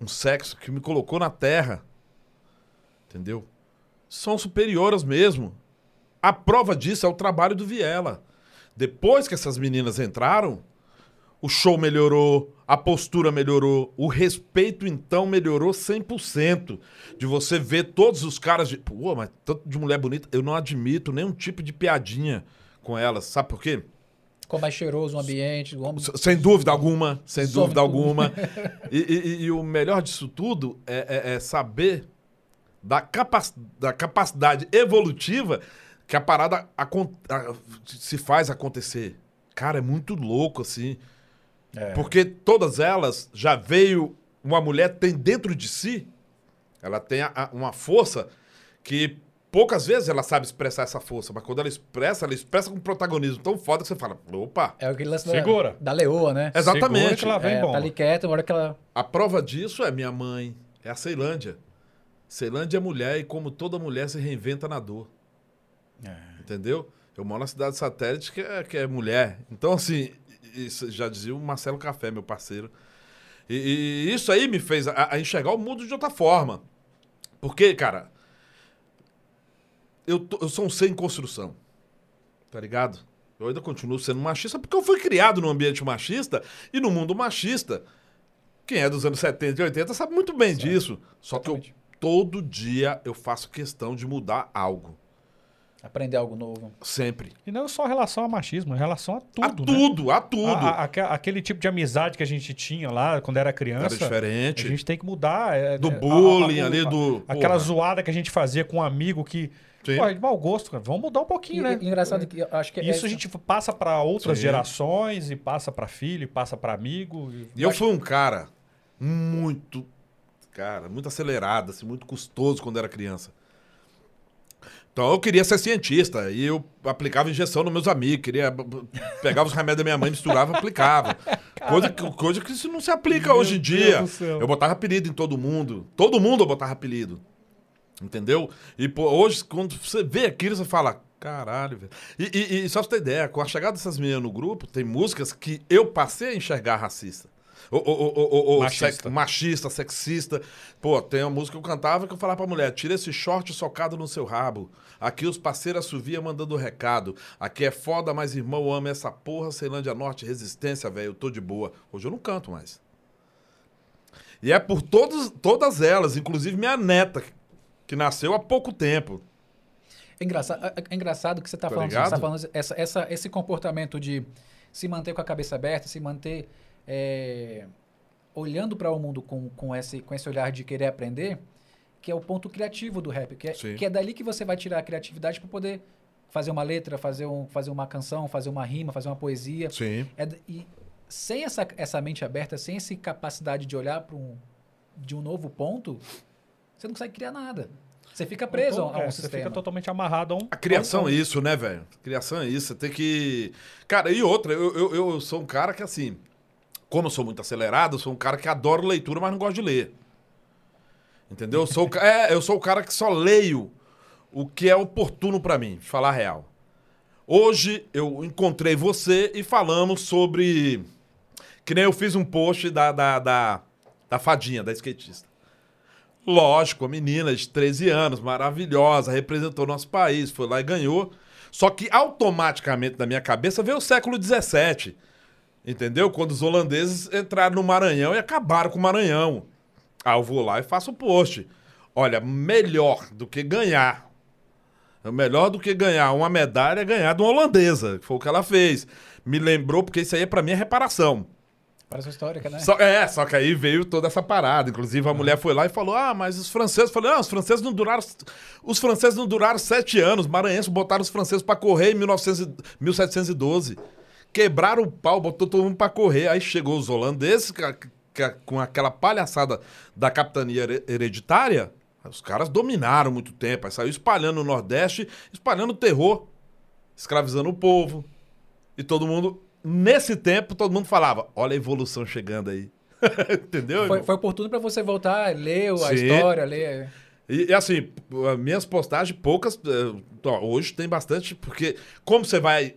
um sexo que me colocou na terra. Entendeu? São superiores mesmo. A prova disso é o trabalho do Viela. Depois que essas meninas entraram, o show melhorou, a postura melhorou, o respeito então melhorou 100%. De você ver todos os caras de, pô, mas tanto de mulher bonita, eu não admito nenhum tipo de piadinha com elas. Sabe por quê? Ficou mais cheiroso o ambiente. O Sem dúvida alguma, sem Some dúvida tudo. alguma. E, e- e o melhor disso tudo é, é- é saber da, capac- da capacidade evolutiva que a parada a- se faz acontecer. Cara, é muito louco, assim. É. Porque todas elas já veio. Uma mulher tem dentro de si, ela tem a- a- uma força que poucas vezes ela sabe expressar essa força, mas quando ela expressa, ela expressa com um protagonismo tão foda que você fala: opa, É aquele lance Segura. Da, da leoa, né? Exatamente. Segura que lá vem é, bom. tá ali quieta, uma hora que ela... A prova disso é minha mãe, é a Ceilândia. Ceilândia é mulher e, como toda mulher, se reinventa na dor. Entendeu? Eu moro na cidade satélite que é, que é mulher. Então, assim, isso já dizia o Marcelo Café, meu parceiro. E, e isso aí me fez a, a enxergar o mundo de outra forma. Porque, cara, eu, tô- eu sou um ser em construção. Tá ligado? Eu ainda continuo sendo machista porque eu fui criado num ambiente machista e no mundo machista. Quem é dos anos 70 e 80 sabe muito bem disso. Só que eu, todo dia eu faço questão de mudar algo. Aprender algo novo. Sempre. E não só em relação a machismo, em relação a tudo. a né? tudo, a tudo. A- a- aque- aquele tipo de amizade que a gente tinha lá quando era Era criança. diferente. A gente tem que mudar. é- Do é, a- bullying a- a- ali, do. Aquela porra. zoada que a gente fazia com um amigo que. Sim. Pô, é de mau gosto, cara. Vamos mudar um E, pouquinho, né? e engraçado que eu acho que... Isso essa- a gente passa para outras Sim. gerações e passa para filho, e passa para amigo. E eu fui um cara muito. Cara, muito acelerado, assim, muito custoso quando era criança. Então eu queria ser cientista. E eu aplicava injeção nos meus amigos. Queria. Pegava os remédios da minha mãe, misturava e aplicava. Coisa que, coisa que isso não se aplica Meu hoje em dia. Eu botava apelido em todo mundo. Todo mundo eu botava apelido. Entendeu? E pô, hoje, quando você vê aquilo, você fala. Caralho, velho. E, e- e só pra você ter ideia, com a chegada dessas meninas no grupo, tem músicas que eu passei a enxergar racista. Ou, ou- ou- ou- ou Machista. sex- machista, sexista. Pô, tem uma música que eu cantava que eu falava pra mulher: tira esse short socado no seu rabo. Aqui os parceiros assovia mandando recado. Aqui é foda, mas irmão, amo essa porra. Ceilândia Norte, resistência, velho. Eu tô de boa. Hoje eu não canto mais. E é por todos, todas elas, inclusive minha neta, que nasceu há pouco tempo. É engraçado, é- é engraçado que você está Tá falando, você tá falando essa, essa, esse comportamento de se manter com a cabeça aberta, se manter é, olhando para o mundo com, com, esse, com esse olhar de querer aprender, que é o ponto criativo do rap, que é, Sim. que é dali que você vai tirar a criatividade para poder fazer uma letra, fazer, um, fazer uma canção, fazer uma rima, fazer uma poesia. Sim. É e sem essa, essa mente aberta, sem essa capacidade de olhar para um, de um novo ponto, você não consegue criar nada. Você fica preso a, a um É, você sistema. fica totalmente amarrado a um. A criação um- é isso, né, velho? Criação é isso. Você tem que. Cara, e outra, eu, eu, eu sou um cara que, assim, como eu sou muito acelerado, eu sou um cara que adoro leitura, mas não gosto de ler. Entendeu? Eu sou, é, eu sou o cara que só leio o que é oportuno pra mim, falar a real. Hoje eu encontrei você e falamos sobre. Que nem eu fiz um post da, da, da, da fadinha, da skatista. Lógico, a menina de 13 anos, maravilhosa, representou nosso país, foi lá e ganhou. Só que automaticamente na minha cabeça veio o século XVII. Entendeu? Quando os holandeses entraram no Maranhão e acabaram com o Maranhão. Aí eu vou lá e faço o post. Olha, melhor do que ganhar. Melhor do que ganhar uma medalha é ganhar de uma holandesa, que foi o que ela fez. Me lembrou, porque isso aí é pra mim é reparação. Parece uma história, né? Só, é, só que aí veio toda essa parada. Inclusive, a mulher foi lá e falou: Ah, mas os franceses. Falei, não, os franceses não duraram. Os franceses não duraram sete anos. Maranhenses botaram os franceses pra correr em 1900, e- 1712. Quebraram o pau, botou todo mundo pra correr. Aí chegou os holandeses com aquela palhaçada da capitania here- hereditária. Os caras dominaram muito tempo. Aí saiu espalhando no Nordeste, espalhando terror, escravizando o povo. E todo mundo, nesse tempo, todo mundo falava: olha a evolução chegando aí. Entendeu? Foi, foi oportuno pra você voltar, ler a Sim. história, ler. E, e, assim, as minhas postagens, poucas, eh, hoje tem bastante, porque como você vai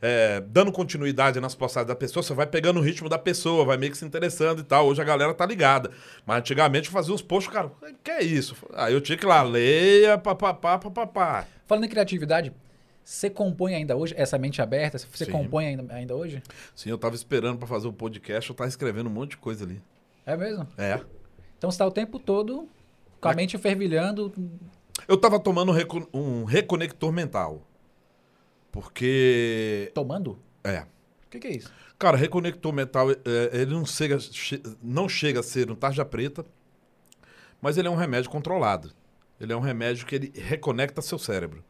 eh, dando continuidade nas postagens da pessoa, você vai pegando o ritmo da pessoa, vai meio que se interessando e tal. Hoje a galera tá ligada. Mas antigamente eu fazia uns posts, cara, que é isso? Aí eu tinha que ir lá, leia, papapá, papapá. Falando em criatividade, você compõe ainda hoje? Essa mente aberta, você Sim. compõe ainda, ainda hoje? Sim, eu tava esperando pra fazer o podcast, eu tava escrevendo um monte de coisa ali. É mesmo? É. Então você tá o tempo todo com a mente fervilhando. Eu tava tomando um, reco- um reconector mental. Porque. Tomando? É. O que, que é isso? Cara, reconector mental, é, ele não chega, che- não chega a ser um tarja preta, mas ele é um remédio controlado. Ele é um remédio que ele reconecta seu cérebro.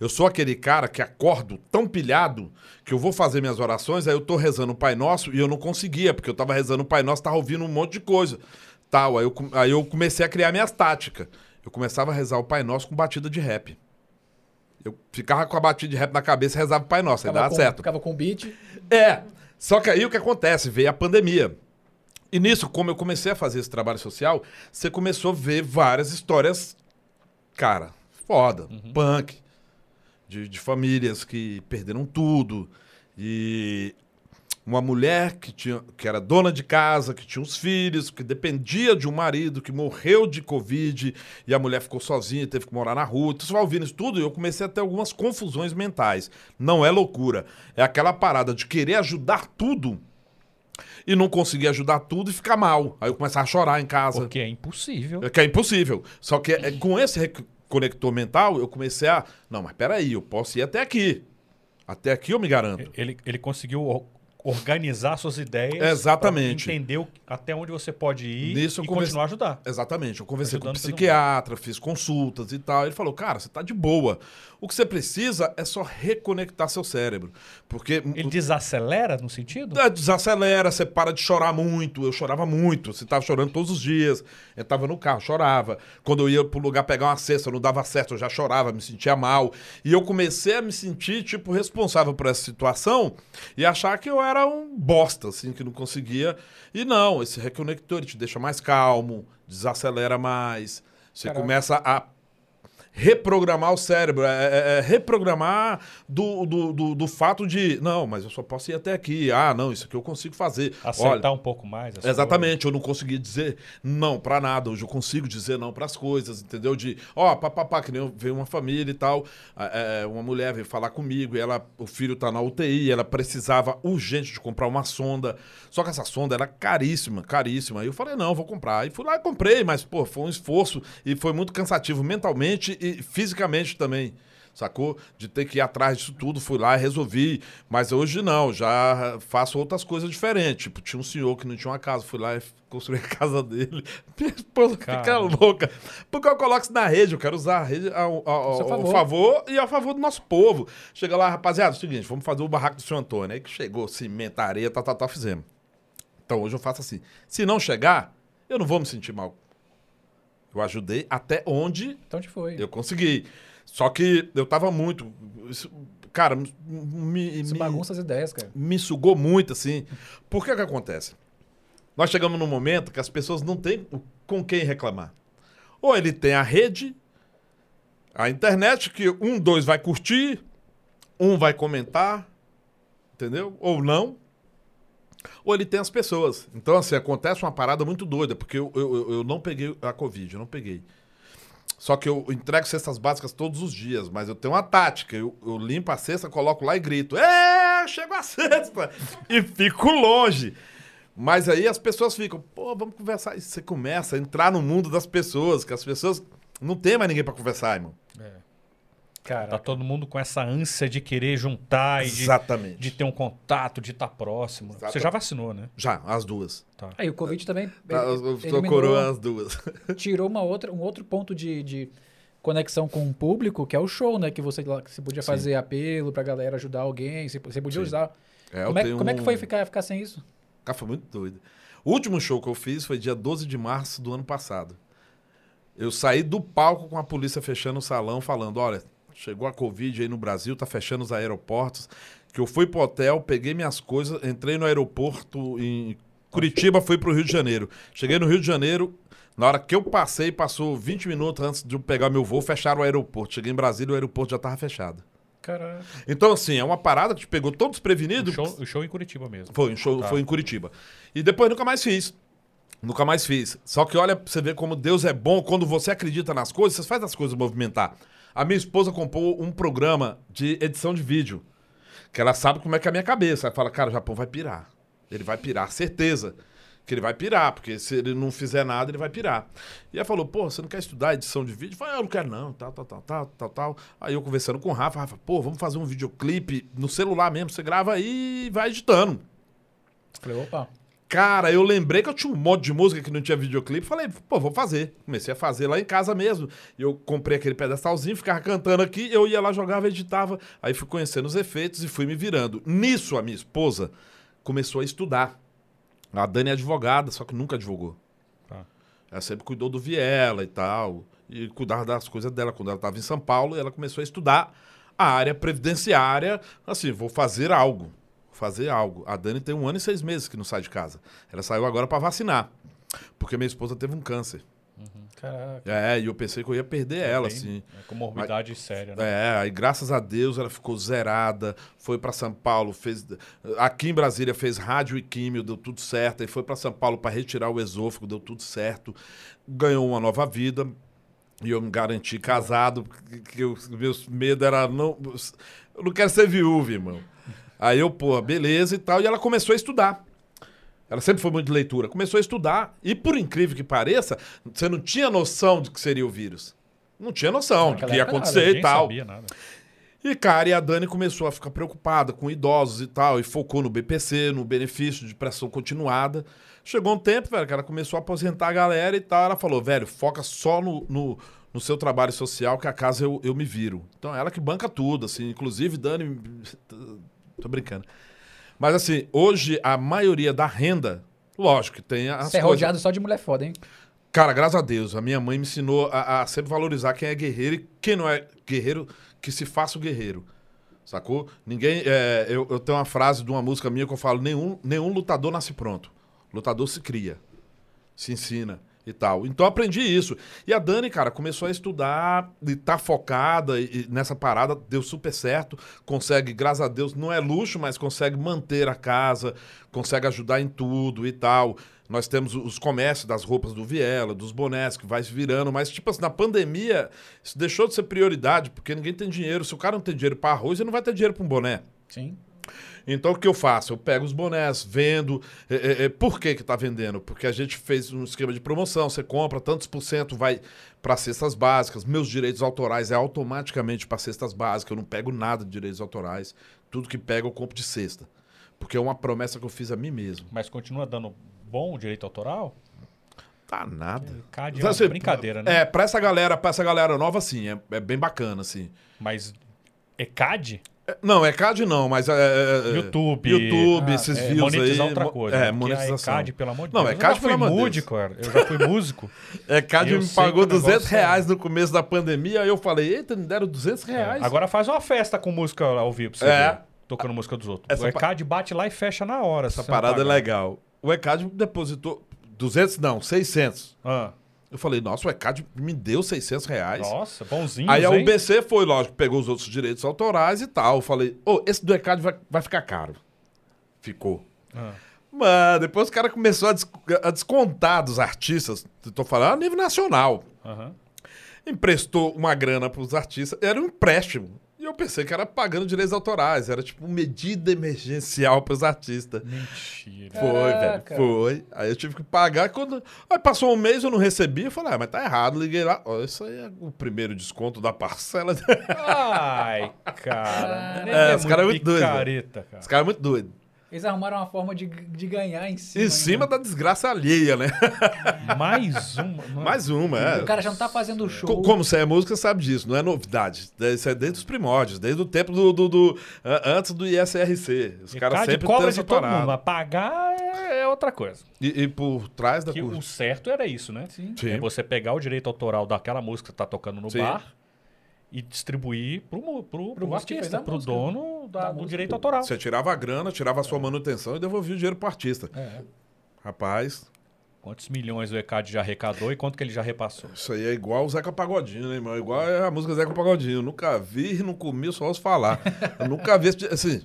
Eu sou aquele cara que acordo tão pilhado que eu vou fazer minhas orações, aí eu tô rezando o Pai Nosso e eu não conseguia, porque eu tava rezando o Pai Nosso, tava ouvindo um monte de coisa. Tal, aí eu, aí eu comecei a criar minhas táticas. Eu começava a rezar o Pai Nosso com batida de rap. Eu ficava com a batida de rap na cabeça e rezava o Pai Nosso, aí Ficava dava com, certo. Ficava com o beat. É. Só que aí o que acontece? Veio a pandemia. E nisso, como eu comecei a fazer esse trabalho social, você começou a ver várias histórias, cara, foda, punk, de, de famílias que perderam tudo. E uma mulher que, tinha, que era dona de casa, que tinha uns filhos, que dependia de um marido que morreu de Covid e a mulher ficou sozinha, teve que morar na rua. Então, você vai ouvindo isso tudo e eu comecei a ter algumas confusões mentais. Não é loucura. É aquela parada de querer ajudar tudo e não conseguir ajudar tudo e ficar mal. Aí eu começava a chorar em casa. Porque é impossível. É que é impossível. Só que é, com esse rec- conector mental, eu comecei a. Não, mas peraí, eu posso ir até aqui. Até aqui eu me garanto. Ele, ele conseguiu organizar suas ideias. Exatamente. Entender até onde você pode ir Nisso e converse- continuar a ajudar. Exatamente. Eu conversei com um Ajudando todo mundo. psiquiatra, fiz consultas e tal. Ele falou, cara, você tá de boa. O que você precisa é só reconectar seu cérebro. Porque. Ele desacelera no sentido? É, desacelera, você para de chorar muito. Eu chorava muito. Você tava chorando todos os dias. Eu tava no carro, chorava. Quando eu ia pro lugar pegar uma cesta, não dava certo, eu já chorava, me sentia mal. E eu comecei a me sentir, tipo, responsável por essa situação e achar que eu era um bosta, assim, que não conseguia. E não, esse reconector ele te deixa mais calmo, desacelera mais. Você Caraca. começa a reprogramar o cérebro, é, é- é reprogramar do, do, do, do fato de, não, mas eu só posso ir até aqui. Ah, não, isso aqui eu consigo fazer. Aceitar um pouco mais. as Exatamente, eu não conseguia dizer não pra nada, hoje eu consigo dizer não pras coisas, entendeu? De, ó, papapá, que nem veio uma família e tal, ah, é, uma mulher veio falar comigo e ela, o filho tá na UTI, ela precisava urgente de comprar uma sonda, só que essa sonda era caríssima, caríssima. Aí eu falei, não, vou comprar. E fui lá e comprei, mas, pô, foi um esforço e foi muito cansativo mentalmente e fisicamente também. Sacou? De ter que ir atrás disso tudo, fui lá e resolvi. Mas hoje não, já faço outras coisas diferentes. Tipo, tinha um senhor que não tinha uma casa, fui lá e construí a casa dele. Minha esposa fica Caramba. louca. Porque eu coloco isso na rede, eu quero usar a rede ao, ao- Seu ao favor. favor e a favor do nosso povo. Chega lá, rapaziada, é o seguinte, vamos fazer o barraco do senhor Antônio. Aí que chegou, cimento, areia, tal, tal, tal, fizemos. Então hoje eu faço assim. Se não chegar, eu não vou me sentir mal. Eu ajudei até onde Então te foi. eu consegui. Só que eu tava muito. isso- cara, me, Isso me, bagunça as ideias, cara. me sugou muito, assim. Por que que acontece? Nós chegamos num momento que as pessoas não têm com quem reclamar. Ou ele tem a rede, a internet, que um, dois vai curtir, um vai comentar, entendeu? Ou não. Ou ele tem as pessoas. Então, assim, acontece uma parada muito doida, porque eu, eu, eu- não peguei a Covid, eu não peguei. Só que eu entrego cestas básicas todos os dias, mas eu tenho uma tática. Eu, eu limpo a cesta, coloco lá e grito: É, chegou a cesta! e fico longe. Mas aí as pessoas ficam, pô, vamos conversar. E você começa a entrar no mundo das pessoas, que as pessoas não tem mais ninguém pra conversar, irmão. Cara, Tá todo mundo com essa ânsia de querer juntar e de, Exatamente. de ter um contato, de estar próximo. Você Exatamente. já vacinou, né? Já, as duas. Tá. aí o Covid também Tá, tô eliminou- as duas. tirou uma outra, um outro ponto de, de conexão com o público, que é o show, né? Que você, lá- que você podia Sim. fazer apelo pra galera ajudar alguém, você, você podia Sim. usar. É, como, é, como é que foi ficar, ficar sem isso? Cara, foi muito doido. O último show que eu fiz foi dia 12 de março do ano passado. Eu saí do palco com a polícia fechando o salão, falando: olha, chegou a Covid aí no Brasil, tá fechando os aeroportos. Que eu fui pro hotel, peguei minhas coisas, entrei no aeroporto em Curitiba, fui pro Rio de Janeiro. Cheguei no Rio de Janeiro, na hora que eu passei, passou 20 minutos antes de eu pegar meu voo, fecharam o aeroporto. Cheguei em Brasília, o aeroporto já tava fechado. Caraca. Então, assim, é uma parada que te pegou todo desprevenido. O show, o show em Curitiba mesmo. Foi, um show, Tá. foi em Curitiba. E depois nunca mais fiz. Nunca mais fiz. Só que olha você ver como Deus é bom. Quando você acredita nas coisas, você faz as coisas movimentar. A minha esposa comprou um programa de edição de vídeo. Que ela sabe como é que é a minha cabeça. Ela fala, cara, o Japão vai pirar. Ele vai pirar, certeza. Que ele vai pirar, porque se ele não fizer nada, ele vai pirar. E ela falou, pô, você não quer estudar edição de vídeo? Eu falei, ah, eu não quero não, tal, tal, tal, tal, tal, tal. Aí eu conversando com o Rafa, Rafa, pô, vamos fazer um videoclipe no celular mesmo, você grava aí e vai editando. Falei, opa. Cara, eu lembrei que eu tinha um monte de música que não tinha videoclipe. Falei, pô, vou fazer. Comecei a fazer lá em casa mesmo. Eu comprei aquele pedestalzinho, ficava cantando aqui, eu ia lá, jogava, editava. Aí fui conhecendo os efeitos e fui me virando. Nisso, a minha esposa começou a estudar. A Dani é advogada, só que nunca advogou. Tá. Ela sempre cuidou do Viela e tal. E cuidava das coisas dela quando ela estava em São Paulo. Ela começou a estudar a área previdenciária. Assim, vou fazer algo. Fazer algo. A Dani tem um ano e seis meses que não sai de casa. Ela saiu agora para vacinar. Porque minha esposa teve um câncer. Caraca. É, e eu pensei que eu ia perder ela, Bem- assim. É comorbidade séria, né? É, aí graças a Deus ela ficou zerada, foi pra São Paulo, fez aqui em Brasília fez rádio e químio, deu tudo certo, aí foi pra São Paulo pra retirar o esôfago, deu tudo certo. Ganhou uma nova vida. E eu me garanti casado, porque que eu, meus medo era não eu não quero ser viúva, irmão. Aí eu, pô, beleza e tal, e ela começou a estudar. Ela sempre foi muito de leitura. Começou a estudar. E por incrível que pareça, você não tinha noção de que seria o vírus. Não tinha noção do Naquela que ia acontecer Ninguém e tal. sabia nada. E, cara, e a Dani começou a ficar preocupada com idosos e tal, e focou no BPC, no benefício de pressão continuada. Chegou um tempo, velho, que ela começou a aposentar a galera e tal. Ela falou, velho, foca só no, no, no seu trabalho social, que a casa eu, eu me viro. Então, ela que banca tudo, assim. Inclusive, Dani. Tô brincando. Mas, assim, hoje a maioria da renda, lógico que tem as Você é coisas- rodeado só de mulher foda, hein? Cara, graças a Deus, a minha mãe me ensinou a, a sempre valorizar quem é guerreiro e quem não é guerreiro, que se faça o guerreiro. Sacou? Ninguém. é, eu, eu tenho uma frase de uma música minha que eu falo: nenhum, nenhum lutador nasce pronto. Lutador se cria, se ensina e tal. Então aprendi isso. E a Dani, cara, começou a estudar e tá focada e- e nessa parada, deu super certo. Consegue, graças a Deus, não é luxo, mas consegue manter a casa, consegue ajudar em tudo e tal. Nós temos os comércios das roupas do Viela, dos bonés, que vai se virando, mas, tipo assim, na pandemia, isso deixou de ser prioridade, porque ninguém tem dinheiro. Se o cara não tem dinheiro para arroz, ele não vai ter dinheiro para um boné. Sim. Então o que eu faço? Eu pego os bonés, vendo. É, é, por que que tá vendendo? Porque a gente fez um esquema de promoção. Você compra, tantos por cento vai para cestas básicas. Meus direitos autorais é automaticamente para cestas básicas. Eu não pego nada de direitos autorais. Tudo que pego eu compro de cesta. Porque é uma promessa que eu fiz a mim mesmo. Mas continua dando bom direito autoral? Tá nada. CAD é assim, brincadeira, né? É, pra essa galera, pra essa galera nova, sim, é, é bem bacana, assim. Mas é CAD? É, Não, é CAD não, mas é. é- é- YouTube. YouTube, Ah, esses É, views aí. monetizar outra mo- coisa. É, né? Monetização. A ECAD, pelo amor de Não, Deus. ECAD, eu já fui pelo amor de músico. Eu já fui músico. É, CAD me pagou que o 200 negócio é- reais no começo da pandemia, aí eu falei, eita, me deram 200 reais. Agora faz uma festa com música ao vivo pra você É. ver, Tocando música dos outros. Essa o ECAD bate lá e fecha na hora. Essa não parada é legal. O ECAD depositou 200, não, 600. Ah, Eu falei, nossa, o ECAD me deu 600 reais. nossa, bonzinho. Aí a hein? UBC foi, lógico, pegou os outros direitos autorais e tal. Eu falei, ô, esse do ECAD vai, vai ficar caro. Ficou. Ah. Mano, depois o cara começou a, a descontar dos artistas. Tô falando a nível nacional. Aham. Emprestou uma grana pros artistas. Era um empréstimo. E eu pensei que era pagando direitos autorais. Era tipo uma medida emergencial pros artistas. Mentira. Foi, Caraca. velho. Foi. Aí eu tive que pagar. Quando... Aí passou um mês, eu não recebi. Eu falei, ah, mas tá errado. Liguei lá. Ó, isso aí é o primeiro desconto da parcela. Ai, cara. É, é esse cara é muito doido, Picareta, cara. Esse cara é muito doido. Eles arrumaram uma forma de, de ganhar em cima. Em cima ainda. da desgraça alheia, né? Mais uma. Mais uma, é. O cara já não tá fazendo show. Co- Como você é música, sabe disso, não é novidade. Isso é desde os primórdios, desde o tempo do. do- do- antes do ISRC. Os caras ECAD sempre cobra têm de todo mundo, mas pagar é é outra coisa. E, e por trás da Que curva. o certo era isso, né? Sim. Sim. É você pegar o direito autoral daquela música que tá tocando no Sim. bar e distribuir que fez artista, a pro música. dono da- Da do direito autoral. Você tirava a grana, tirava a sua manutenção e devolvia o dinheiro pro artista. É. Rapaz, Quantos milhões o ECAD já arrecadou e quanto que ele já repassou? isso aí é igual o Zeca Pagodinho, né, irmão? Igual a música Zeca Pagodinho. Eu nunca vi, não comi, só ouço falar. Eu nunca vi. esse- Assim,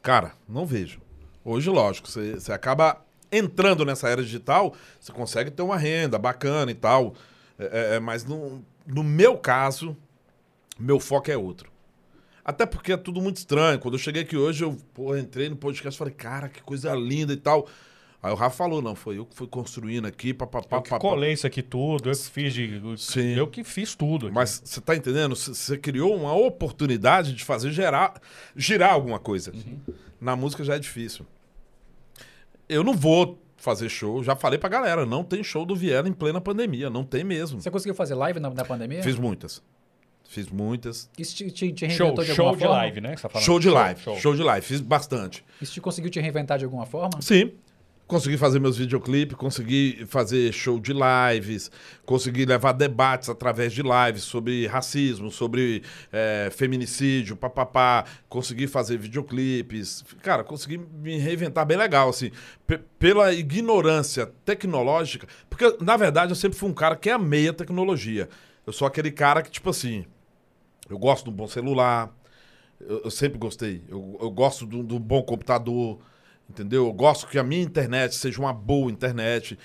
cara, não vejo. Hoje, lógico, você, você acaba entrando nessa era digital, você consegue ter uma renda bacana e tal. É, é, mas no, no meu caso, meu foco é outro. Até porque é tudo muito estranho. Quando eu cheguei aqui hoje, eu pô, entrei no podcast e falei, cara, que coisa linda e tal. Aí o Rafa falou, não, foi eu que fui construindo aqui, papapá, Eu que colei isso aqui tudo, eu que fiz de. Sim. Eu que fiz tudo. aqui. Mas você tá entendendo? Você criou uma oportunidade de fazer gerar, girar alguma coisa. Na música já é difícil. eu não vou fazer show. Já falei pra galera, não tem show do Viela em plena pandemia. Não tem mesmo. Você conseguiu fazer live na, na pandemia? Fiz muitas. Fiz muitas. Isso te, te, te Show, reinventou de show alguma de forma? live, né? que você tá falando? Show de live. Show. show. de live. Fiz bastante. Isso te conseguiu te reinventar de alguma forma? Sim. Consegui fazer meus videoclipes, consegui fazer show de lives, consegui levar debates através de lives sobre racismo, sobre eh, feminicídio, papapá. Consegui fazer videoclipes. Cara, consegui me reinventar bem legal, assim. Pela ignorância tecnológica. Porque, na verdade, eu sempre fui um cara que amei a tecnologia. Eu sou aquele cara que, tipo assim, eu gosto de um bom celular, eu, eu sempre gostei. Eu, eu gosto do, do bom computador, entendeu? Eu gosto que a minha internet seja uma boa internet,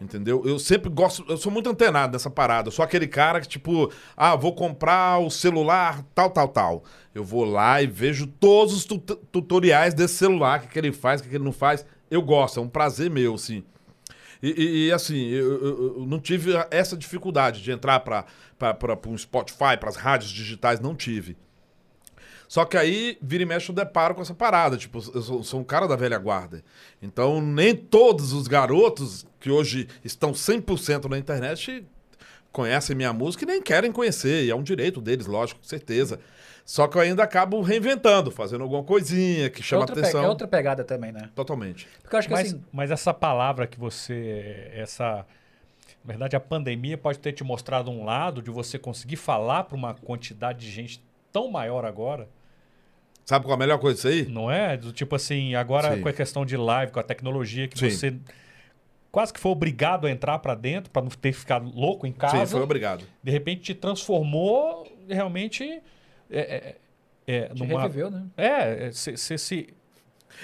entendeu? Eu sempre gosto, eu sou muito antenado nessa parada. Eu sou aquele cara que, tipo, ah, vou comprar o celular tal, tal, tal. Eu vou lá e vejo todos os tut- tutoriais desse celular, o que, que ele faz, o que, que ele não faz. Eu gosto, é um prazer meu, assim. E, e- assim, eu, eu- eu não tive essa dificuldade de entrar para um Spotify, para as rádios digitais, não tive. Só que aí, vira e mexe, eu deparo com essa parada. Tipo, eu sou, sou um cara da velha guarda. Então, nem todos os garotos que hoje estão 100% na internet conhecem minha música e nem querem conhecer. E é um direito deles, lógico, com certeza. Só que eu ainda acabo reinventando, fazendo alguma coisinha que É chama outra, pe- atenção. é outra pegada também, né? Totalmente. Porque eu acho que Mas, assim. mas essa palavra que você. Essa. Na verdade, a pandemia pode ter te mostrado um lado de você conseguir falar para uma quantidade de gente tão maior agora, Sabe qual é a melhor coisa disso aí? não é? Do tipo assim, agora Sim. com a questão de live, com a tecnologia, que Sim. você quase que foi obrigado a entrar para dentro para não ter ficado louco em casa. Sim, foi obrigado. De repente te transformou realmente. É, é, é, Te numa, reviveu, né? é, você se, se,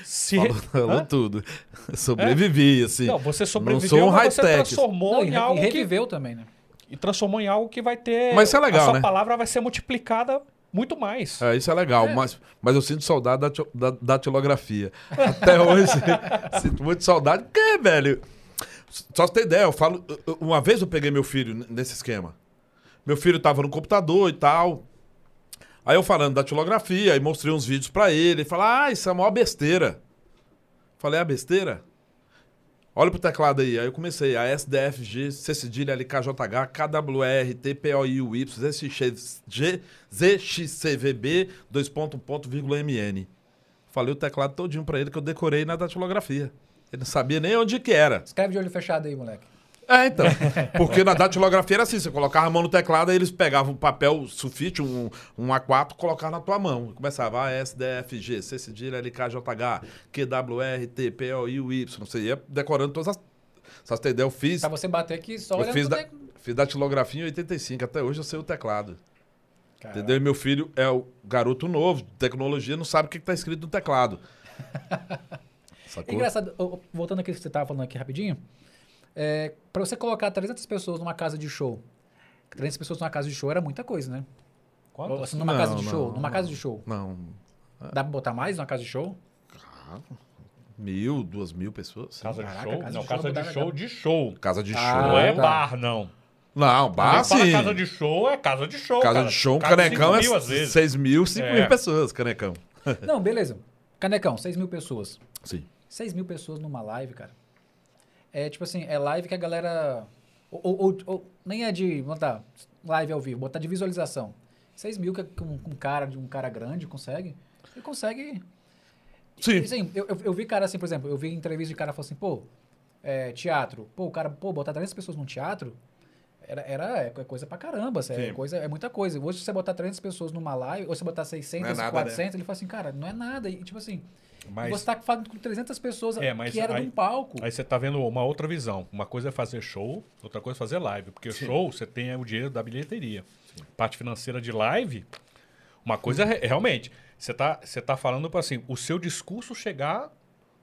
se Falou, tudo. Sobrevivi, assim. Não, você Não sobreviveu, sou um mas você transformou Não, e, em re- algo e que reviveu também, né? e transformou em algo que vai ter. Mas isso é legal, a sua né? palavra vai ser multiplicada muito mais. É, isso é legal, Mas, mas eu sinto saudade da, da, da tilografia. Até hoje, sinto muito saudade. Porque, velho, só você ter ideia, eu falo. Uma vez eu peguei meu filho nesse esquema. Meu filho tava no computador e tal. Aí eu falando da tilografia, aí mostrei uns vídeos pra ele. Ele falou: Ah, isso é uma besteira. Falei: É besteira? Olha pro teclado aí. Aí eu comecei. A SDFG, C cedilha, LKJH, KWR, TPOIUY, vírgula, MN. Falei o teclado todinho pra ele que eu decorei na datilografia. Ele não sabia nem onde que era. Escreve de olho fechado aí, moleque. É, então. Porque na datilografia era assim, você colocava a mão no teclado, aí eles pegavam um papel sulfite, um, um A4, colocavam na tua mão. Começava A, S, D, F, G, C, cedilha, L, K, J, H, Q, W, R, T, P, O, I, U, Y. Você ia decorando todas as... Só você ter ideia, eu fiz... Pra você bater aqui só Eu olhando fiz, da, tec- fiz datilografia em 85, até hoje eu sei o teclado. Caraca. Entendeu? E meu filho é o garoto novo, de tecnologia, não sabe o que está escrito no teclado. É Sacou? engraçado, ô, ô, voltando aqui que você tava falando aqui rapidinho, é, para você colocar 300 pessoas numa casa de show, 300 pessoas numa casa de show era muita coisa, né? Quantas? assim, numa Não, casa de não, show, numa não. casa de show. Não, Dá pra botar mais numa casa de show? mil, duas mil pessoas. Casa de Caraca, show? casa não, de casa show de dá- show de show. Casa de Ah, show. não é tá. bar, não. Não, bar sim. casa de show é casa de show. Casa cara. de show, Casa de canecão cinco é mil, vezes. 6 mil, 5 É. mil pessoas, canecão. Não, beleza. Canecão, 6 mil pessoas. Sim. 6 mil pessoas numa live, cara. É tipo assim, é live que a galera. Ou, ou- ou- nem é de. Botar live ao vivo, botar de visualização. 6 mil que um, um cara de um cara grande consegue. Ele consegue. Sim. Assim, eu, eu, eu vi cara assim, por exemplo, eu vi entrevista de cara falando assim, pô, é, teatro. Pô, o cara, pô, botar 300 pessoas num teatro era, era é coisa pra caramba, assim, é, coisa, é muita coisa. Hoje, se você botar 300 pessoas numa live, ou você botar 600, Não é nada, 400, ele fala assim, cara, não é nada. E, tipo assim, Mas você tá falando com 300 pessoas É, mas que era aí- de um palco. aí você tá vendo uma outra visão. Uma coisa é fazer show, outra coisa é fazer live. Porque show, você tem o dinheiro da bilheteria. Parte financeira de live, uma coisa é realmente, você tá, você tá falando para assim, o seu discurso chegar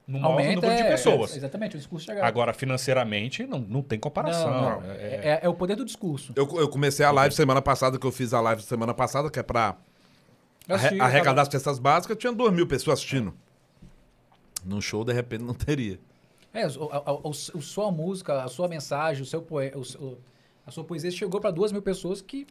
no maior Aumenta, número de é, pessoas. é, exatamente, o discurso chegar. Agora, financeiramente, não, não tem comparação. Não, não, É- é, é- é o poder do discurso. Eu, eu comecei a live semana passada, que eu fiz a live semana passada, que é eu arrecadar as cestas básicas, tinha duas mil pessoas assistindo. Num show, de repente, não teria. É, o, a, a- o- o sua música, a sua mensagem, o seu poe, o a sua poesia chegou para duas mil pessoas que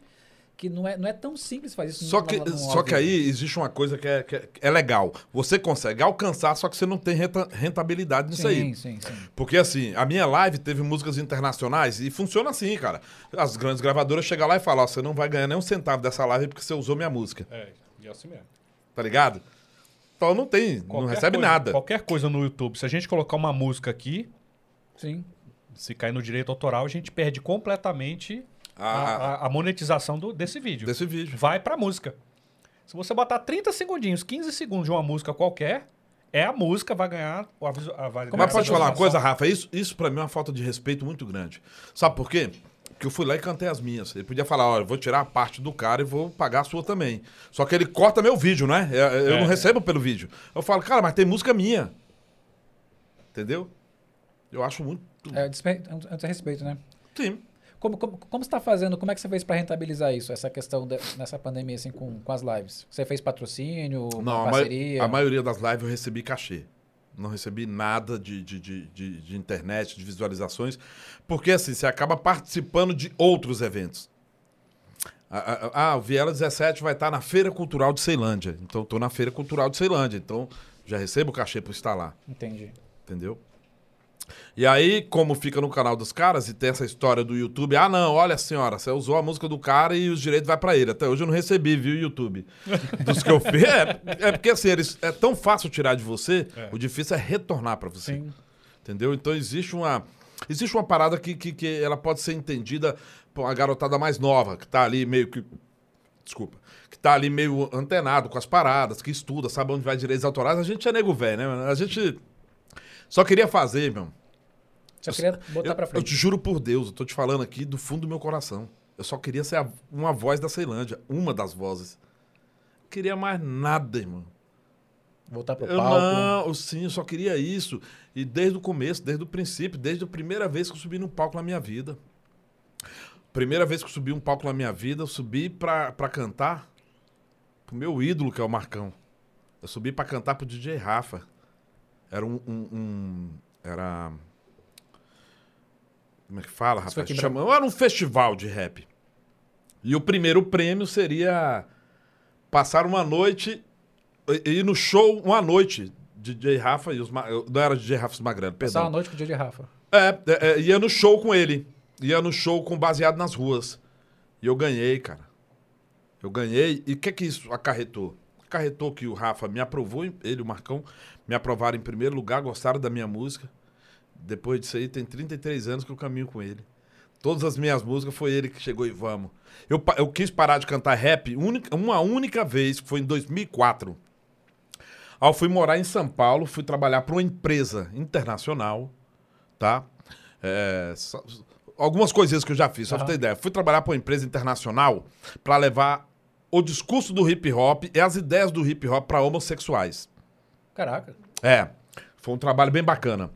que não é, não é tão simples fazer isso Só no- que, no- no só que aí existe uma coisa que é, que é- é legal. Você consegue alcançar, só que você não tem renta- rentabilidade nisso sim, aí. Sim, sim, Porque assim, a minha live teve músicas internacionais e funciona assim, cara. As grandes gravadoras chegam lá e falam: ó, você não vai ganhar nem um centavo dessa live porque você usou minha música. É, e assim mesmo. Tá ligado? Então não tem, não Qualquer recebe coisa- nada. Qualquer coisa no YouTube, se a gente colocar uma música aqui, Sim. se cair no direito autoral, a gente perde completamente a, Ah, a- a monetização do- desse vídeo. Desse vídeo. Vai pra música. Se você botar 30 segundinhos, 15 segundos de uma música qualquer, é a música, vai ganhar a, ganhar Mas pode essa falar uma coisa, Rafa? Isso, isso pra mim é uma falta de respeito muito grande. Sabe por quê? Porque eu fui lá e cantei as minhas. Ele podia falar, olha, eu vou tirar a parte do cara e vou pagar a sua também. Só que ele corta meu vídeo, né? Eu, eu É. não recebo pelo vídeo. Eu falo, cara, mas tem música minha. Entendeu? Eu acho muito... É, é um é um desrespeito, né? Sim. Como, como, como você está fazendo? Como é que você fez para rentabilizar isso, essa questão de- nessa pandemia, assim, com, com as lives? Você fez patrocínio, Não, a, ma- parceria? a maioria das lives eu recebi cachê. Não recebi nada de, de, de, de- internet, de visualizações. Porque assim, você acaba participando de outros eventos. Ah, o Viela 17 vai estar na Feira Cultural de Ceilândia. Então, tô na Feira Cultural de Ceilândia. Então, já recebo cachê por estar lá. Entendi. Entendeu? E aí, como fica no canal dos caras e tem essa história do YouTube, ah, não, olha senhora, você usou a música do cara e os direitos vai pra ele. Até hoje eu não recebi, viu, YouTube? Dos que eu fiz. É, é porque assim, eles, é tão fácil tirar de você, É. o difícil é retornar pra você. Sim. Entendeu? Então existe uma. Existe uma parada que, que, que ela pode ser entendida por uma garotada mais nova, que tá ali meio que. Desculpa. Que tá ali meio antenado com as paradas, que estuda, sabe onde vai direitos autorais. A gente é nego velho, né? A gente só queria fazer, meu. Só queria botar Eu, para eu frente. te juro por Deus, eu tô te falando aqui do fundo do meu coração. Eu só queria ser a- uma voz da Ceilândia, uma das vozes. Não queria mais nada, irmão. Voltar pro Eu palco. não, eu, sim, eu só queria isso. E desde o começo, desde o princípio, desde a primeira vez que eu subi num palco na minha vida. Primeira vez que eu subi um palco na minha vida, eu subi pra, pra cantar pro meu ídolo, que é o Marcão. Eu subi pra cantar pro DJ Rafa. Era um. um- um- era. Como é que fala, rapaz? aqui em Chama, era um festival de rap. E o primeiro prêmio seria passar uma noite e ir no show uma noite. DJ Rafa e os. Ma- Não era DJ Rafa os Magrelo, Passar uma perdão. noite com o de Rafa. É, é, é, ia no show com ele. Ia no show com baseado nas ruas. E eu ganhei, cara. Eu ganhei. E o que que isso acarretou? Acarretou que o Rafa me aprovou, ele e o Marcão me aprovaram em primeiro lugar, gostaram da minha música. Depois disso aí, tem 33 anos que eu caminho com ele. Todas as minhas músicas foi ele que chegou e vamos. Eu, eu quis parar de cantar rap única- uma única vez, que foi em 2004. Aí eu fui morar em São Paulo, fui trabalhar para uma empresa internacional, tá? É, só- algumas coisinhas que eu já fiz, só pra Aham. ter ideia. Fui trabalhar para uma empresa internacional para levar o discurso do hip hop e as ideias do hip hop para homossexuais. Caraca. É, foi um trabalho bem bacana.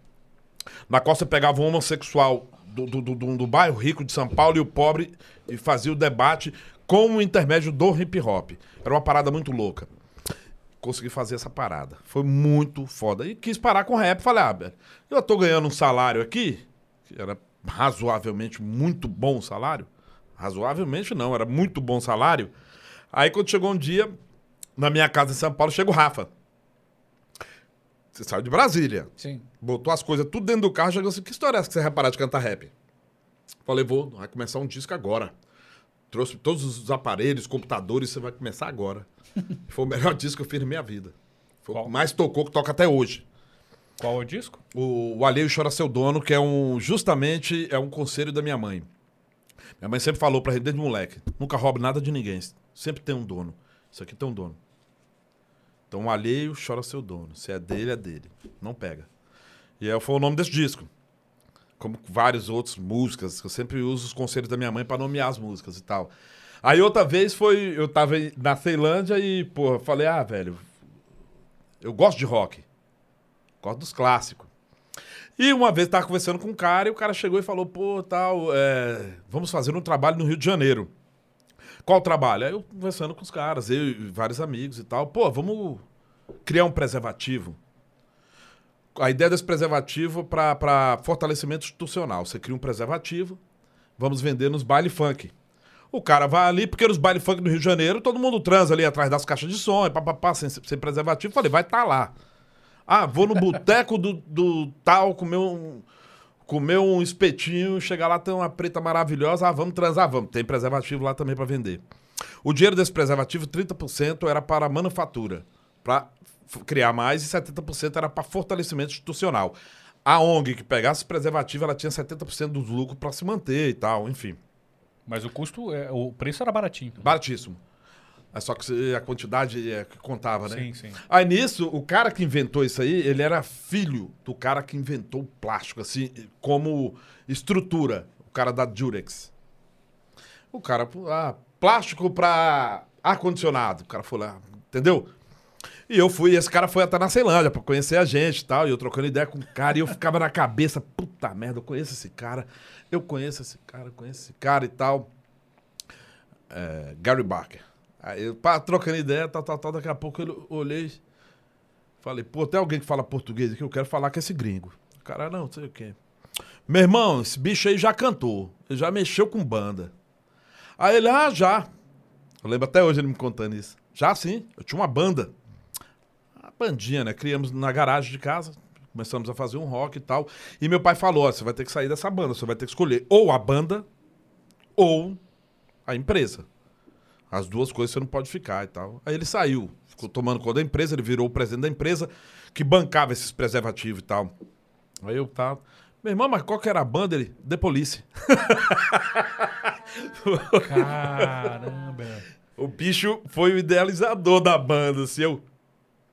Na qual você pegava um homossexual do, do, do, do- do bairro rico de São Paulo e o pobre e fazia o debate com o intermédio do hip hop. Era uma parada muito louca. Consegui fazer essa parada. Foi muito foda. E quis parar com rap. Falei, ah, velho, eu tô ganhando um salário aqui, que era razoavelmente muito bom o salário. Razoavelmente não, era muito bom o salário. Aí quando chegou um dia, na minha casa em São Paulo, chega o Rafa. Você saiu de Brasília. Sim. Botou as coisas tudo dentro do carro, chegou assim, que história é essa que você vai parar de cantar rap? Falei, vou, vai começar um disco agora. Trouxe todos os aparelhos, computadores, você vai começar agora. Foi o melhor disco que eu fiz na minha vida. Foi o Qual? que mais tocou, que toca até hoje. Qual é o disco? O, o Alheio Chora Seu Dono, que é um, justamente, é um conselho da minha mãe. Minha mãe sempre falou pra gente desde moleque, nunca roube nada de ninguém, sempre tem um dono. Isso aqui tem um dono. Então, o alheio chora seu dono. Se é dele, é dele. Não pega. E aí foi o nome desse disco. Como vários outros músicas, eu sempre uso os conselhos da minha mãe pra nomear as músicas e tal. Aí outra vez foi, eu tava na Ceilândia e, pô, falei, ah, velho, eu gosto de rock. Gosto dos clássicos. E uma vez tava conversando com um cara e o cara chegou e falou, pô, tal, é, vamos fazer um trabalho no Rio de Janeiro. Qual trabalho? Aí eu conversando com os caras, eu e vários amigos e tal. Pô, vamos criar um preservativo. A ideia desse preservativo para fortalecimento institucional. Você cria um preservativo, vamos vender nos baile funk. O cara vai ali, porque nos baile funk do Rio de Janeiro, todo mundo transa ali atrás das caixas de som, papapá, sem, sem preservativo. Falei, vai estar lá. Ah, vou no boteco do, do tal, comer um, comer um espetinho, chegar lá, tem uma preta maravilhosa, ah, vamos transar, vamos. Tem preservativo lá também para vender. O dinheiro desse preservativo, 30% era para manufatura, para criar mais, e 70% era para fortalecimento institucional. A ONG que pegasse preservativo, ela tinha 70% dos lucros para se manter e tal, enfim. Mas o custo, é, o preço era baratinho. Baratíssimo. É só que a quantidade é que contava, né? Sim, sim. Aí nisso, o cara que inventou isso aí, ele era filho do cara que inventou o plástico, assim, como estrutura. O cara da Durex. O cara, ah, plástico para ar-condicionado. O cara foi lá, entendeu? E eu fui, esse cara foi até na Ceilândia pra conhecer a gente e tal. E eu trocando ideia com o cara, e eu ficava na cabeça, puta merda, eu conheço esse cara, eu conheço esse cara, eu conheço esse cara e tal. É, Gary Barker. Aí eu pá, trocando ideia, tal, tal, tal. Daqui a pouco eu olhei, falei, pô, tem alguém que fala português aqui, eu quero falar com esse gringo. O cara, não, não sei o quê. Meu irmão, esse bicho aí já cantou, ele já mexeu com banda. Aí ele, ah, já. Eu lembro até hoje ele me contando isso. Já sim, eu tinha uma banda. Uma bandinha, né? Criamos na garagem de casa, começamos a fazer um rock e tal. E meu pai falou: ó, você vai ter que sair dessa banda, você vai ter que escolher ou a banda ou a empresa. As duas coisas você não pode ficar e tal. Aí ele saiu, ficou tomando conta da empresa, ele virou o presidente da empresa que bancava esses preservativos e tal. Aí eu tava. Meu irmão, mas qual que era a banda? Ele, The Police. Caramba. O bicho foi o idealizador da banda, assim, eu...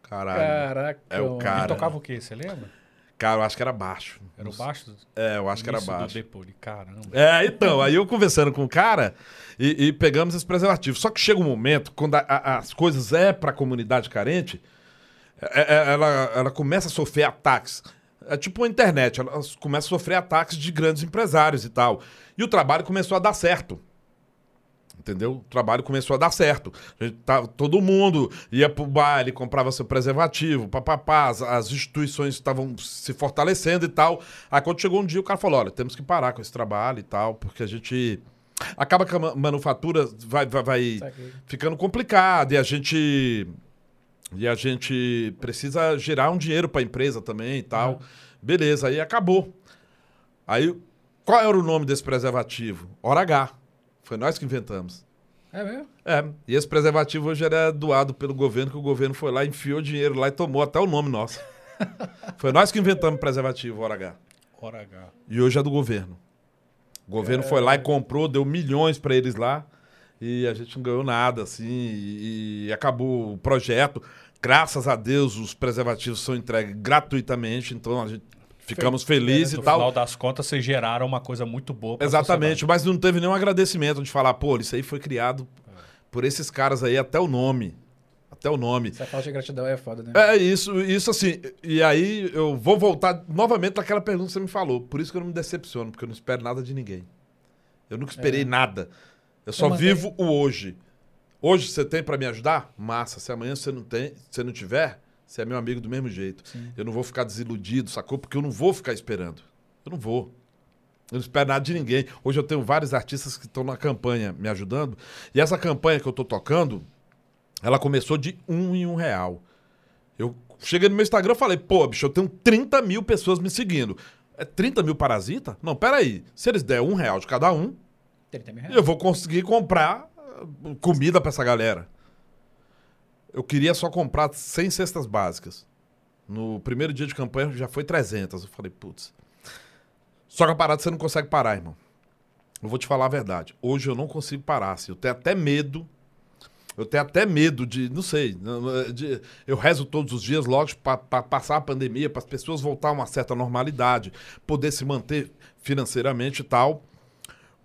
Caralho. Caraca. É o cara. Ele tocava o quê? Você lembra? Cara, eu acho que era baixo. Era o baixo? É, eu acho que era início do baixo. Depoli. Caramba. É, então, aí eu conversando com o cara e, e pegamos esse preservativo. Só que chega um momento, quando a- a- as coisas é pra comunidade carente, é- é- ela, ela começa a sofrer ataques. É tipo a internet, ela começa a sofrer ataques de grandes empresários e tal. E o trabalho começou a dar certo. Entendeu? O trabalho começou a dar certo. A gente tava- todo mundo ia pro baile, comprava seu preservativo, papapá, as, as instituições estavam se fortalecendo e tal. Aí quando chegou um dia, o cara falou: olha, temos que parar com esse trabalho e tal, porque a gente. Acaba que a ma- manufatura vai, vai, vai ficando complicado e a gente. E a gente precisa gerar um dinheiro para a empresa também e tal. Beleza, aí acabou. Aí, qual era o nome desse preservativo? Hora H. Foi nós que inventamos. É mesmo? É, e esse preservativo hoje era doado pelo governo, que o governo foi lá, enfiou dinheiro lá e tomou até o nome nosso. foi nós que inventamos o preservativo Hora H. Hora H. E hoje é do governo. O governo foi lá e comprou, deu milhões para eles lá. E a gente não ganhou nada, assim. E, e acabou o projeto. Graças a Deus, os preservativos são entregues gratuitamente. Então a gente ficamos felizes No e tal. final das contas, vocês geraram uma coisa muito boa pra Exatamente, mas não teve nenhum agradecimento de falar, pô, isso aí foi criado por esses caras aí, até o nome. Até o nome. Essa falta de gratidão é foda, né? É isso, isso assim. E aí eu vou voltar novamente naquela pergunta que você me falou. Por isso que eu não me decepciono, porque eu não espero nada de ninguém. Eu nunca esperei É. nada. Eu só mantém- vivo o hoje. Hoje você tem pra me ajudar? Massa. Se amanhã você não tem, se você não tiver, você é meu amigo do mesmo jeito. Eu não vou ficar desiludido, sacou? Porque eu não vou ficar esperando. Eu não vou. Eu não espero nada de ninguém. Hoje eu tenho vários artistas que estão na campanha me ajudando. E essa campanha que eu tô tocando, ela começou de um em um real. Eu cheguei no meu Instagram e falei, pô, bicho, eu tenho 30 mil pessoas me seguindo. É 30 mil parasita? Não, peraí. Se eles der um real de cada um, 30 mil reais. eu vou conseguir comprar uh, comida pra essa galera. Eu queria só comprar 100 cestas básicas. No primeiro dia de campanha já foi 300. Eu falei, putz. Só que a parada você não consegue parar, irmão. Eu vou te falar a verdade. Hoje eu não consigo parar. Assim. Eu tenho até medo. Eu tenho até medo de, não sei, de- eu rezo todos os dias, lógico, para passar a pandemia, para as pessoas voltar a uma certa normalidade, poder se manter financeiramente e tal.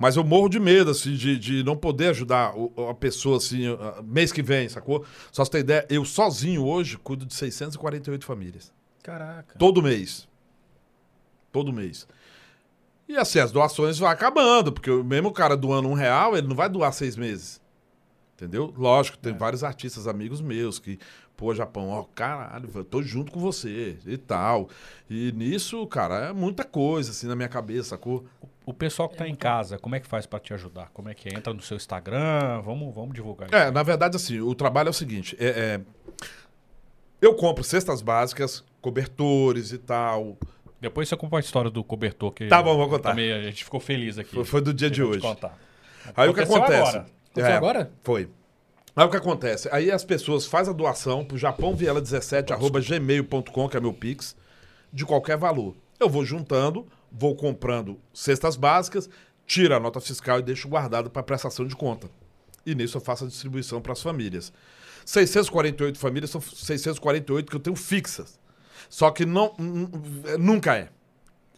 Mas eu morro de medo, assim, de, de não poder ajudar o- a pessoa, assim, mês que vem, sacou? Só você ter ideia, eu sozinho hoje cuido de 648 famílias. Caraca. Todo mês. Todo mês. E assim, as doações vão acabando, porque o mesmo cara doando um real, ele não vai doar seis meses. Entendeu? Lógico, tem vários artistas amigos meus que, pô, Japão, ó, caralho, eu tô junto com você e tal. E nisso, cara, é muita coisa, assim, na minha cabeça, sacou? O pessoal que tá em casa, como é que faz pra te ajudar? Como é que é? Entra no seu Instagram? Vamos, vamos divulgar isso. É, na verdade, assim, o trabalho é o seguinte: é, é, eu compro cestas básicas, cobertores e tal. Depois você conta a história do cobertor que Tá bom, vou contar. também a gente ficou feliz aqui. Foi, foi do dia de Eu vou te hoje. contar. Aí o que Aconteceu acontece? agora. Aconteceu É, agora? Foi. Aí o que acontece? Aí as pessoas fazem a doação pro japãoviela17 arroba gmail.com, que é meu pix, de qualquer valor. Eu vou juntando, vou comprando cestas básicas, tiro a nota fiscal e deixo guardado para prestação de conta. E nisso eu faço a distribuição para as famílias. 648 famílias são 648 que eu tenho fixas. Só que não nunca é.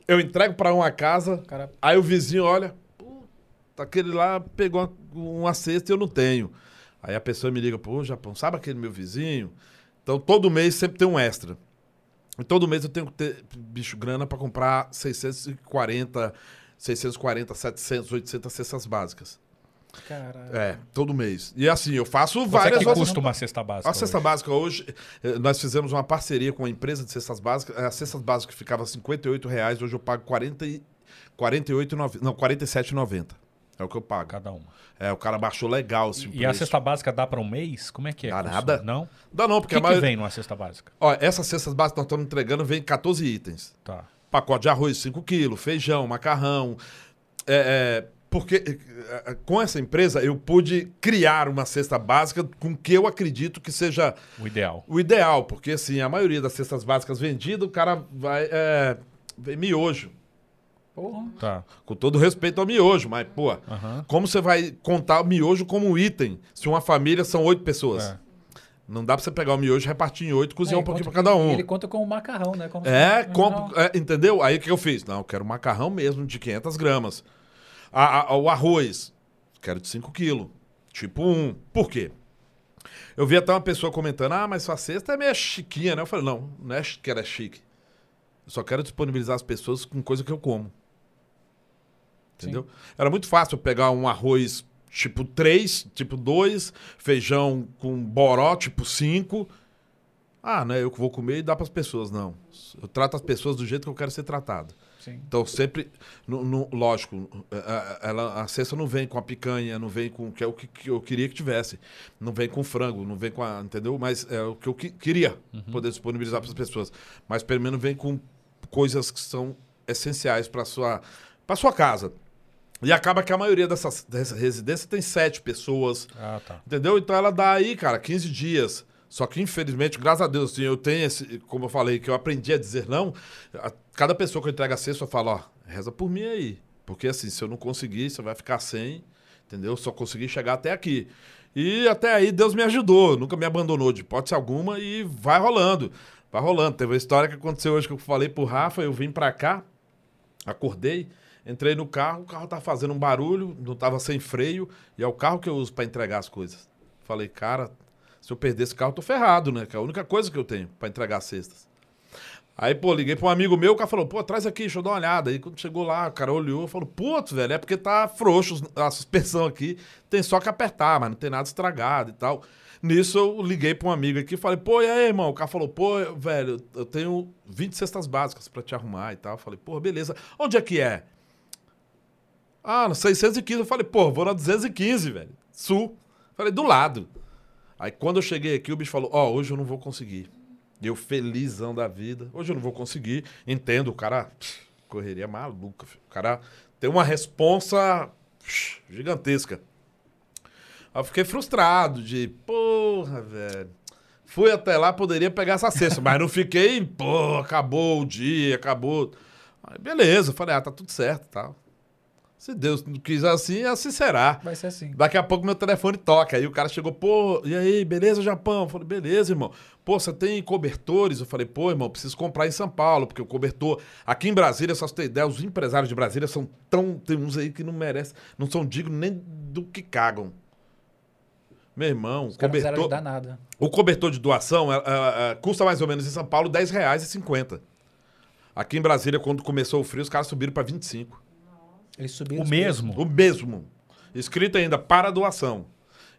Eu entrego para uma casa, Aí o vizinho olha, aquele lá pegou uma, uma cesta e eu não tenho. Aí a pessoa me liga, pô, Japão, sabe aquele meu vizinho? Então todo mês sempre tem um extra. E todo mês eu tenho que ter, bicho, grana pra comprar 640, 640, 700, 800 cestas básicas. caralho. É, todo mês. E assim, eu faço Quanto é várias que outras- custa uma cesta básica? a cesta hoje? básica hoje, eh, nós fizemos uma parceria com a empresa de cestas básicas. A cestas básicas ficava 58 reais, hoje eu pago 40 e 48,90. Não, 47,90. É o que eu pago. Cada uma. É, o cara baixou legal esse E a preço. cesta básica dá pra um mês? Como é que é? Dá que nada. Não? O Dá não, porque que, a que maioria... vem numa cesta básica? Ó, essas cestas básicas que nós estamos entregando vem 14 itens. Tá. Pacote de arroz 5 quilos, feijão, macarrão. É, é, porque é, é, com essa empresa eu pude criar uma cesta básica com que eu acredito que seja O ideal. o ideal, porque assim, a maioria das cestas básicas vendidas, o cara vai. É, vem miojo. Porra. Tá. Com todo respeito ao miojo, mas, pô, Aham. como você vai contar o miojo como um item se uma família são oito pessoas? É. Não dá pra você pegar o miojo, repartir em oito e cozinhar É, um pouquinho pra cada um. Ele conta com o macarrão, né? Como É, compro, é, entendeu? Aí o que eu fiz? Não, eu quero macarrão mesmo de 500 gramas. A- a- o arroz, quero de 5 quilos. Tipo 1. Por quê? Eu vi até uma pessoa comentando, ah, mas sua cesta é meio chiquinha, né? Eu falei, não, não é que ela é chique. Eu só quero disponibilizar as pessoas com coisa que eu como. Entendeu? Era muito fácil eu pegar um arroz tipo 3, tipo 2, feijão com boró tipo 5. Ah, né? Eu que vou comer e dá para as pessoas. Não. Eu trato as pessoas do jeito que eu quero ser tratado. Sim. Então, sempre, no, no- lógico, a, a- ela, a cesta não vem com a picanha, não vem com que é o que, que eu queria que tivesse. Não vem com frango, não vem com a. Entendeu? Mas é o que eu que- queria poder disponibilizar para as pessoas. Mas pelo menos vem com coisas que são essenciais para sua para sua casa. E acaba que a maioria dessas, dessa residência tem sete pessoas. Ah, tá. Entendeu? Então ela dá aí, cara, 15 dias. Só que, infelizmente, graças a Deus, assim, eu tenho esse, como eu falei, que eu aprendi a dizer não. a- cada pessoa que eu entrego a cesta, eu falo, ó, reza por mim aí. Porque assim, se eu não conseguir, você vai ficar sem, entendeu? Só consegui chegar até aqui. E até aí Deus me ajudou, nunca me abandonou de hipótese alguma e vai rolando. Vai rolando. Teve uma história que aconteceu hoje que eu falei pro Rafa, eu vim pra cá, acordei, entrei no carro, o carro tava fazendo um barulho, não tava sem freio, e é o carro que eu uso pra entregar as coisas. Falei, cara, se eu perder esse carro, eu tô ferrado, né? Que é a única coisa que eu tenho pra entregar as cestas. Aí, pô, liguei pra um amigo meu, o cara falou, pô, traz aqui, deixa eu dar uma olhada. Aí quando chegou lá, o cara olhou falou, putz, velho, é porque tá frouxo a suspensão aqui, tem só que apertar, mas não tem nada estragado e tal. Nisso eu liguei pra um amigo aqui e falei, pô, e aí, irmão? O cara falou, pô, velho, eu tenho 20 cestas básicas pra te arrumar e tal. Eu falei, pô, beleza. Onde é que é? Ah, no 615. Eu falei, pô, vou na 215, velho. Sul. Falei, do lado. Aí quando eu cheguei aqui, o bicho falou, ó, hoje eu não vou conseguir. E eu felizão da vida. Hoje eu não vou conseguir. Entendo, o cara, correria maluca. filho. O cara tem uma responsa gigantesca. Aí eu fiquei frustrado de, porra, velho. Fui até lá, poderia pegar essa cesta, mas não fiquei, pô, acabou o dia, acabou. Aí beleza, eu falei, ah, tá tudo certo, tal. Se Deus não quis assim, assim será. Vai ser assim. Daqui a pouco meu telefone toca. Aí o cara chegou, pô, e aí, beleza, Japão? Eu falei, beleza, irmão. Pô, você tem cobertores? Eu falei, pô, irmão, preciso comprar em São Paulo, porque o cobertor. Aqui em Brasília, só você ter ideia, os empresários de Brasília são tão. Tem uns aí que não merecem, não são dignos nem do que cagam. Meu irmão, Os não cobertor, ajudar nada. o cobertor de doação é, é, é, custa mais ou menos em São Paulo R$ 10,50. Aqui em Brasília, quando começou o frio, os caras subiram para 25. Eles subiram. O mesmo? O mesmo. Escrito ainda para doação.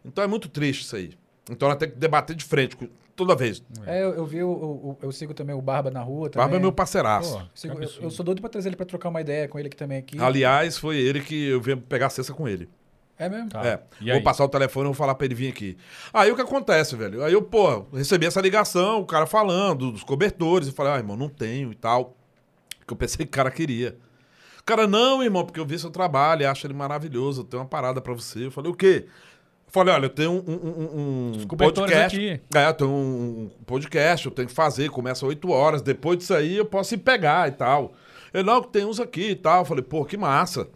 Então é muito triste isso aí. Então ela tem que debater de frente com, toda vez. É, eu, eu vi, o- o- o- eu sigo também o Barba na rua também. Barba é meu parceiraço. Pô, Sigo- que eu, eu sou doido pra trazer ele pra trocar uma ideia com ele aqui também aqui. Aliás, foi ele que eu vim pegar a cesta com ele. É mesmo? Tá. É. E vou aí? passar o telefone e vou falar pra ele vir aqui. Aí o que acontece, velho? Aí eu, pô, recebi essa ligação, o cara falando dos cobertores. Eu falei, ah, irmão, não tenho e tal. Que eu pensei que o cara queria. O cara, não, irmão, porque eu vi seu trabalho acho ele maravilhoso. Eu tenho uma parada pra você. Eu falei, o quê? Eu falei, olha, eu tenho um, um- um- podcast. aqui. É, eu tenho um podcast, eu tenho que fazer, começa às 8 horas. Depois disso aí eu posso ir pegar e tal. Ele, não, tem uns aqui e tal. Eu falei, pô, que massa.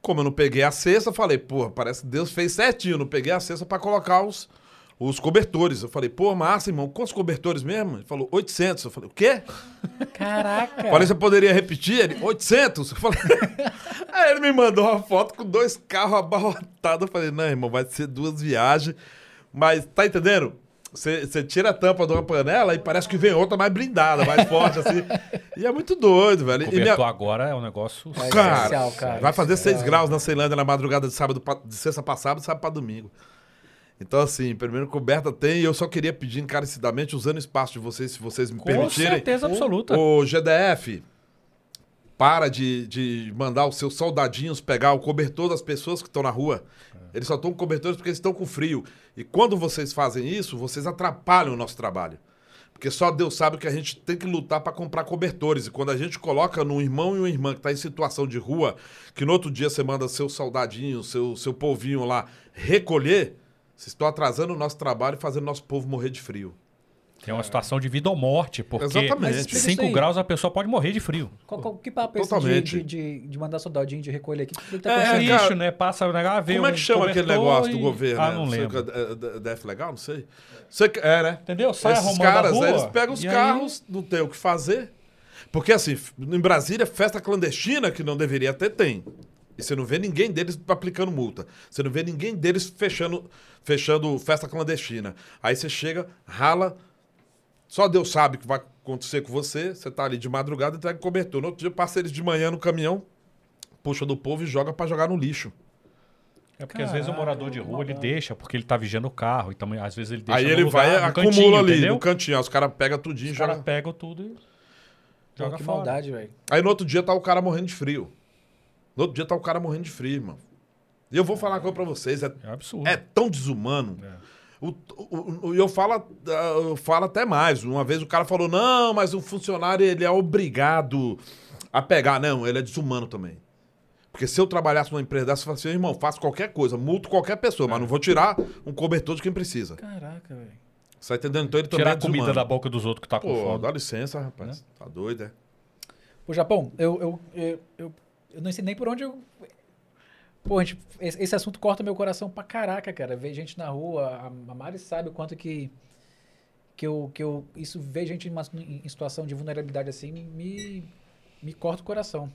Como eu não peguei a cesta, falei, pô, parece que Deus fez certinho. Eu não peguei a cesta pra colocar os, os cobertores. Eu falei, pô, massa, irmão, quantos cobertores mesmo? Ele falou, 800. Eu falei, o quê? Caraca! Falei, você poderia repetir? Ele, 800? Eu falei... Aí ele me mandou uma foto com dois carros abarrotados. Eu falei, não, irmão, vai ser duas viagens. Mas, tá entendendo? Você tira a tampa de uma panela e parece que vem outra mais blindada, mais forte, assim. E é muito doido, velho. E Cobertor minha- agora é um negócio... É Cara, especial, cara. vai fazer Especial. 6 graus na Ceilândia na madrugada de sábado, pra- de sexta pra sábado, sábado pra domingo. Então, assim, primeiro coberta tem, e eu só queria pedir encarecidamente, usando o espaço de vocês, se vocês me Com permitirem. certeza absoluta. O GDF, para de, de mandar os seus soldadinhos pegar o cobertor das pessoas que estão na rua. Eles só estão com cobertores porque eles estão com frio. E quando vocês fazem isso, vocês atrapalham o nosso trabalho. Porque só Deus sabe que a gente tem que lutar para comprar cobertores. E quando a gente coloca num irmão e uma irmã que está em situação de rua, que no outro dia você manda seu soldadinho, seu, seu polvinho lá recolher, vocês estão atrasando o nosso trabalho e fazendo nosso povo morrer de frio. Tem uma situação de vida ou morte, porque Exatamente. Mas explica isso 5 aí. graus a pessoa pode morrer de frio. Qual, qual- que papo é esse de, Totalmente. de, de, de mandar soldadinho de recolher aqui? O que tá É, É, cara, lixo, né? Passa, né? Ah, vê Como é que chama aquele negócio do e- governo? Ah, né? não sei lembro. que é, é, é DF legal? Não sei. Que- é, né? Entendeu? Sai Esses arrumando a caras, rua, aí eles pegam os e aí- carros, não tem o que fazer. Porque assim, em Brasília, festa clandestina que não deveria ter, tem. E você não vê ninguém deles aplicando multa. Você não vê ninguém deles fechando, fechando festa clandestina. Aí você chega, rala, só Deus sabe o que vai acontecer com você. Você tá ali de madrugada, entrega cobertor. No outro dia, passa eles de manhã no caminhão, puxa do povo e joga pra jogar no lixo. É porque às vezes o morador de rua ele deixa, porque ele tá vigiando o carro. E também, às vezes ele deixa Aí no ele lugar, vai, acumula cantinho, ali entendeu? no cantinho. Aí os caras pegam tudinho e Os jogam. caras pegam tudo e Pô, joga que fora. maldade, velho. Aí no outro dia tá o cara morrendo de frio. No outro dia tá o cara morrendo de frio, irmão. E eu vou falar uma coisa pra vocês, é, É absurdo. é tão desumano. É. O- o- o- eu, falo, eu falo até mais. Uma vez o cara falou, não, mas o funcionário ele é obrigado a pegar. Não, ele é desumano também. Porque se eu trabalhasse numa empresa dessa, eu falaria assim, irmão, faço qualquer coisa, multo qualquer pessoa, mas não vou tirar um cobertor de quem precisa. Caraca, velho. Você tá entendendo? Então ele também Tirar é a comida desumano. da boca dos outros que tá com Pô, fome. dá licença, rapaz. Tá doido, é? Pô, Japão, eu, eu, eu, eu, eu não sei nem por onde eu. Pô, gente, esse, assunto corta meu coração pra caraca, cara. Ver gente na rua, a, a Mari sabe o quanto que. Que eu, que eu. Isso, ver gente em, uma- em situação de vulnerabilidade assim, me, me corta o coração.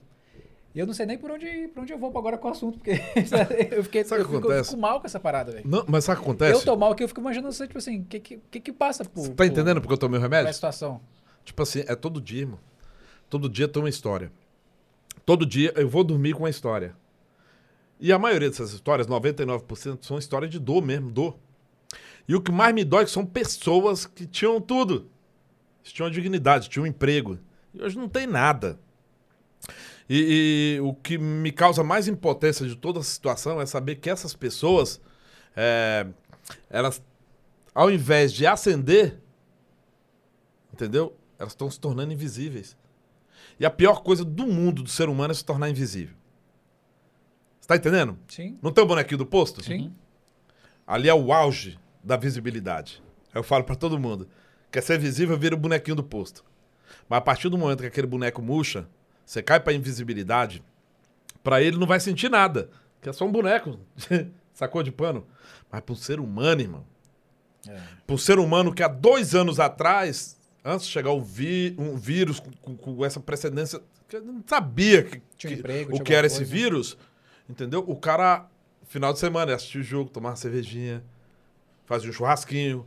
E eu não sei nem por onde, por onde eu vou agora com o assunto, porque eu fiquei. Sabe eu, que fico, eu fico mal com essa parada, velho. Não, mas sabe o que acontece? Eu tô mal aqui, eu fico imaginando, assim, tipo assim, o que, que, que passa por. Você tá entendendo porque eu tomei o Por remédio? essa situação. Tipo assim, é todo dia, irmão. Todo dia tem uma história. Todo dia eu vou dormir com uma história. E a maioria dessas histórias, 99%, são histórias de dor mesmo, dor. E o que mais me dói é são pessoas que tinham tudo. Tinham dignidade, tinham um emprego. E hoje não tem nada. E, e o que me causa mais impotência de toda a situação é saber que essas pessoas, é, elas, ao invés de ascender, entendeu? Elas estão se tornando invisíveis. E a pior coisa do mundo do ser humano é se tornar invisível. Você tá entendendo? Sim, Não tem o bonequinho do posto? sim. Ali é o auge da visibilidade. Eu falo pra todo mundo. Quer ser visível, vira o bonequinho do posto. Mas a partir do momento que aquele boneco murcha, você cai pra invisibilidade, pra ele não vai sentir nada. Que é só um boneco. Sacou de pano. Mas um ser humano, irmão. É. Um ser humano que há dois anos atrás, antes de chegar vi- um vírus com, com- com essa precedência, que eu não sabia que, que- emprego, o que era alguma esse coisa. vírus, entendeu? O cara, final de semana, ia assistir o jogo, tomar uma cervejinha, fazia um churrasquinho,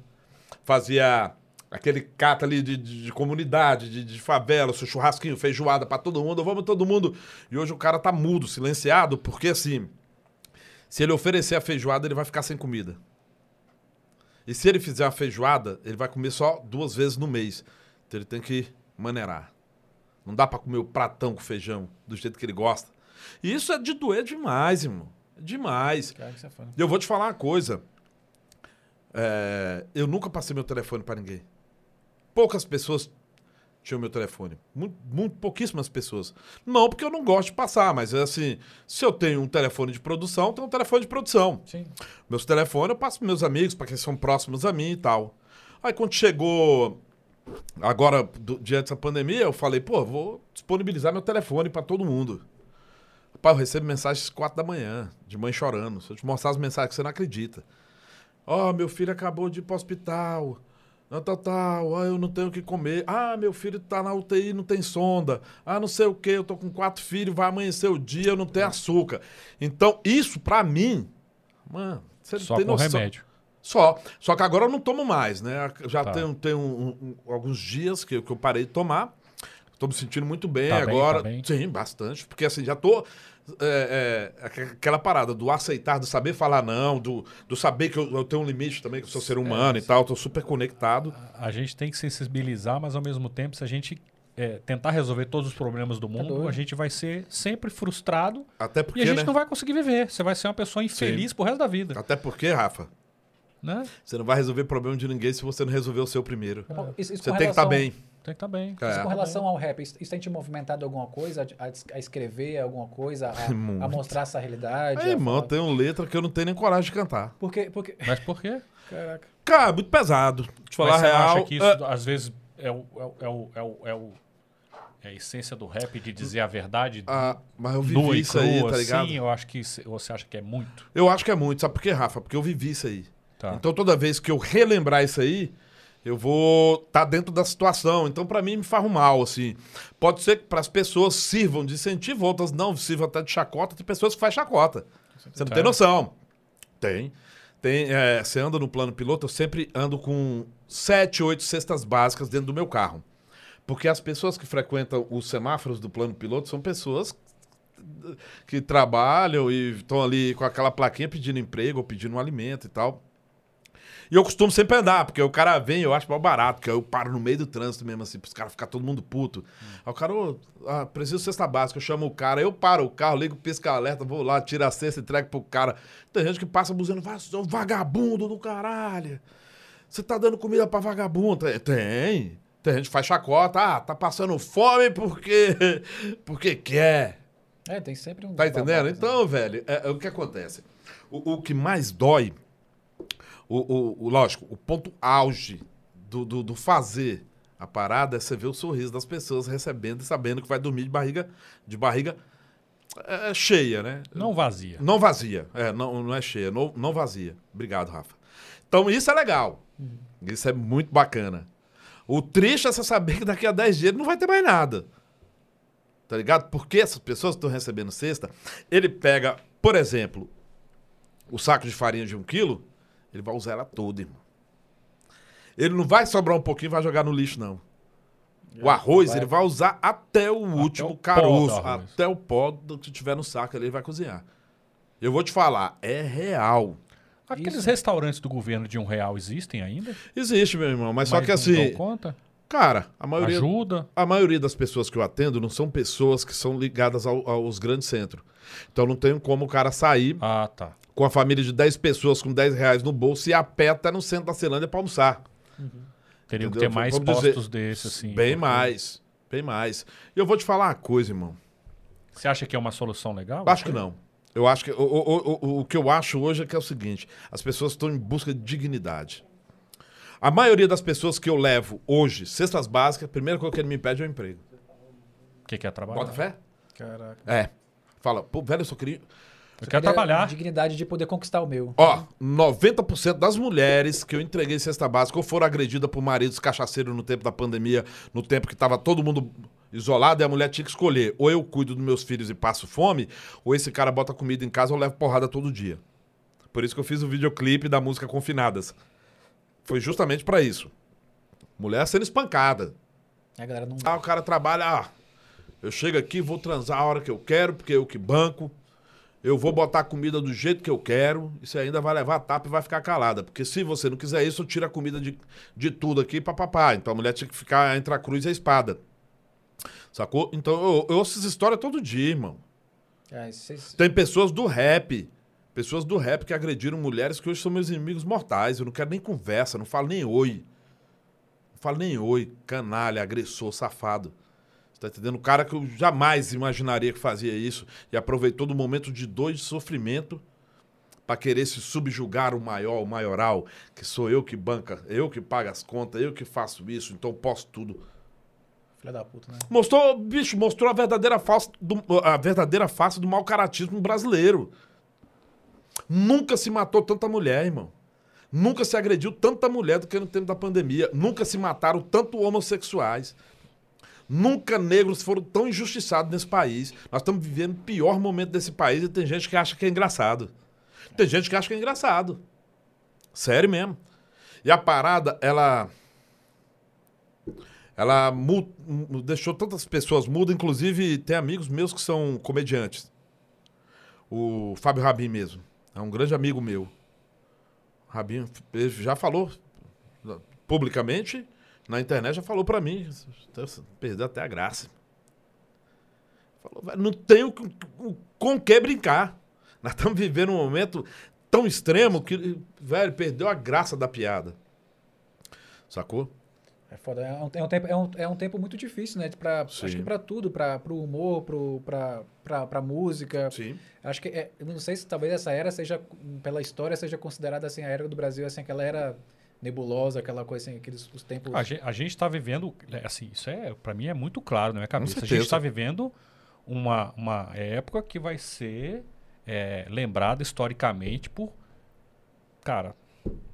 fazia aquele cata ali de, de- de comunidade, de, de favela, seu churrasquinho, feijoada pra todo mundo, vamos todo mundo. E hoje o cara tá mudo, silenciado, porque assim, se ele oferecer a feijoada, ele vai ficar sem comida. E se ele fizer a feijoada, ele vai comer só duas vezes no mês. Então ele tem que maneirar. Não dá pra comer o pratão com feijão do jeito que ele gosta. E isso é de doer demais, irmão. Demais. Cara, que você é fã. E eu vou te falar uma coisa. É, eu nunca passei meu telefone pra ninguém. Poucas pessoas tinham meu telefone. Muito, muito pouquíssimas pessoas. Não porque eu não gosto de passar, mas é assim, se eu tenho um telefone de produção, eu tenho um telefone de produção. Sim. Meus telefones eu passo pros meus amigos, para quem são próximos a mim e tal. Aí quando chegou agora, do, diante dessa pandemia, eu falei, pô, vou disponibilizar meu telefone para todo mundo. Rapaz, eu recebo mensagens às quatro da manhã, de mãe chorando. Se eu te mostrar as mensagens que você não acredita. Ó, meu filho acabou de ir pro hospital. Não, tal, tal. Ah, eu não tenho o que comer. Ah, meu filho tá na UTI, não tem sonda. Ah, não sei o que, eu tô com quatro filhos, vai amanhecer o dia, eu não tenho açúcar. Então, isso pra mim, mano, você não Só tem com noção. remédio. Só. Só que agora eu não tomo mais, né? Já Tá. tenho, tenho um- um- alguns dias que, que eu parei de tomar. Tô me sentindo muito bem Tá bem, agora. tá bem? Sim, bastante. Porque assim, já tô. É, é, aqu- aquela parada do aceitar, do saber falar não, do, do saber que eu, eu tenho um limite também, que eu sou ser humano e tal, tô super conectado. A gente tem que sensibilizar, mas ao mesmo tempo, se a gente é, tentar resolver todos os problemas do mundo, doido. a gente vai ser sempre frustrado Até e porque, a gente né? não vai conseguir viver. Você vai ser uma pessoa infeliz pro resto da vida. Até porque, Rafa, Né? você não vai resolver problema de ninguém se você não resolver o seu primeiro. Isso- isso Você tem que estar relação- bem. Tem que estar bem. É. Com relação ao rap, isso, isso tem te movimentado alguma coisa, a, a escrever alguma coisa, a, a mostrar essa realidade? Aí, irmão, falar- tem uma letra que eu não tenho nem coragem de cantar. Porque, porque... Mas por quê? Caraca. Cara, muito pesado. Te falar Mas você real. acha que isso, é, às vezes, é o, é o, é o, é o, é o- é a essência do rap de dizer a verdade ah, mas eu vivi isso aí, tá ligado? assim? Eu acho que você acha que é muito. Eu acho que é muito. Sabe por quê, Rafa? Porque eu vivi isso aí. Tá. Então toda vez que eu relembrar isso aí, eu vou estar dentro da situação. Então pra mim me faz um mal, assim. Pode ser que para as pessoas sirvam de incentivo, outras não sirvam até de chacota. Tem pessoas que faz chacota. Você não tem Tá. noção. Tem. Tem, é, você anda no plano piloto, eu sempre ando com sete, oito cestas básicas dentro do meu carro. Porque as pessoas que frequentam os semáforos do plano piloto são pessoas que trabalham e estão ali com aquela plaquinha pedindo emprego ou pedindo um alimento e tal. E eu costumo sempre andar, porque o cara vem, eu acho mal barato, porque eu paro no meio do trânsito mesmo, assim, pros caras ficar todo mundo puto. Aí o cara, ô, ah, preciso de cesta básica, eu chamo o cara, eu paro o carro, ligo o pisca-alerta, vou lá, tiro a cesta, entrego pro cara. Tem gente que passa buzando, vagabundo do caralho. Você tá dando comida pra vagabundo? Tem. Tem, tem gente que faz chacota, ah, tá passando fome porque, porque quer. É, tem sempre um... Tá entendendo? babacas, né? Então, velho, é, é o que acontece. O, o que mais dói, o, o- lógico, o ponto auge do, do, do fazer a parada é você ver o sorriso das pessoas recebendo e sabendo que vai dormir de barriga, de barriga é, cheia, né? Não vazia. Não vazia. É, não, não é cheia, não, não vazia. Obrigado, Rafa. Então, isso é legal. Isso é muito bacana. O triste é você saber que daqui a 10 dias não vai ter mais nada. Tá ligado? Porque essas pessoas que estão recebendo cesta, ele pega, por exemplo, o saco de farinha de um quilo, ele vai usar ela toda, irmão. Ele não vai sobrar um pouquinho e vai jogar no lixo, não. O arroz, vai- ele vai usar até o último o caroço, até o pó do que tiver no saco ali, ele vai cozinhar. Eu vou te falar, é real. Aqueles Isso. restaurantes do governo de um real existem ainda? Existe, meu irmão, mas, só Mas que não assim, dão conta? cara, a maioria, Ajuda? a maioria das pessoas que eu atendo não são pessoas que são ligadas ao- aos grandes centros. Então não tem como o cara sair Ah, tá. Com a família de 10 pessoas com 10 reais no bolso e a pé até no centro da Celândia pra almoçar. Teria que ter mais Vamos dizer, postos desses, assim. bem porque- mais, bem mais. E eu vou te falar uma coisa, irmão. Você acha que é uma solução legal? Acho que não. Eu acho que o, o, o, o- que eu acho hoje é que é o seguinte: as pessoas estão em busca de dignidade. A maioria das pessoas que eu levo hoje, cestas básicas, a primeira coisa que ele me pede é o emprego. O que, que é trabalhar? Bota fé? Caraca. É. Fala, pô, velho, eu só queria. Eu quero trabalhar. Dignidade de poder conquistar o meu. Ó, 90% das mulheres que eu entreguei cesta básica ou foram agredidas por maridos cachaceiros no tempo da pandemia, no tempo que tava todo mundo isolado e a mulher tinha que escolher. Ou eu cuido dos meus filhos e passo fome, ou esse cara bota comida em casa ou eu levo porrada todo dia. Por isso que eu fiz o videoclipe da música Confinadas. Foi justamente pra isso. Mulher sendo espancada. A galera não... Ah, o cara trabalha, ah, eu chego aqui, vou transar a hora que eu quero, porque eu que banco. Eu vou botar a comida do jeito que eu quero e você ainda vai levar a tapa e vai ficar calada. Porque se você não quiser isso, eu tiro a comida de, de tudo aqui pra papai. Então a mulher tinha que ficar entre a cruz e a espada. Sacou? Então eu, eu ouço essas histórias todo dia, irmão. É, vocês- Tem pessoas do rap. Pessoas do rap que agrediram mulheres que hoje são meus inimigos mortais. Eu não quero nem conversa, não falo nem oi. Não falo nem oi. Canalha, agressor, safado. Tá entendendo? Cara que eu jamais imaginaria que fazia isso e aproveitou do momento de dor e de sofrimento pra querer se subjugar o maior, o maioral, que sou eu que banca, eu que pago as contas, eu que faço isso, então posso tudo. Filha da puta, né? Mostrou, bicho, mostrou a verdadeira face do, a verdadeira face do mau caratismo brasileiro. Nunca se matou tanta mulher, irmão. Nunca se agrediu tanta mulher do que no tempo da pandemia. Nunca se mataram tanto homossexuais. Nunca negros foram tão injustiçados nesse país. Nós estamos vivendo o pior momento desse país e tem gente que acha que é engraçado. Tem gente que acha que é engraçado. Sério mesmo. E a parada, ela ela deixou tantas pessoas mudas, inclusive tem amigos meus que são comediantes. O Fábio Rabin mesmo. É um grande amigo meu. Rabin já falou publicamente, na internet já falou pra mim. Perdeu até a graça. Falou, "Velho, não tem o, que- o- com o que brincar. Nós estamos vivendo um momento tão extremo que, velho, perdeu a graça da piada. Sacou? É foda. É um, é um tempo, é, um, é um tempo muito difícil, né? Pra, Sim. acho que pra tudo, pra, pro humor, pro, pra, pra, pra música. Sim. Acho que, é, não sei se talvez essa era seja, pela história, seja considerada assim, a era do Brasil, assim, aquela era nebulosa, aquela coisa assim, aqueles os tempos... A gente, a gente tá vivendo, é, assim, isso é, para mim é muito claro na minha cabeça. A gente está vivendo uma, uma época que vai ser é, lembrada historicamente por, cara,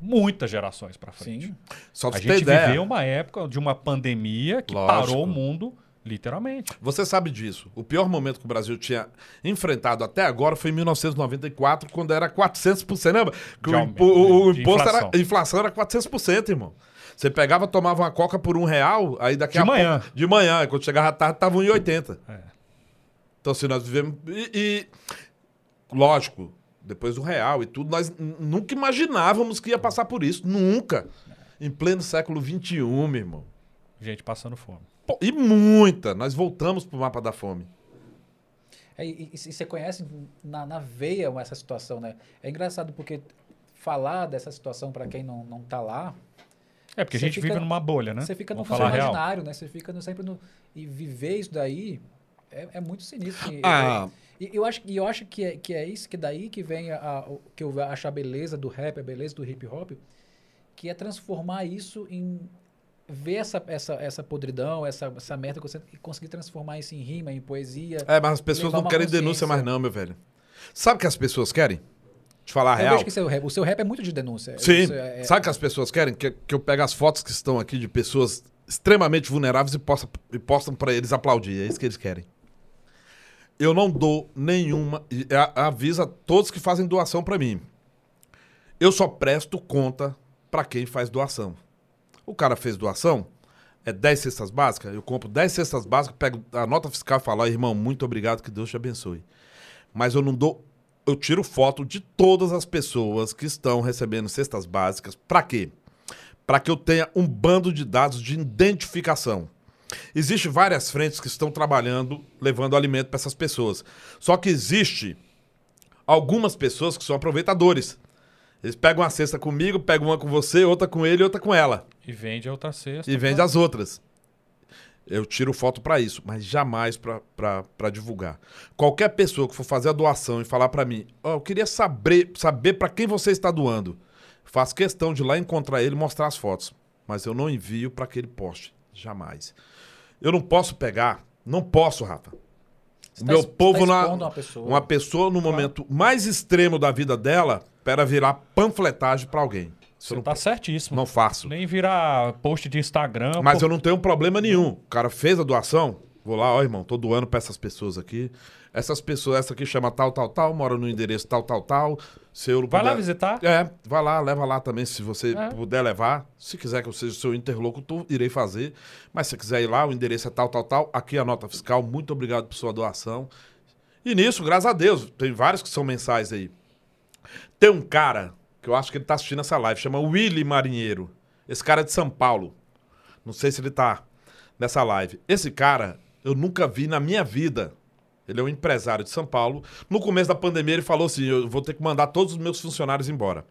muitas gerações para frente. Sim. Só pra A gente ideia. viveu uma época de uma pandemia que Lógico. parou o mundo, literalmente. Você sabe disso. O pior momento que o Brasil tinha enfrentado até agora foi em 1994, quando era 400%. Lembra? Que o, impo- o imposto inflação. era. A inflação era 400%, irmão. Você pegava, tomava uma coca por um real, aí daqui De a manhã. pouco. De manhã. Quando chegava à tarde, tava 1,80. É. Então, assim, nós vivemos. E, e, lógico, depois do real e tudo, nós nunca imaginávamos que ia passar por isso. Nunca. Em pleno século XXI, meu irmão. Gente passando fome. E muita. Nós voltamos pro mapa da fome. É, e, e- e você conhece na, na veia essa situação, né? É engraçado porque falar dessa situação para quem não, não tá lá, É, porque a gente fica- vive numa bolha, né? você fica no Vamos seu falar real. imaginário, né? Você fica no- sempre no... E viver isso daí é, é muito sinistro. E- Ah, E eu acho, e eu acho que, é, que é isso, que daí que vem a, a- o- que eu acho a beleza do rap, a beleza do hip hop, que é transformar isso em ver essa, essa, essa podridão, essa, essa merda e conseguir transformar isso em rima, em poesia. É, mas as pessoas não querem denúncia mais não, meu velho. Sabe o que as pessoas querem? Te falar a eu real. vejo que seu rap, o seu rap é muito de denúncia. Sim. É- é- Sabe o que as pessoas querem? Que, que eu pego as fotos que estão aqui de pessoas extremamente vulneráveis e, posta, e postam pra eles aplaudir. É isso que eles querem. Eu não dou nenhuma. Avisa todos que fazem doação pra mim. Eu só presto conta pra quem faz doação. O cara fez doação, é 10 cestas básicas, eu compro 10 cestas básicas, pego a nota fiscal e falo, "Ó, irmão, muito obrigado, que Deus te abençoe. Mas eu não dou. Eu tiro foto de todas as pessoas que estão recebendo cestas básicas. Pra quê? Para que eu tenha um bando de dados de identificação. Existem várias frentes que estão trabalhando, levando alimento para essas pessoas. Só que existe algumas pessoas que são aproveitadores. Eles pegam uma cesta comigo, pegam uma com você, outra com ele outra com ela. E vende a outra cesta. E vende as outras. Eu tiro foto pra isso, mas jamais pra- pra pra divulgar. Qualquer pessoa que for fazer a doação e falar pra mim, ó, eu queria saber, saber para quem você está doando. Faço questão de ir lá encontrar ele e mostrar as fotos. Mas eu não envio pra que ele poste. Jamais. Eu não posso pegar, não posso, Rafa. Você tá meu es- povo tá na, uma pessoa. uma pessoa no momento mais extremo da vida dela para virar panfletagem pra alguém. Você não, tá certíssimo. não faço. Nem virar post de Instagram. Mas pô, eu não tenho problema nenhum. O cara fez a doação, vou lá, ó, irmão, tô doando pra essas pessoas aqui. Essas pessoas, essa aqui chama tal, tal, tal, mora no endereço tal, tal, tal. Se eu Vai lá visitar. É, vai lá, leva lá também, se você É. puder levar. Se quiser que eu seja seu interlocutor, irei fazer. Mas se quiser ir lá, o endereço é tal, tal, tal. Aqui a nota fiscal. Muito obrigado por sua doação. E nisso, graças a Deus, tem vários que são mensais aí. Tem um cara, que eu acho que ele tá assistindo essa live, chama Willy Marinheiro. Esse cara é de São Paulo. Não sei se ele tá nessa live. Esse cara, eu nunca vi na minha vida. Ele é um empresário de São Paulo. No começo da pandemia, ele falou assim: eu vou ter que mandar todos os meus funcionários embora.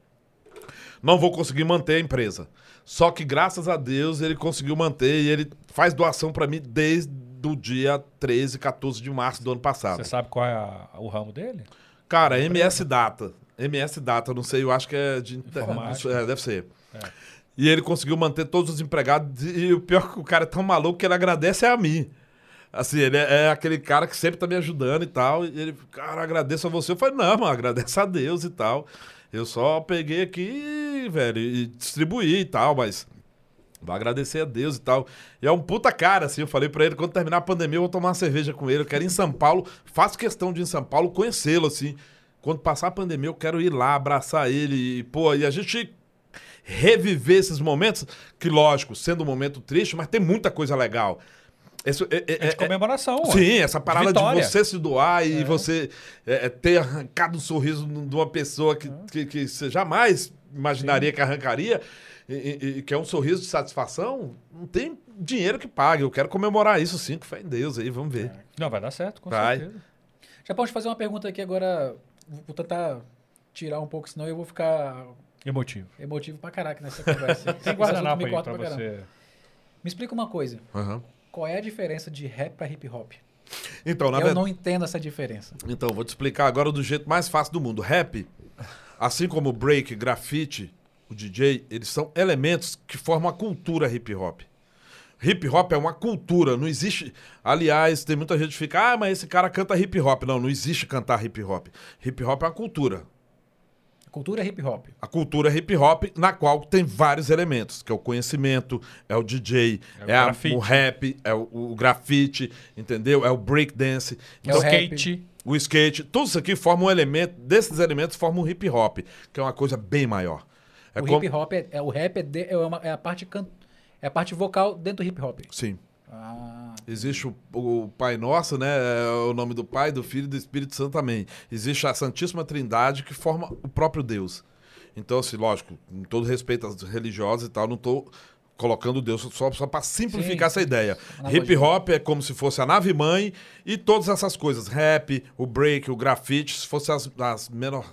Não vou conseguir manter a empresa. Só que, graças a Deus, ele conseguiu manter e ele faz doação para mim desde o dia 13, 14 de março do ano passado. Você sabe qual é a- o ramo dele? Cara, MS Data. MS Data, não sei, eu acho que é de Informática. É, deve ser. É. E ele conseguiu manter todos os empregados. E o pior é que o cara é tão maluco que ele agradece a mim. Assim, ele é, é aquele cara que sempre tá me ajudando e tal. E ele, cara, agradeço a você. Eu falei, não, mano, agradece a Deus e tal. Eu só peguei aqui, velho, e distribuí e tal, mas. Vai agradecer a Deus e tal. E é um puta cara, assim. Eu falei pra ele, quando terminar a pandemia, eu vou tomar uma cerveja com ele. Eu quero ir em São Paulo. Faço questão de ir em São Paulo conhecê-lo, assim. Quando passar a pandemia, eu quero ir lá, abraçar ele. E, pô, e a gente reviver esses momentos, que, lógico, sendo um momento triste, mas tem muita coisa legal. Esse- é- é- É de é- comemoração. ué. Sim, essa parada de você se doar e você é, é, ter arrancado um sorriso de uma pessoa que, que, que você jamais imaginaria que arrancaria, e, e- que é um sorriso de satisfação, não tem dinheiro que pague. Eu quero comemorar isso sim, com fé em Deus aí, vamos ver. Não, vai dar certo, com Vai. certeza. Já pode fazer uma pergunta aqui agora. Vou tentar tirar um pouco, senão eu vou ficar Emotivo. emotivo pra caraca nessa conversa. Tem guardanapo me aí corta pra pra caramba. você. Me explica uma coisa. Aham. Qual é a diferença de rap pra hip hop? Então, na eu verdade. não entendo essa diferença. Então, vou te explicar agora do jeito mais fácil do mundo. Rap, assim como o break, grafite, o DJ, eles são elementos que formam a cultura hip hop. Hip hop é uma cultura, não existe. Aliás, tem muita gente que fica, ah, mas esse cara canta hip hop. Não, não existe cantar hip hop. Hip hop é uma cultura. Cultura é hip hop. A cultura hip hop, na qual tem vários elementos, que é o conhecimento, é o DJ, É o é, a- o rap, é o, o grafite, entendeu? É o breakdance. É o rap. skate. O skate, tudo isso aqui forma um elemento, desses elementos forma um hip hop, que é uma coisa bem maior. É o como- hip hop é, é- o rap é, de- é, uma- é a parte can, é a parte vocal dentro do hip hop. Sim. Ah, Existe o, o Pai Nosso, né? É o nome do Pai, do Filho e do Espírito Santo também. Existe a Santíssima Trindade que forma o próprio Deus. Então, assim, lógico, com todo respeito às religiosas e tal, não estou colocando Deus só, só para simplificar Sim, essa ideia. Analogia. Hip hop é como se fosse a nave mãe e todas essas coisas. Rap, o break, o grafite, se fosse as, as menor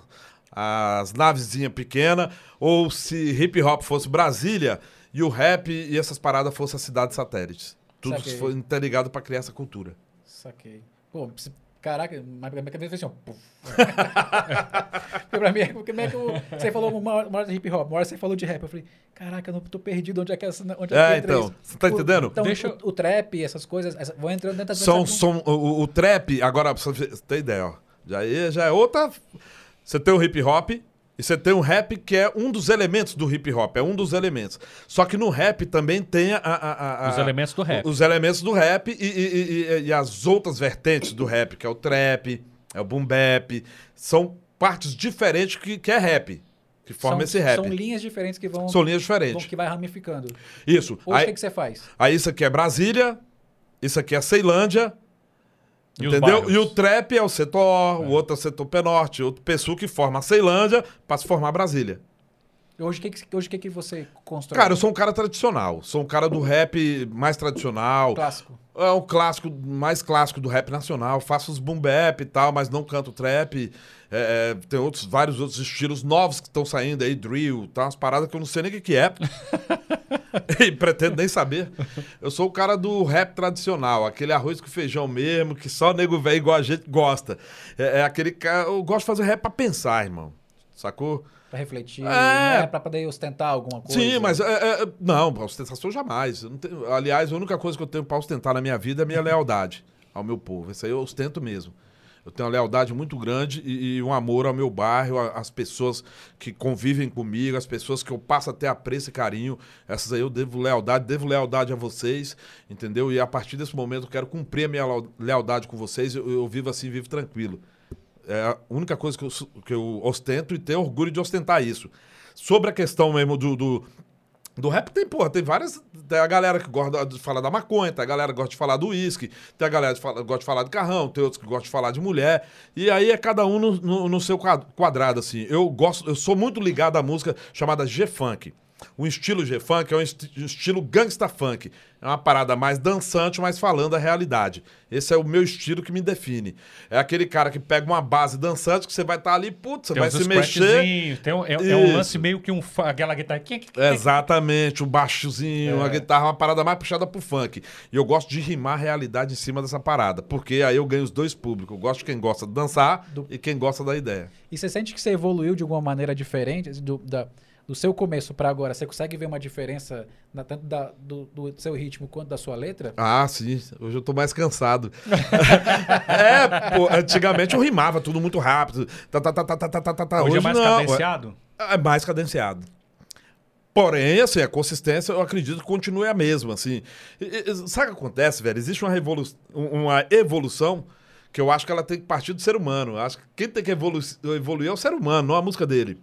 as navezinhas pequenas, ou se hip hop fosse Brasília e o rap e essas paradas fossem as cidades satélites. Tudo Saquei. foi interligado para criar essa cultura. saquei. Pô, se- caraca, mas pra minha cabeça foi assim, ó. pra mim, é- porque como é que eu, você falou uma hora, uma hora de hip hop, uma hora você falou de rap. Eu falei, caraca, eu não tô perdido onde é que, essa, onde é, É, que então, isso? você tá O- entendendo? Então, Deixa o, o trap, essas coisas, essa, vão entrando dentro das São, dessa- são, o, o- o trap, agora, pra você ter ideia, ó. Já é, já é outra. Você tem o hip hop e você tem o rap, que é um dos elementos do hip hop, é um dos elementos. Só que no rap também tem a, a- a- Os elementos do rap. Os elementos do rap e, e- e- e- as outras vertentes do rap, que é o trap, é o boom bap. São partes diferentes que, que é rap, que formam são, esse rap. São linhas diferentes que vão, São linhas vão diferentes. que vai ramificando. Isso. Hoje, o que você faz? aí isso aqui é Brasília, isso aqui é Ceilândia, E Entendeu? E o trap é o setor, o outro é o setor P-Norte, outro pessoal que forma a Ceilândia para se formar Brasília. Hoje, o que, hoje, que, que você constrói? Cara, eu sou um cara tradicional. Sou um cara do rap mais tradicional. Clássico. É o clássico, mais clássico do rap nacional. Faço os boom bap e tal, mas não canto trap. É, é, tem outros, vários outros estilos novos que estão saindo aí, drill, tá? Umas paradas que eu não sei nem o que, que é. e pretendo nem saber. Eu sou o cara do rap tradicional, aquele arroz com feijão mesmo, que só nego velho igual a gente gosta. É, é aquele cara. Eu gosto de fazer rap pra pensar, irmão. Sacou? Pra refletir, É. não é pra poder ostentar alguma coisa. Sim, mas é, é, não, pra ostentação jamais. Tenho- aliás, a única coisa que eu tenho pra ostentar na minha vida é a minha lealdade ao meu povo. Isso aí eu ostento mesmo. Eu tenho uma lealdade muito grande e, e um amor ao meu bairro, às pessoas que convivem comigo, as pessoas que eu passo até apreço e carinho. Essas aí eu devo lealdade, devo lealdade a vocês, entendeu? E a partir desse momento eu quero cumprir a minha lealdade com vocês. Eu, eu vivo assim, vivo tranquilo. É a única coisa que eu, que eu ostento e tenho orgulho de ostentar isso. Sobre a questão mesmo do, do, Do rap tem, porra, tem várias. Tem a galera que gosta de falar da maconha, tem a galera que gosta de falar do uísque, tem a galera que fala- gosta de falar de carrão, tem outros que gostam de falar de mulher. E aí é cada um no, no- no seu quad- quadrado, assim. Eu gosto, eu sou muito ligado à música chamada G-Funk. O estilo G-Funk é um esti- estilo gangsta funk. É uma parada mais dançante, mas falando a realidade. Esse é o meu estilo que me define. É aquele cara que pega uma base dançante que você vai estar ali, putz, você vai se mexer. Tem um, é, é um lance meio que um, aquela guitarra. Exatamente, um baixozinho, É. uma guitarra, uma parada mais puxada pro funk. E eu gosto de rimar a realidade em cima dessa parada, porque aí eu ganho os dois públicos. Eu gosto de quem gosta de dançar Do- e quem gosta da ideia. E você sente que você evoluiu de alguma maneira diferente do, da- do seu começo pra agora? Você consegue ver uma diferença na- tanto da- do, do seu ritmo quanto da sua letra? Ah, sim, hoje eu tô mais cansado. é, pô, antigamente eu rimava tudo muito rápido. Tá, tá, tá, tá, tá, tá, tá, tá. Hoje, é mais não, cadenciado? É mais cadenciado. Porém, assim, a consistência eu acredito que continue a mesma, assim. E- e- sabe o que acontece, velho? Existe uma, revolu uma evolução que eu acho que ela tem que partir do ser humano. Eu acho que quem tem que evolu evoluir é o ser humano, não a música dele.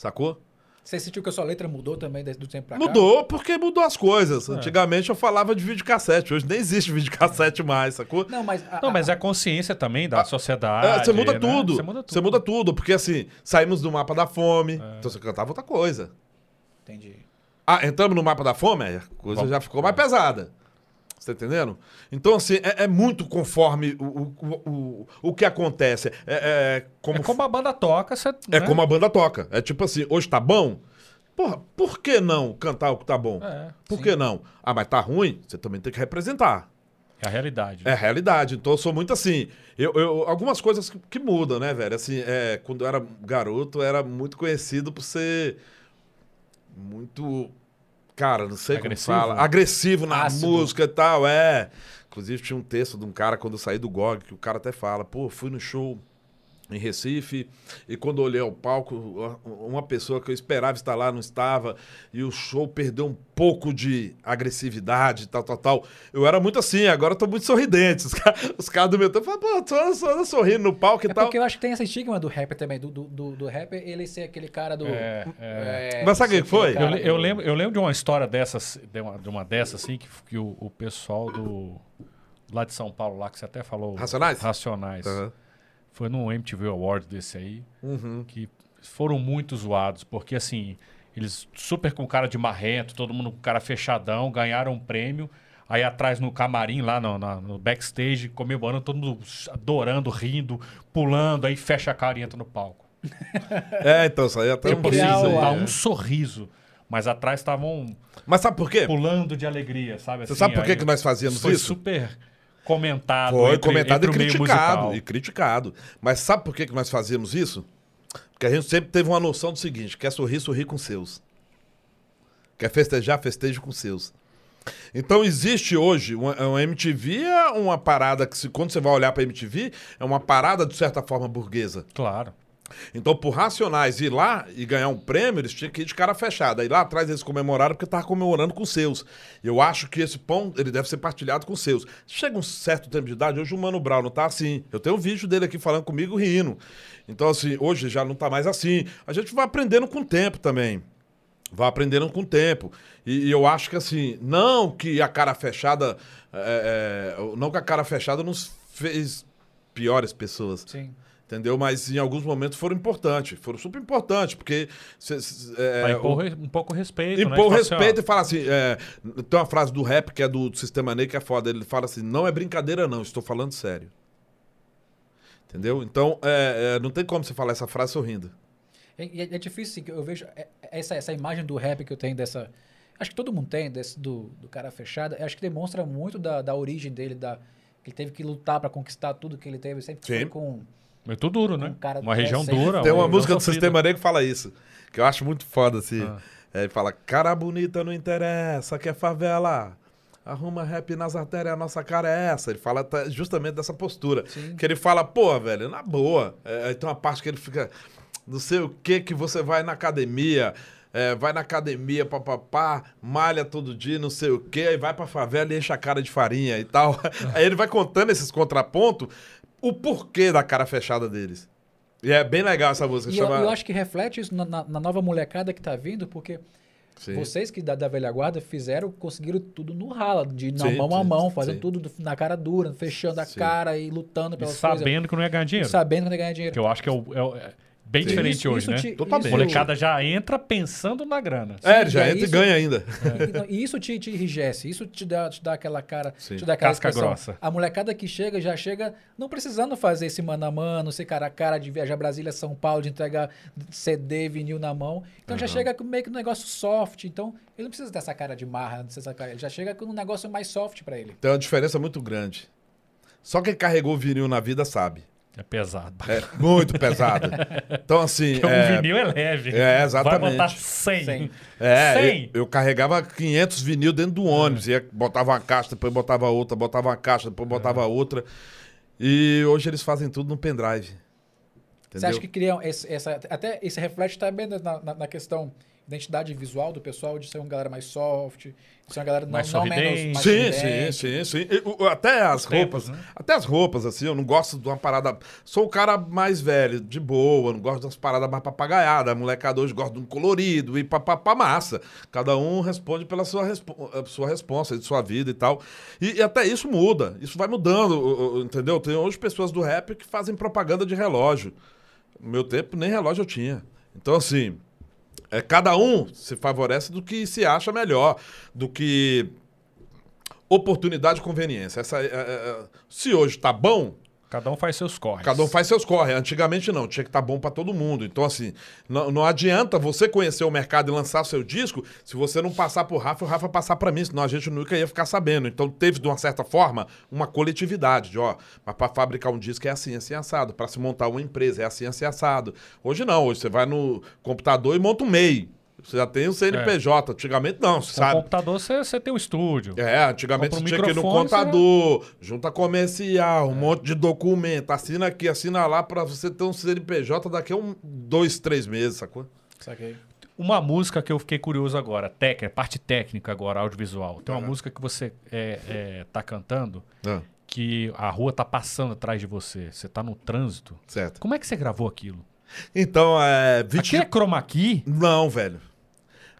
Sacou? Você sentiu que a sua letra mudou também desde do tempo pra cá? Mudou porque mudou as coisas. É. Antigamente eu falava de videocassete, hoje nem existe videocassete mais, sacou? Não, mas... a- Não, mas a- é a consciência também da sociedade. É, você muda né? tudo. Você muda tudo. Você muda tudo, porque assim, saímos do mapa da fome, É. então você cantava outra coisa. Entendi. Ah, entramos no mapa da fome, aí a coisa Vamos. já ficou mais pesada. Você tá entendendo? Então, assim, é, é muito conforme o, o, o, o que acontece. É, é como, É como a banda toca, você. é né? como a banda toca. É tipo assim, hoje tá bom? Porra, por que não cantar o que tá bom? É, por sim. que não? Ah, mas tá ruim? Você também tem que representar. É a realidade. É a realidade. Então eu sou muito assim. Eu, eu- algumas coisas que, que mudam, né, velho? Assim, é, quando eu era garoto, eu era muito conhecido por ser muito. Cara, não sei Agressivo? como fala. Agressivo na Ácido. música e tal, é. Inclusive tinha um texto de um cara quando eu saí do GOG, que o cara até fala, pô, fui no show em Recife, e quando olhei ao palco, uma pessoa que eu esperava estar lá não estava, e o show perdeu um pouco de agressividade, tal, tal, tal. Eu era muito assim, agora eu tô muito sorridente. Os caras os do meu tempo falam, pô, tô, tô sorrindo no palco e É tal. porque eu acho que tem esse estigma do rapper também, do, do, do, do rapper ele ser aquele cara do... É, é, Mas sabe o que foi? Eu, eu lembro, eu lembro de uma história dessas, de uma, de uma dessas, assim, que, que o, o pessoal do. Lá de São Paulo, lá que você até falou. Racionais? Racionais. Aham. Foi num MTV Awards desse aí, Uhum. que foram muito zoados, porque assim, eles super com cara de marrento, todo mundo com cara fechadão, ganharam um prêmio. Aí atrás no camarim, lá no, na- no backstage, comemorando, todo mundo adorando, rindo, pulando, aí fecha a cara e entra no palco. É, então, isso aí até Tem um Dá aí, um né? sorriso. Mas atrás estavam Mas sabe por quê? pulando de alegria, sabe? Você assim, sabe por que, que nós fazíamos Foi isso? super comentado. Foi entre- comentado entre e criticado. musical. E criticado. Mas sabe por que, que nós fazíamos isso? Porque a gente sempre teve uma noção do seguinte: quer sorrir, sorrir com seus. Quer festejar, festeje com seus. Então existe hoje uma, uma MTV é uma parada que se, quando você vai olhar pra MTV é uma parada de certa forma burguesa. Claro. Então, por Racionais ir lá e ganhar um prêmio, eles tinham que ir de cara fechada. Aí lá atrás eles comemoraram porque estavam comemorando com os seus. Eu acho que esse pão ele deve ser partilhado com os seus. Chega um certo tempo de idade, hoje o Mano Brown não tá assim. Eu tenho um vídeo dele aqui falando comigo rindo. Então, assim, hoje já não tá mais assim. A gente vai aprendendo com o tempo também. Vai aprendendo com o tempo. E, e eu acho que assim, não que a cara fechada. é, é, não que a cara fechada nos fez piores pessoas. Sim. Entendeu? Mas em alguns momentos foram importantes. Foram super importantes, porque. cê- cê- é, Pra impor o- um pouco respeito. né? impor assim, ó, respeito e fala assim. é, tem uma frase do rap que é do Sistema Negro que é foda. Ele fala assim: não é brincadeira, não, estou falando sério. Entendeu? Então, é, é, não tem como você falar essa frase sorrindo. É, é- é difícil, sim, que eu vejo é- é essa, essa imagem do rap que eu tenho dessa... Acho que todo mundo tem, desse, do, do cara fechado. Acho que demonstra muito da, da origem dele, da, que ele teve que lutar pra conquistar tudo que ele teve. Sempre Sim. Com... Muito duro, né? Um cara uma região dura. Tem uma música do. Sistema Negro que fala isso. Que eu acho muito foda, assim. Ah. É, ele fala, cara bonita não interessa, que é favela. Arruma rap nas artérias, a nossa cara é essa. Ele fala tá, justamente dessa postura. Sim. Que ele fala, pô, velho, na boa. É, aí tem uma parte que ele fica, não sei o que, que você vai na academia, é, vai na academia, papapá, malha todo dia, não sei o que, aí vai pra favela e enche a cara de farinha e tal. aí ele vai contando esses contrapontos, o porquê da cara fechada deles. E é bem legal essa música. E eu, chama... eu acho que reflete isso na, na- na nova molecada que tá vindo, porque Sim. Vocês que da, da velha guarda fizeram, conseguiram tudo no rala, de na Sim, mão a sim, mão, fazendo sim. tudo do- na cara dura, fechando a Sim. cara e lutando E pelas coisas. sabendo que não ia ganhar E dinheiro. sabendo quando ia ganhar dinheiro. Que eu acho que é, o- é o- é bem Sim. diferente Isso- hoje, isso né? te- Totalmente. A molecada já entra pensando na grana. É, ele já e aí entra e isso- ganha ainda. Então, E isso te, te enrijece, isso te dá, te dá aquela cara, Sim. te dá aquela Casca expressão. grossa. A molecada que chega, já chega não precisando fazer esse mano a mano, ser cara a cara, de viajar Brasília, São Paulo, de entregar CD, vinil na mão. Então já chega com meio que um negócio soft. Então ele não precisa dessa cara de marra, dessa cara. Ele já chega com um negócio mais soft pra ele. Tem uma diferença muito grande. Só quem carregou vinil na vida sabe. É pesado. É muito pesado. Então, assim. Porque é, o vinil é leve. é, exatamente. Vai botar 100. Cem. É, 100. eu, eu carregava 500 vinil dentro do ônibus. Ia, botava uma caixa, depois botava outra, botava uma caixa, depois botava outra. E hoje eles fazem tudo no pendrive. Entendeu? Você acha que criam esse, essa. Até esse reflete também na, na, na questão identidade visual do pessoal, de ser uma galera mais soft, de ser uma galera não, Mais não menos. sorridente. Mais Sim, sim, sim, sim. E, o- Até as tempos, roupas, né? até as roupas, assim, eu não gosto de uma parada. Sou o cara mais velho, de boa, não gosto de umas paradas mais papagaiadas. A molecada hoje gosta de um colorido e papapá massa. Cada um responde pela sua, respo eh, sua resposta, de sua vida e tal. E, e até isso muda, isso vai mudando, entendeu? Tem hoje pessoas do rap que fazem propaganda de relógio. No meu tempo, nem relógio eu tinha. Então, assim, é, cada um se favorece do que se acha melhor, do que oportunidade e conveniência. Essa, é, é, é, se hoje tá bom, Cada um faz seus corres. cada um faz seus corre. Antigamente não, tinha que estar bom para todo mundo. Então, assim, não, não adianta você conhecer o mercado e lançar seu disco se você não passar por Rafa e o Rafa passar para mim, senão a gente nunca ia ficar sabendo. Então, teve, de uma certa forma, uma coletividade de, ó, mas para fabricar um disco é assim, assim, assado. Para se montar uma empresa é assim, assim, assado. Hoje não, hoje você vai no computador e monta um MEI. Você já tem o CNPJ. Antigamente não, você sabe. computador você, você tem o estúdio. É, antigamente você um tinha que ir no contador, junta comercial, um monte de documento, assina aqui, assina lá pra você ter um CNPJ daqui a um, dois, três meses, sacou? Saquei. Uma música que eu fiquei curioso agora, técnica, parte técnica agora, audiovisual. Tem uma Aham. música que você é, é, tá cantando Ah, que a rua tá passando atrás de você. Você tá no trânsito. certo. Como é que você gravou aquilo? Então, é. 20 Aqui é chroma key? Não, velho.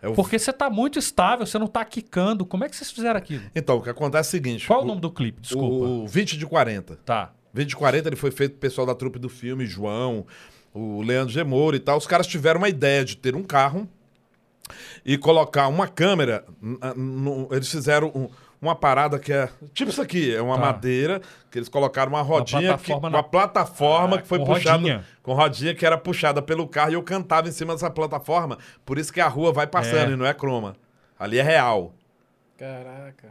É o- Porque você tá muito estável, você não tá quicando. Como é que vocês fizeram aquilo? Então, o que acontece é o seguinte. Qual é o nome do clipe? Desculpa. O 20 de 40. Tá. 20 de 40 ele foi feito pro pessoal da trupe do filme, João, o Leandro Gemoro e tal. Os caras tiveram uma ideia de ter um carro e colocar uma câmera. no- eles fizeram um- uma parada que é. Tipo isso aqui, é uma Tá. madeira, que eles colocaram uma rodinha. que, plataforma na- uma plataforma Ah, que foi puxada. rodinha. Com rodinha que era puxada pelo carro e eu cantava em cima dessa plataforma. Por isso que a rua vai passando É. e não é croma. Ali é real. Caraca.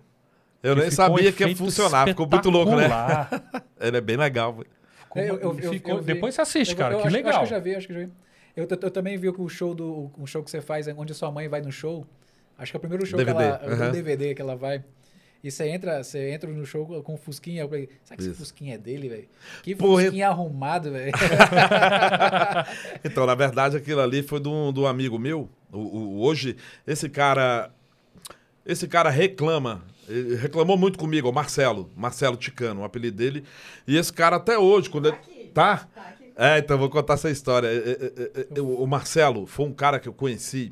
Eu Que nem ficou um sabia que ia funcionar. Ficou muito louco, né? Ele é bem legal. velho. Ficou- Eu- eu- eu- ficou- eu Depois você assiste, Eu- cara. eu que acho, legal. Acho que eu já vi, acho que já vi. Eu, eu também vi que o show do o show que você faz, onde sua mãe vai no show. Acho que é o primeiro show DVD, que ela. é. O DVD que ela vai. E você entra, você entra no show com o Fusquinha. Eu falei, será que esse Isso. Fusquinha é dele, velho? Que Porra, Fusquinha arrumado, velho. Então, na verdade, aquilo ali foi de um, de um amigo meu. O, o- hoje, esse cara. Esse cara reclama. Ele reclamou muito comigo, o Marcelo. Marcelo Ticano, o apelido dele. E esse cara até hoje, quando ele. Tá? É, então vou contar essa história. É, é, é, O Marcelo foi um cara que eu conheci.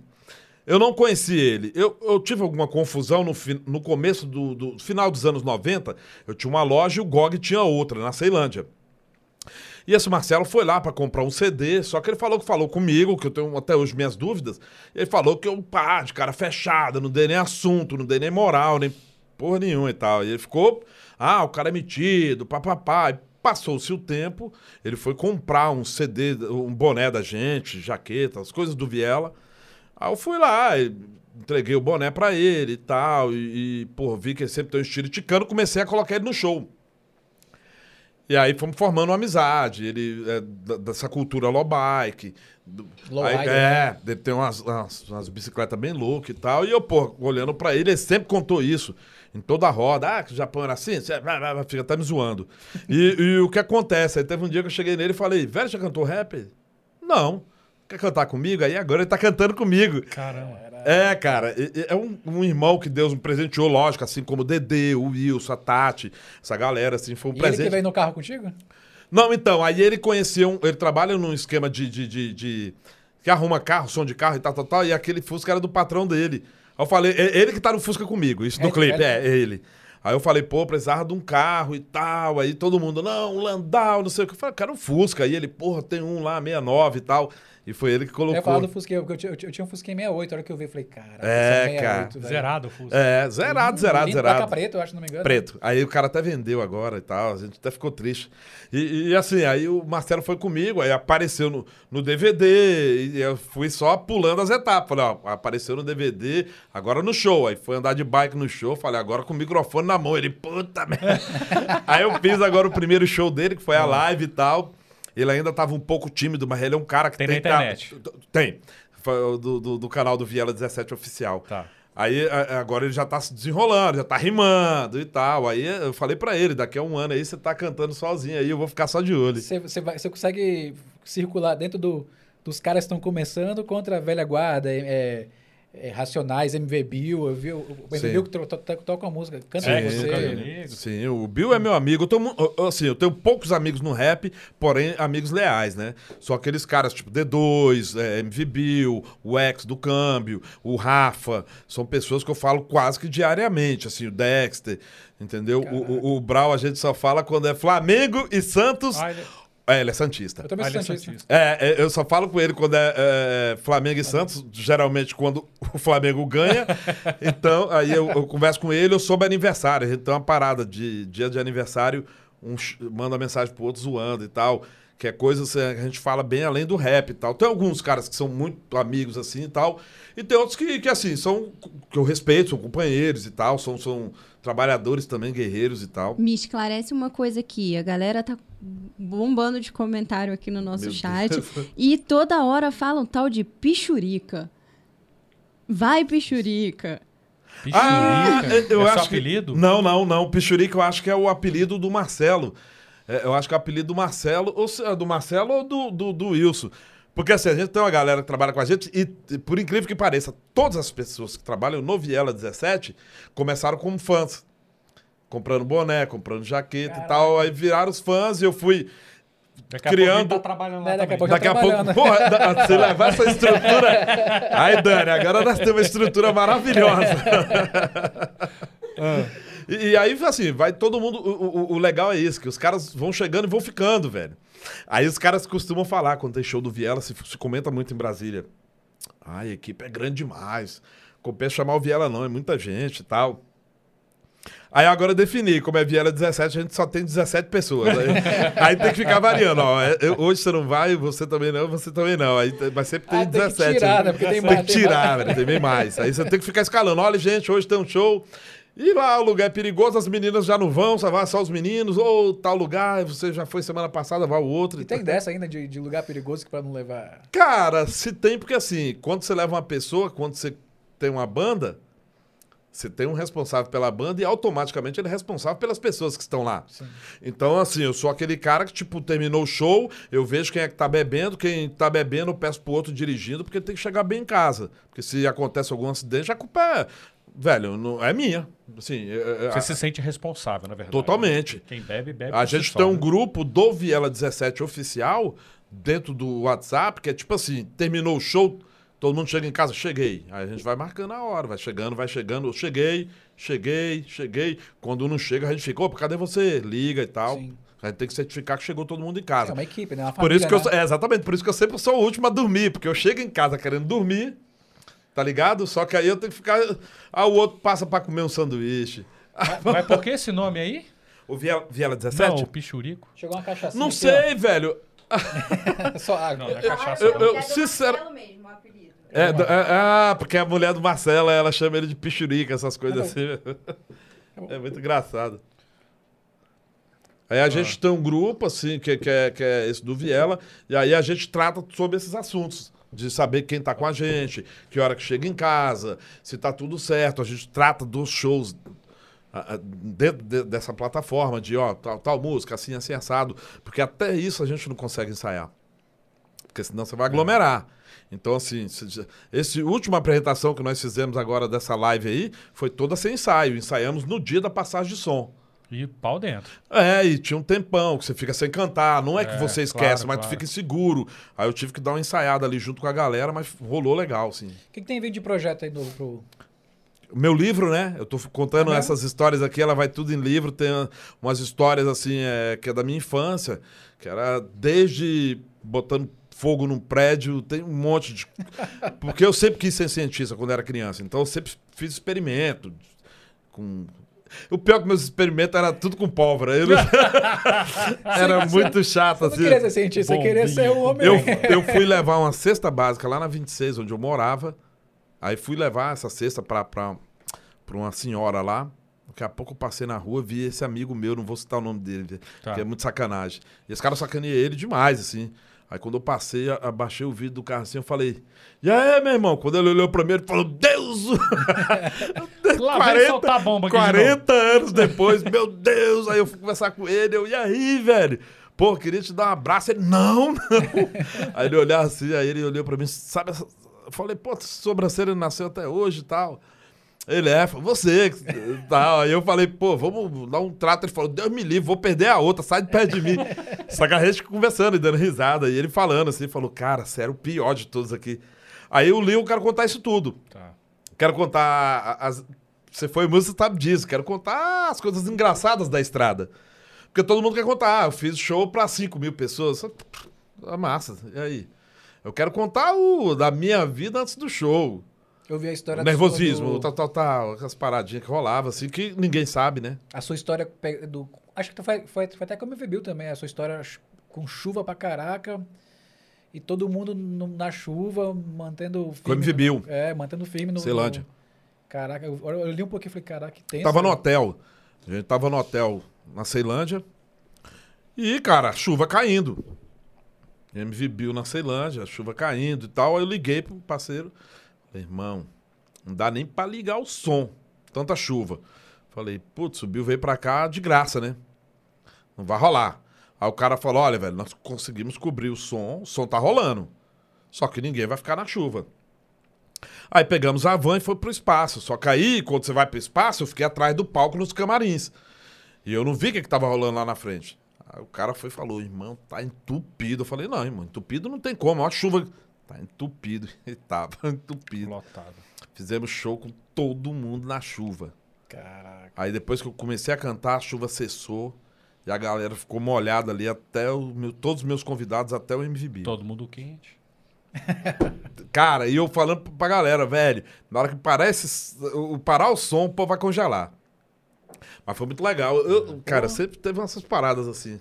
Eu não conheci ele. Eu, eu tive alguma confusão no, no começo do, do final dos anos 90. Eu tinha uma loja e o GOG tinha outra, na Ceilândia. E esse Marcelo foi lá para comprar um CD, só que ele falou que falou comigo, que eu tenho até hoje minhas dúvidas. Ele falou que eu, pá, de cara fechada, não dei nem assunto, não dei nem moral, nem porra nenhuma e tal. E ele ficou, ah, o cara é metido, papapá. Passou-se o tempo, ele foi comprar um CD, um boné da gente, jaqueta, as coisas do Viela. Aí eu fui lá, e entreguei o boné pra ele e tal, e, e pô, vi que ele sempre tem um estilo ticano, comecei a colocar ele no show. E aí fomos formando uma amizade. Ele é da- dessa cultura low bike. do- Low aí, rider, é, ele tem umas, umas, umas bicicletas bem loucas e tal. E eu, pô, olhando pra ele, ele sempre contou isso. Em toda a roda. Ah, que o Japão era assim? Você vai, vai, vai, fica até me zoando. E, e o que acontece? Aí teve um dia que eu cheguei nele e falei, velho, já cantou rap? Não. Quer cantar comigo? Aí agora ele tá cantando comigo. Caramba. É, cara, é um, um irmão que Deus me presenteou, lógico, assim como o Dedê, o Wilson, a Tati, essa galera, assim, foi um E ele que presente. veio no carro contigo? Não, então, aí ele conheceu, um- ele trabalha num esquema de, de, de, de, que arruma carro, som de carro e tal, tal, tal, e aquele Fusca era do patrão dele. Aí eu falei, é ele que tá no Fusca comigo, isso É, clipe, é. é, ele. Aí eu falei, pô, precisava de um carro e tal. Aí todo mundo, não, um Landau, não sei o que. Eu falei, cara, um Fusca. Aí ele, porra, tem um lá, 69 e tal. E foi ele que Eu ia falar colocou. do Fusquinha, porque eu tinha, eu tinha- eu um Fusquinha 68, a hora que eu vi, eu falei, cara, É, esse cara. velho. Zerado o Fusca. É, zerado, zerado, Lindo, zerado. Placa preta, eu acho, se não me engano. Preto. Aí o cara até vendeu agora e tal, a gente até ficou triste. E, e, assim, aí o Marcelo foi comigo, aí apareceu no, no DVD, e eu fui só pulando as etapas. Falei, ó, apareceu no DVD, agora no show. Aí foi andar de bike no show, falei, agora com o microfone na mão. Ele, puta merda. aí eu fiz agora o primeiro show dele, que foi a live e tal. Ele ainda tava um pouco tímido, mas ele é um cara que Tem tem... na internet. Tem. Foi o do, do, do canal do Viela 17 Oficial. Tá. Aí a- agora ele já tá se desenrolando, já tá rimando e tal. Aí eu falei pra ele, daqui a um ano aí você tá cantando sozinho aí, eu vou ficar só de olho. Você, você, vai- você consegue circular dentro do, dos caras que estão começando contra a velha guarda, é, é, Racionais, MV Bill, eu vi o MV Sim. Bill que to- to- to- toca a música, canta É, com sim, você. Sim, o Bill é meu amigo. Eu eu- assim, eu tenho poucos amigos no rap, porém amigos leais, né? São aqueles caras tipo D2, é, MV Bill, o X do Câmbio, o Rafa. São pessoas que eu falo quase que diariamente, assim, o Dexter, entendeu? O, o, o Brau a gente só fala quando é Flamengo e Santos. Ele- É, ele é Santista. Eu também Ah, sou ele é Santista. Santista. É, é, eu só falo com ele quando é, é, Flamengo e Santos, geralmente quando o Flamengo ganha. Então, aí eu, eu converso com ele, eu soube aniversário. A gente tem uma parada de dia de aniversário, um, manda mensagem pro outro zoando e tal. Que é coisa assim, que a gente fala bem além do rap e tal. Tem alguns caras que são muito amigos assim e tal. E tem outros que, que assim, são. que eu respeito, são companheiros e tal, são, são trabalhadores também, guerreiros e tal. Me esclarece uma coisa aqui. A galera tá bombando de comentário aqui no nosso Meu chat. Deus. E toda hora falam tal de pichurica. Vai, pichurica. Ah, Pichurica. eu é acho seu que- apelido? Não, não, não. Pichurica eu acho que é o apelido do Marcelo. É, eu acho que é o apelido do Marcelo, ou é do Marcelo ou do, do, do Wilson. Porque assim, a gente tem uma galera que trabalha com a gente e, por incrível que pareça, todas as pessoas que trabalham no Viela 17 começaram como fãs. Comprando boné, comprando jaqueta e tal. Aí viraram os fãs e eu fui Daqui a criando- pouco ele tá trabalhando lá É, daqui a pouco- Daqui a pouco, porra, da- se levar essa estrutura. Aí, Dani, agora nós temos uma estrutura maravilhosa. E, e aí, assim, vai todo mundo. O, o- o legal é isso, que os caras vão chegando e vão ficando, velho. Aí os caras costumam falar, quando tem show do Viela, se, se comenta muito em Brasília. Ai, a equipe é grande demais. Compensa chamar o Viela, não, é muita gente e tal. Aí agora eu defini, como é Viela 17, a gente só tem 17 pessoas. Aí, aí tem que ficar variando, ó. é, eu- hoje você não vai, você também não, você também não. Aí, tem- mas sempre tem Ah, tem que 17. tirar, né? né? Porque tem Tem mais- que tem tirar, mais. velho, tem bem mais. Aí você tem que ficar escalando. Olha, gente, hoje tem um show. E lá o lugar é perigoso, as meninas já não vão, só vai só os meninos. Ou tal lugar, você já foi semana passada, vai o outro. E tem dessa ainda de, de lugar perigoso que pra não levar. Cara, se tem, porque assim, quando você leva uma pessoa, quando você tem uma banda, você tem um responsável pela banda e automaticamente ele é responsável pelas pessoas que estão lá. Então, assim, eu sou aquele cara que, tipo, terminou o show, eu vejo quem é que tá bebendo, quem tá bebendo, eu peço pro outro dirigindo, porque tem que chegar bem em casa. Porque se acontece algum acidente, a culpa é. Velho, não, é minha. Assim, é- é- Você se sente responsável, na verdade. Totalmente. Quem bebe, bebe. a gente só, tem um né? grupo do Viela 17 oficial dentro do WhatsApp, que é tipo assim, terminou o show, todo mundo chega em casa, cheguei. Aí a gente vai marcando a hora, vai chegando, vai chegando, eu cheguei, cheguei, cheguei. Quando não chega, a gente fica, opa, cadê você? Liga e tal. Sim. A gente tem que certificar que chegou todo mundo em É casa. uma equipe, né? Uma Por isso que eu família, sou, é, exatamente, por isso que eu sempre sou o último a dormir, porque eu chego em casa querendo dormir, tá ligado? Só que aí eu tenho que ficar. Ah, o outro passa pra comer um sanduíche. Mas, mas por que esse nome aí? O Viela, Viela 17? Não, o Pichurico. Chegou uma cachaça. Não sei, velho. Só água. Não, é Eu cachaça. é Eu- a eu- mulher do sincero- Marcelo mesmo, o apelido. É, é, ah, porque a mulher do Marcelo, ela chama ele de pichurica, essas coisas assim. É muito engraçado. Aí a gente tem um grupo, assim, que, que, é, que é esse do Viela, e aí a gente trata sobre esses assuntos. De saber quem tá com a gente, que hora que chega em casa, se tá tudo certo. A gente trata dos shows dentro de- dessa plataforma, de ó, tal, tal música, assim, assim, assado. Porque até isso a gente não consegue ensaiar. Porque senão você vai aglomerar. Então, assim, esse última apresentação que nós fizemos agora dessa live aí foi toda sem ensaio. Ensaiamos no dia da passagem de som. E pau dentro. É, e tinha um tempão que você fica sem cantar. Não é, que É, você esquece, claro, mas tu claro. fica inseguro. Aí eu tive que dar uma ensaiada ali junto com a galera, mas rolou legal, assim. O que, que tem vindo de projeto aí novo pro. Meu livro, né? Eu tô contando É essas histórias aqui, ela vai tudo em livro. Tem umas histórias, assim, é, que é da minha infância, que era desde botando fogo num prédio, tem um monte de. Porque eu sempre quis ser cientista quando era criança, então eu sempre fiz experimento com. O pior é que meus experimentos era tudo com pólvora. Eu era muito chato, Você não assim. queria ser cientista, você queria ser um homem. Eu, eu fui levar uma cesta básica lá na 26, onde eu morava. Aí fui levar essa cesta pra, pra, pra uma senhora lá. Daqui a pouco eu passei na rua, vi esse amigo meu, não vou citar o nome dele, Tá. que é muito sacanagem. E esse cara sacaneia ele demais, assim. Aí quando eu passei, abaixei o vidro do carro assim, eu falei, e aí, meu irmão? Quando ele olhou pra mim, ele falou, Deus! Lá vem soltar a bomba aqui de novo. 40 anos depois, meu Deus! Aí eu fui conversar com ele, eu, e aí, velho? Pô, queria te dar um abraço. Ele, não, não. aí ele olhava assim, aí ele olhou pra mim, sabe? Eu falei, pô, sobrancelha nasceu até hoje e tal. Ele é, falou, você, tal. Aí eu falei, pô, vamos dar um trato. Ele falou, Deus me livre, vou perder a outra, sai de perto de mim. Só que a gente conversando e dando risada. E ele falando assim, falou, cara, você era o pior de todos aqui. Aí eu li, eu quero contar isso tudo. Tá. Quero contar. a- As... Você foi músico, você sabe disso. Quero contar as coisas engraçadas da estrada. Porque todo mundo quer contar. Ah, eu fiz show pra 5 mil pessoas. Ah, massa. E aí? Eu quero contar o da minha vida antes do show. Eu vi a história O do- nervosismo, do- tal, tal, tal. Aquelas paradinhas que rolavam, assim, que ninguém sabe, né? A sua história do. Acho que foi, foi, foi até como eu viu também. A sua história com chuva pra caraca. E todo mundo no- na chuva, mantendo firme. MV Bill. no- É, mantendo firme no. Ceilândia. no- Caraca, eu, eu li um pouquinho e falei, caraca, que tenso. Tava no né? hotel. A gente tava no hotel na Ceilândia. E, cara, chuva caindo. MV Bill na Ceilândia, a chuva caindo e tal. Aí eu liguei pro parceiro. Falei, irmão, não dá nem pra ligar o som. Tanta chuva. Falei, putz, Bill veio pra cá de graça, né? Não vai rolar. Aí o cara falou: olha, velho, nós conseguimos cobrir o som, o som tá rolando. Só que ninguém vai ficar na chuva. Aí pegamos a van e foi pro espaço. Só que aí, quando você vai pro espaço, eu fiquei atrás do palco nos camarins. E eu não vi o que, que tava rolando lá na frente. Aí o cara foi e falou, irmão, tá entupido. Eu falei, não, irmão, entupido não tem como. Olha a chuva. Tá entupido. E tava entupido. Lotado. Fizemos show com todo mundo na chuva. Caraca. Aí depois que eu comecei a cantar, a chuva cessou. E a galera ficou molhada ali até o meu, todos os meus convidados, até o MVB. Todo mundo quente. Cara, e eu falando pra galera, velho, na hora que parece o parar o som, o povo vai congelar. Mas foi muito legal. Eu, cara, sempre teve essas paradas assim.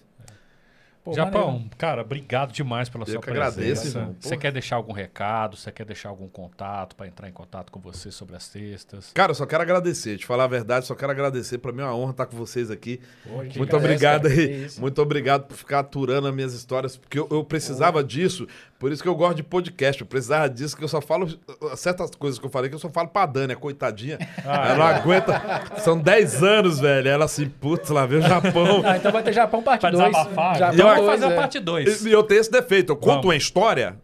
Pô, Japão, maneiro. cara, obrigado demais pela Eu sua que agradeço, presença. irmão. Você quer deixar algum recado? Você quer deixar algum contato para entrar em contato com você sobre as cestas? Cara, eu só quero agradecer, te falar a verdade, só quero agradecer. Pra mim é uma honra estar com vocês aqui. Pô, Muito obrigado aí. Muito obrigado por ficar aturando as minhas histórias, porque eu, eu precisava disso. Por isso que eu gosto de podcast. Eu precisava disso, que eu só falo uh, certas coisas que eu falei, que eu só falo pra Dani, a coitadinha. Ah, ela não aguenta. São 10 anos, velho. Ela assim, putz, lá vem o Japão. Ah, então vai ter Japão parte Pra 2. desabafar? Japão vai fazer a é. parte 2. E eu tenho esse defeito. Eu conto Vamos. uma história,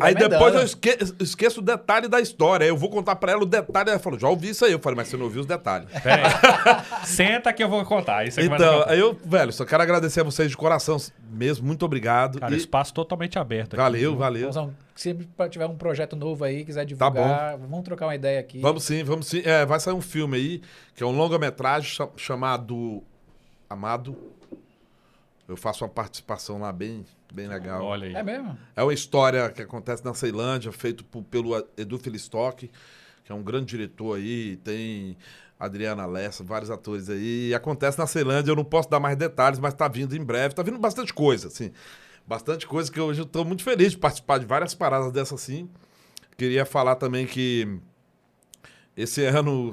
aí depois eu esque- esqueço o detalhe da história. Aí eu vou contar pra ela o detalhe. Ela falou, já ouvi isso aí. Eu falei, mas você não ouviu os detalhes. Pera aí. Senta que eu vou contar. Vai Então, contar. aí eu, velho, só quero agradecer a vocês de coração mesmo. Muito obrigado. Cara, E espaço totalmente aberto. aqui, valeu, valeu. Se tiver um projeto novo aí, quiser divulgar, vamos trocar uma ideia aqui. Vamos sim, vamos sim. É, vai sair um filme aí, que é um longa-metragem cha- chamado Amado. Eu faço uma participação lá bem, bem legal. Olha aí. É mesmo? É uma história que acontece na Ceilândia, feito por- pelo Edu Felistock, que é um grande diretor aí, tem Adriana Lessa, vários atores aí. E acontece na Ceilândia, eu não posso dar mais detalhes, mas tá vindo em breve, tá vindo bastante coisa, assim. Bastante coisa que hoje eu tô muito feliz de participar de várias paradas dessas assim. Queria falar também que esse ano,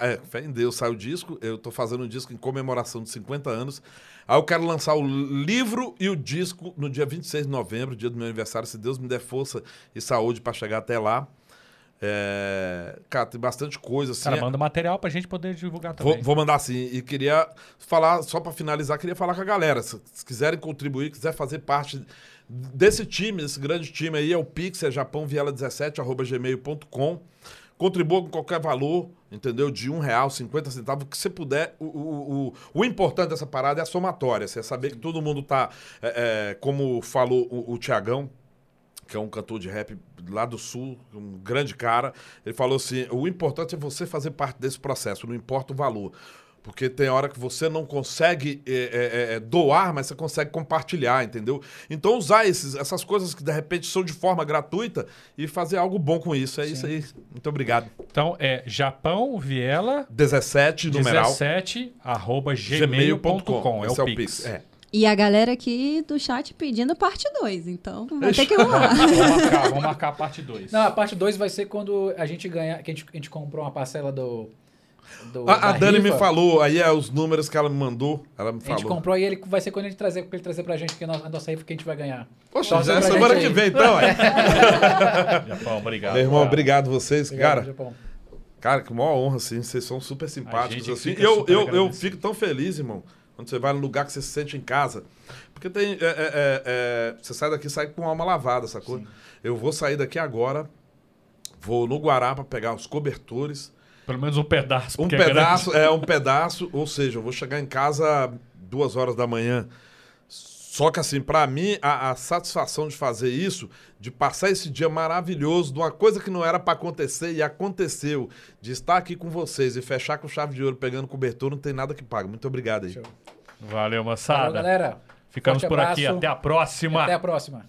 é, fé em Deus, sai o disco. Eu tô fazendo um disco em comemoração de 50 anos. Aí eu quero lançar o livro e o disco no dia 26 de novembro, dia do meu aniversário, se Deus me der força e saúde para chegar até lá. É, Cara, tem bastante coisa assim. Cara, manda material pra gente poder divulgar Vou, também. vou mandar sim. E queria falar, só para finalizar, queria falar com a galera. Se, se quiserem contribuir, quiser fazer parte desse time, desse grande time aí, é o Pix, é japãoviela17, arroba gmail.com. Contribua com qualquer valor. Entendeu? De um real, 50 centavos, o que você puder. O, o, o, o importante dessa parada é a somatória. Você é saber que todo mundo tá, é, é, como falou o, o Tiagão, que é um cantor de rap lá do sul, um grande cara, ele falou assim: o importante é você fazer parte desse processo, não importa o valor. Porque tem hora que você não consegue é, é, é, doar, mas você consegue compartilhar, entendeu? Então usar esses, essas coisas que de repente são de forma gratuita e fazer algo bom com isso. É Sim. isso aí. Muito obrigado. Então é Japão Viela 17, numeral. 17 arroba gmail.com. É o Pix. É. E a galera aqui do chat pedindo parte 2, então vai ter que Vamos rolar. marcar, vamos marcar a parte 2. Não, a parte 2 vai ser quando a gente ganhar, que a gente, a gente comprou uma parcela do. Do A, a da Dani me rifa. falou, aí é os números que ela me mandou. Ela me A gente falou. comprou e ele vai ser quando ele trazer, pra ele trazer pra gente que a nossa, rifa que a gente vai ganhar. Poxa, Torce já é semana que vem, então. É. Japão, obrigado. Meu irmão, cara. obrigado vocês. Obrigado, cara, Japão. cara, que maior honra, assim. Vocês são super simpáticos, assim. Eu, eu, eu fico tão feliz, irmão, quando você vai num lugar que você se sente em casa. Porque tem. é, é, é, é, você sai daqui sai com a alma lavada, sacou? Eu vou sair daqui agora, vou no Guará pra pegar os cobertores. Pelo menos um pedaço. Um é pedaço, grande. é, um pedaço, ou seja, eu vou chegar em casa duas horas da manhã. Só que assim, pra mim, a, a satisfação de fazer isso, de passar esse dia maravilhoso, de uma coisa que não era pra acontecer e aconteceu, de estar aqui com vocês e fechar com chave de ouro pegando cobertura, não tem nada que pague. Muito obrigado aí. Show. Valeu, Valeu, moçada. galera. Ficamos Forte por aqui. abraço. Até a próxima. Até a próxima.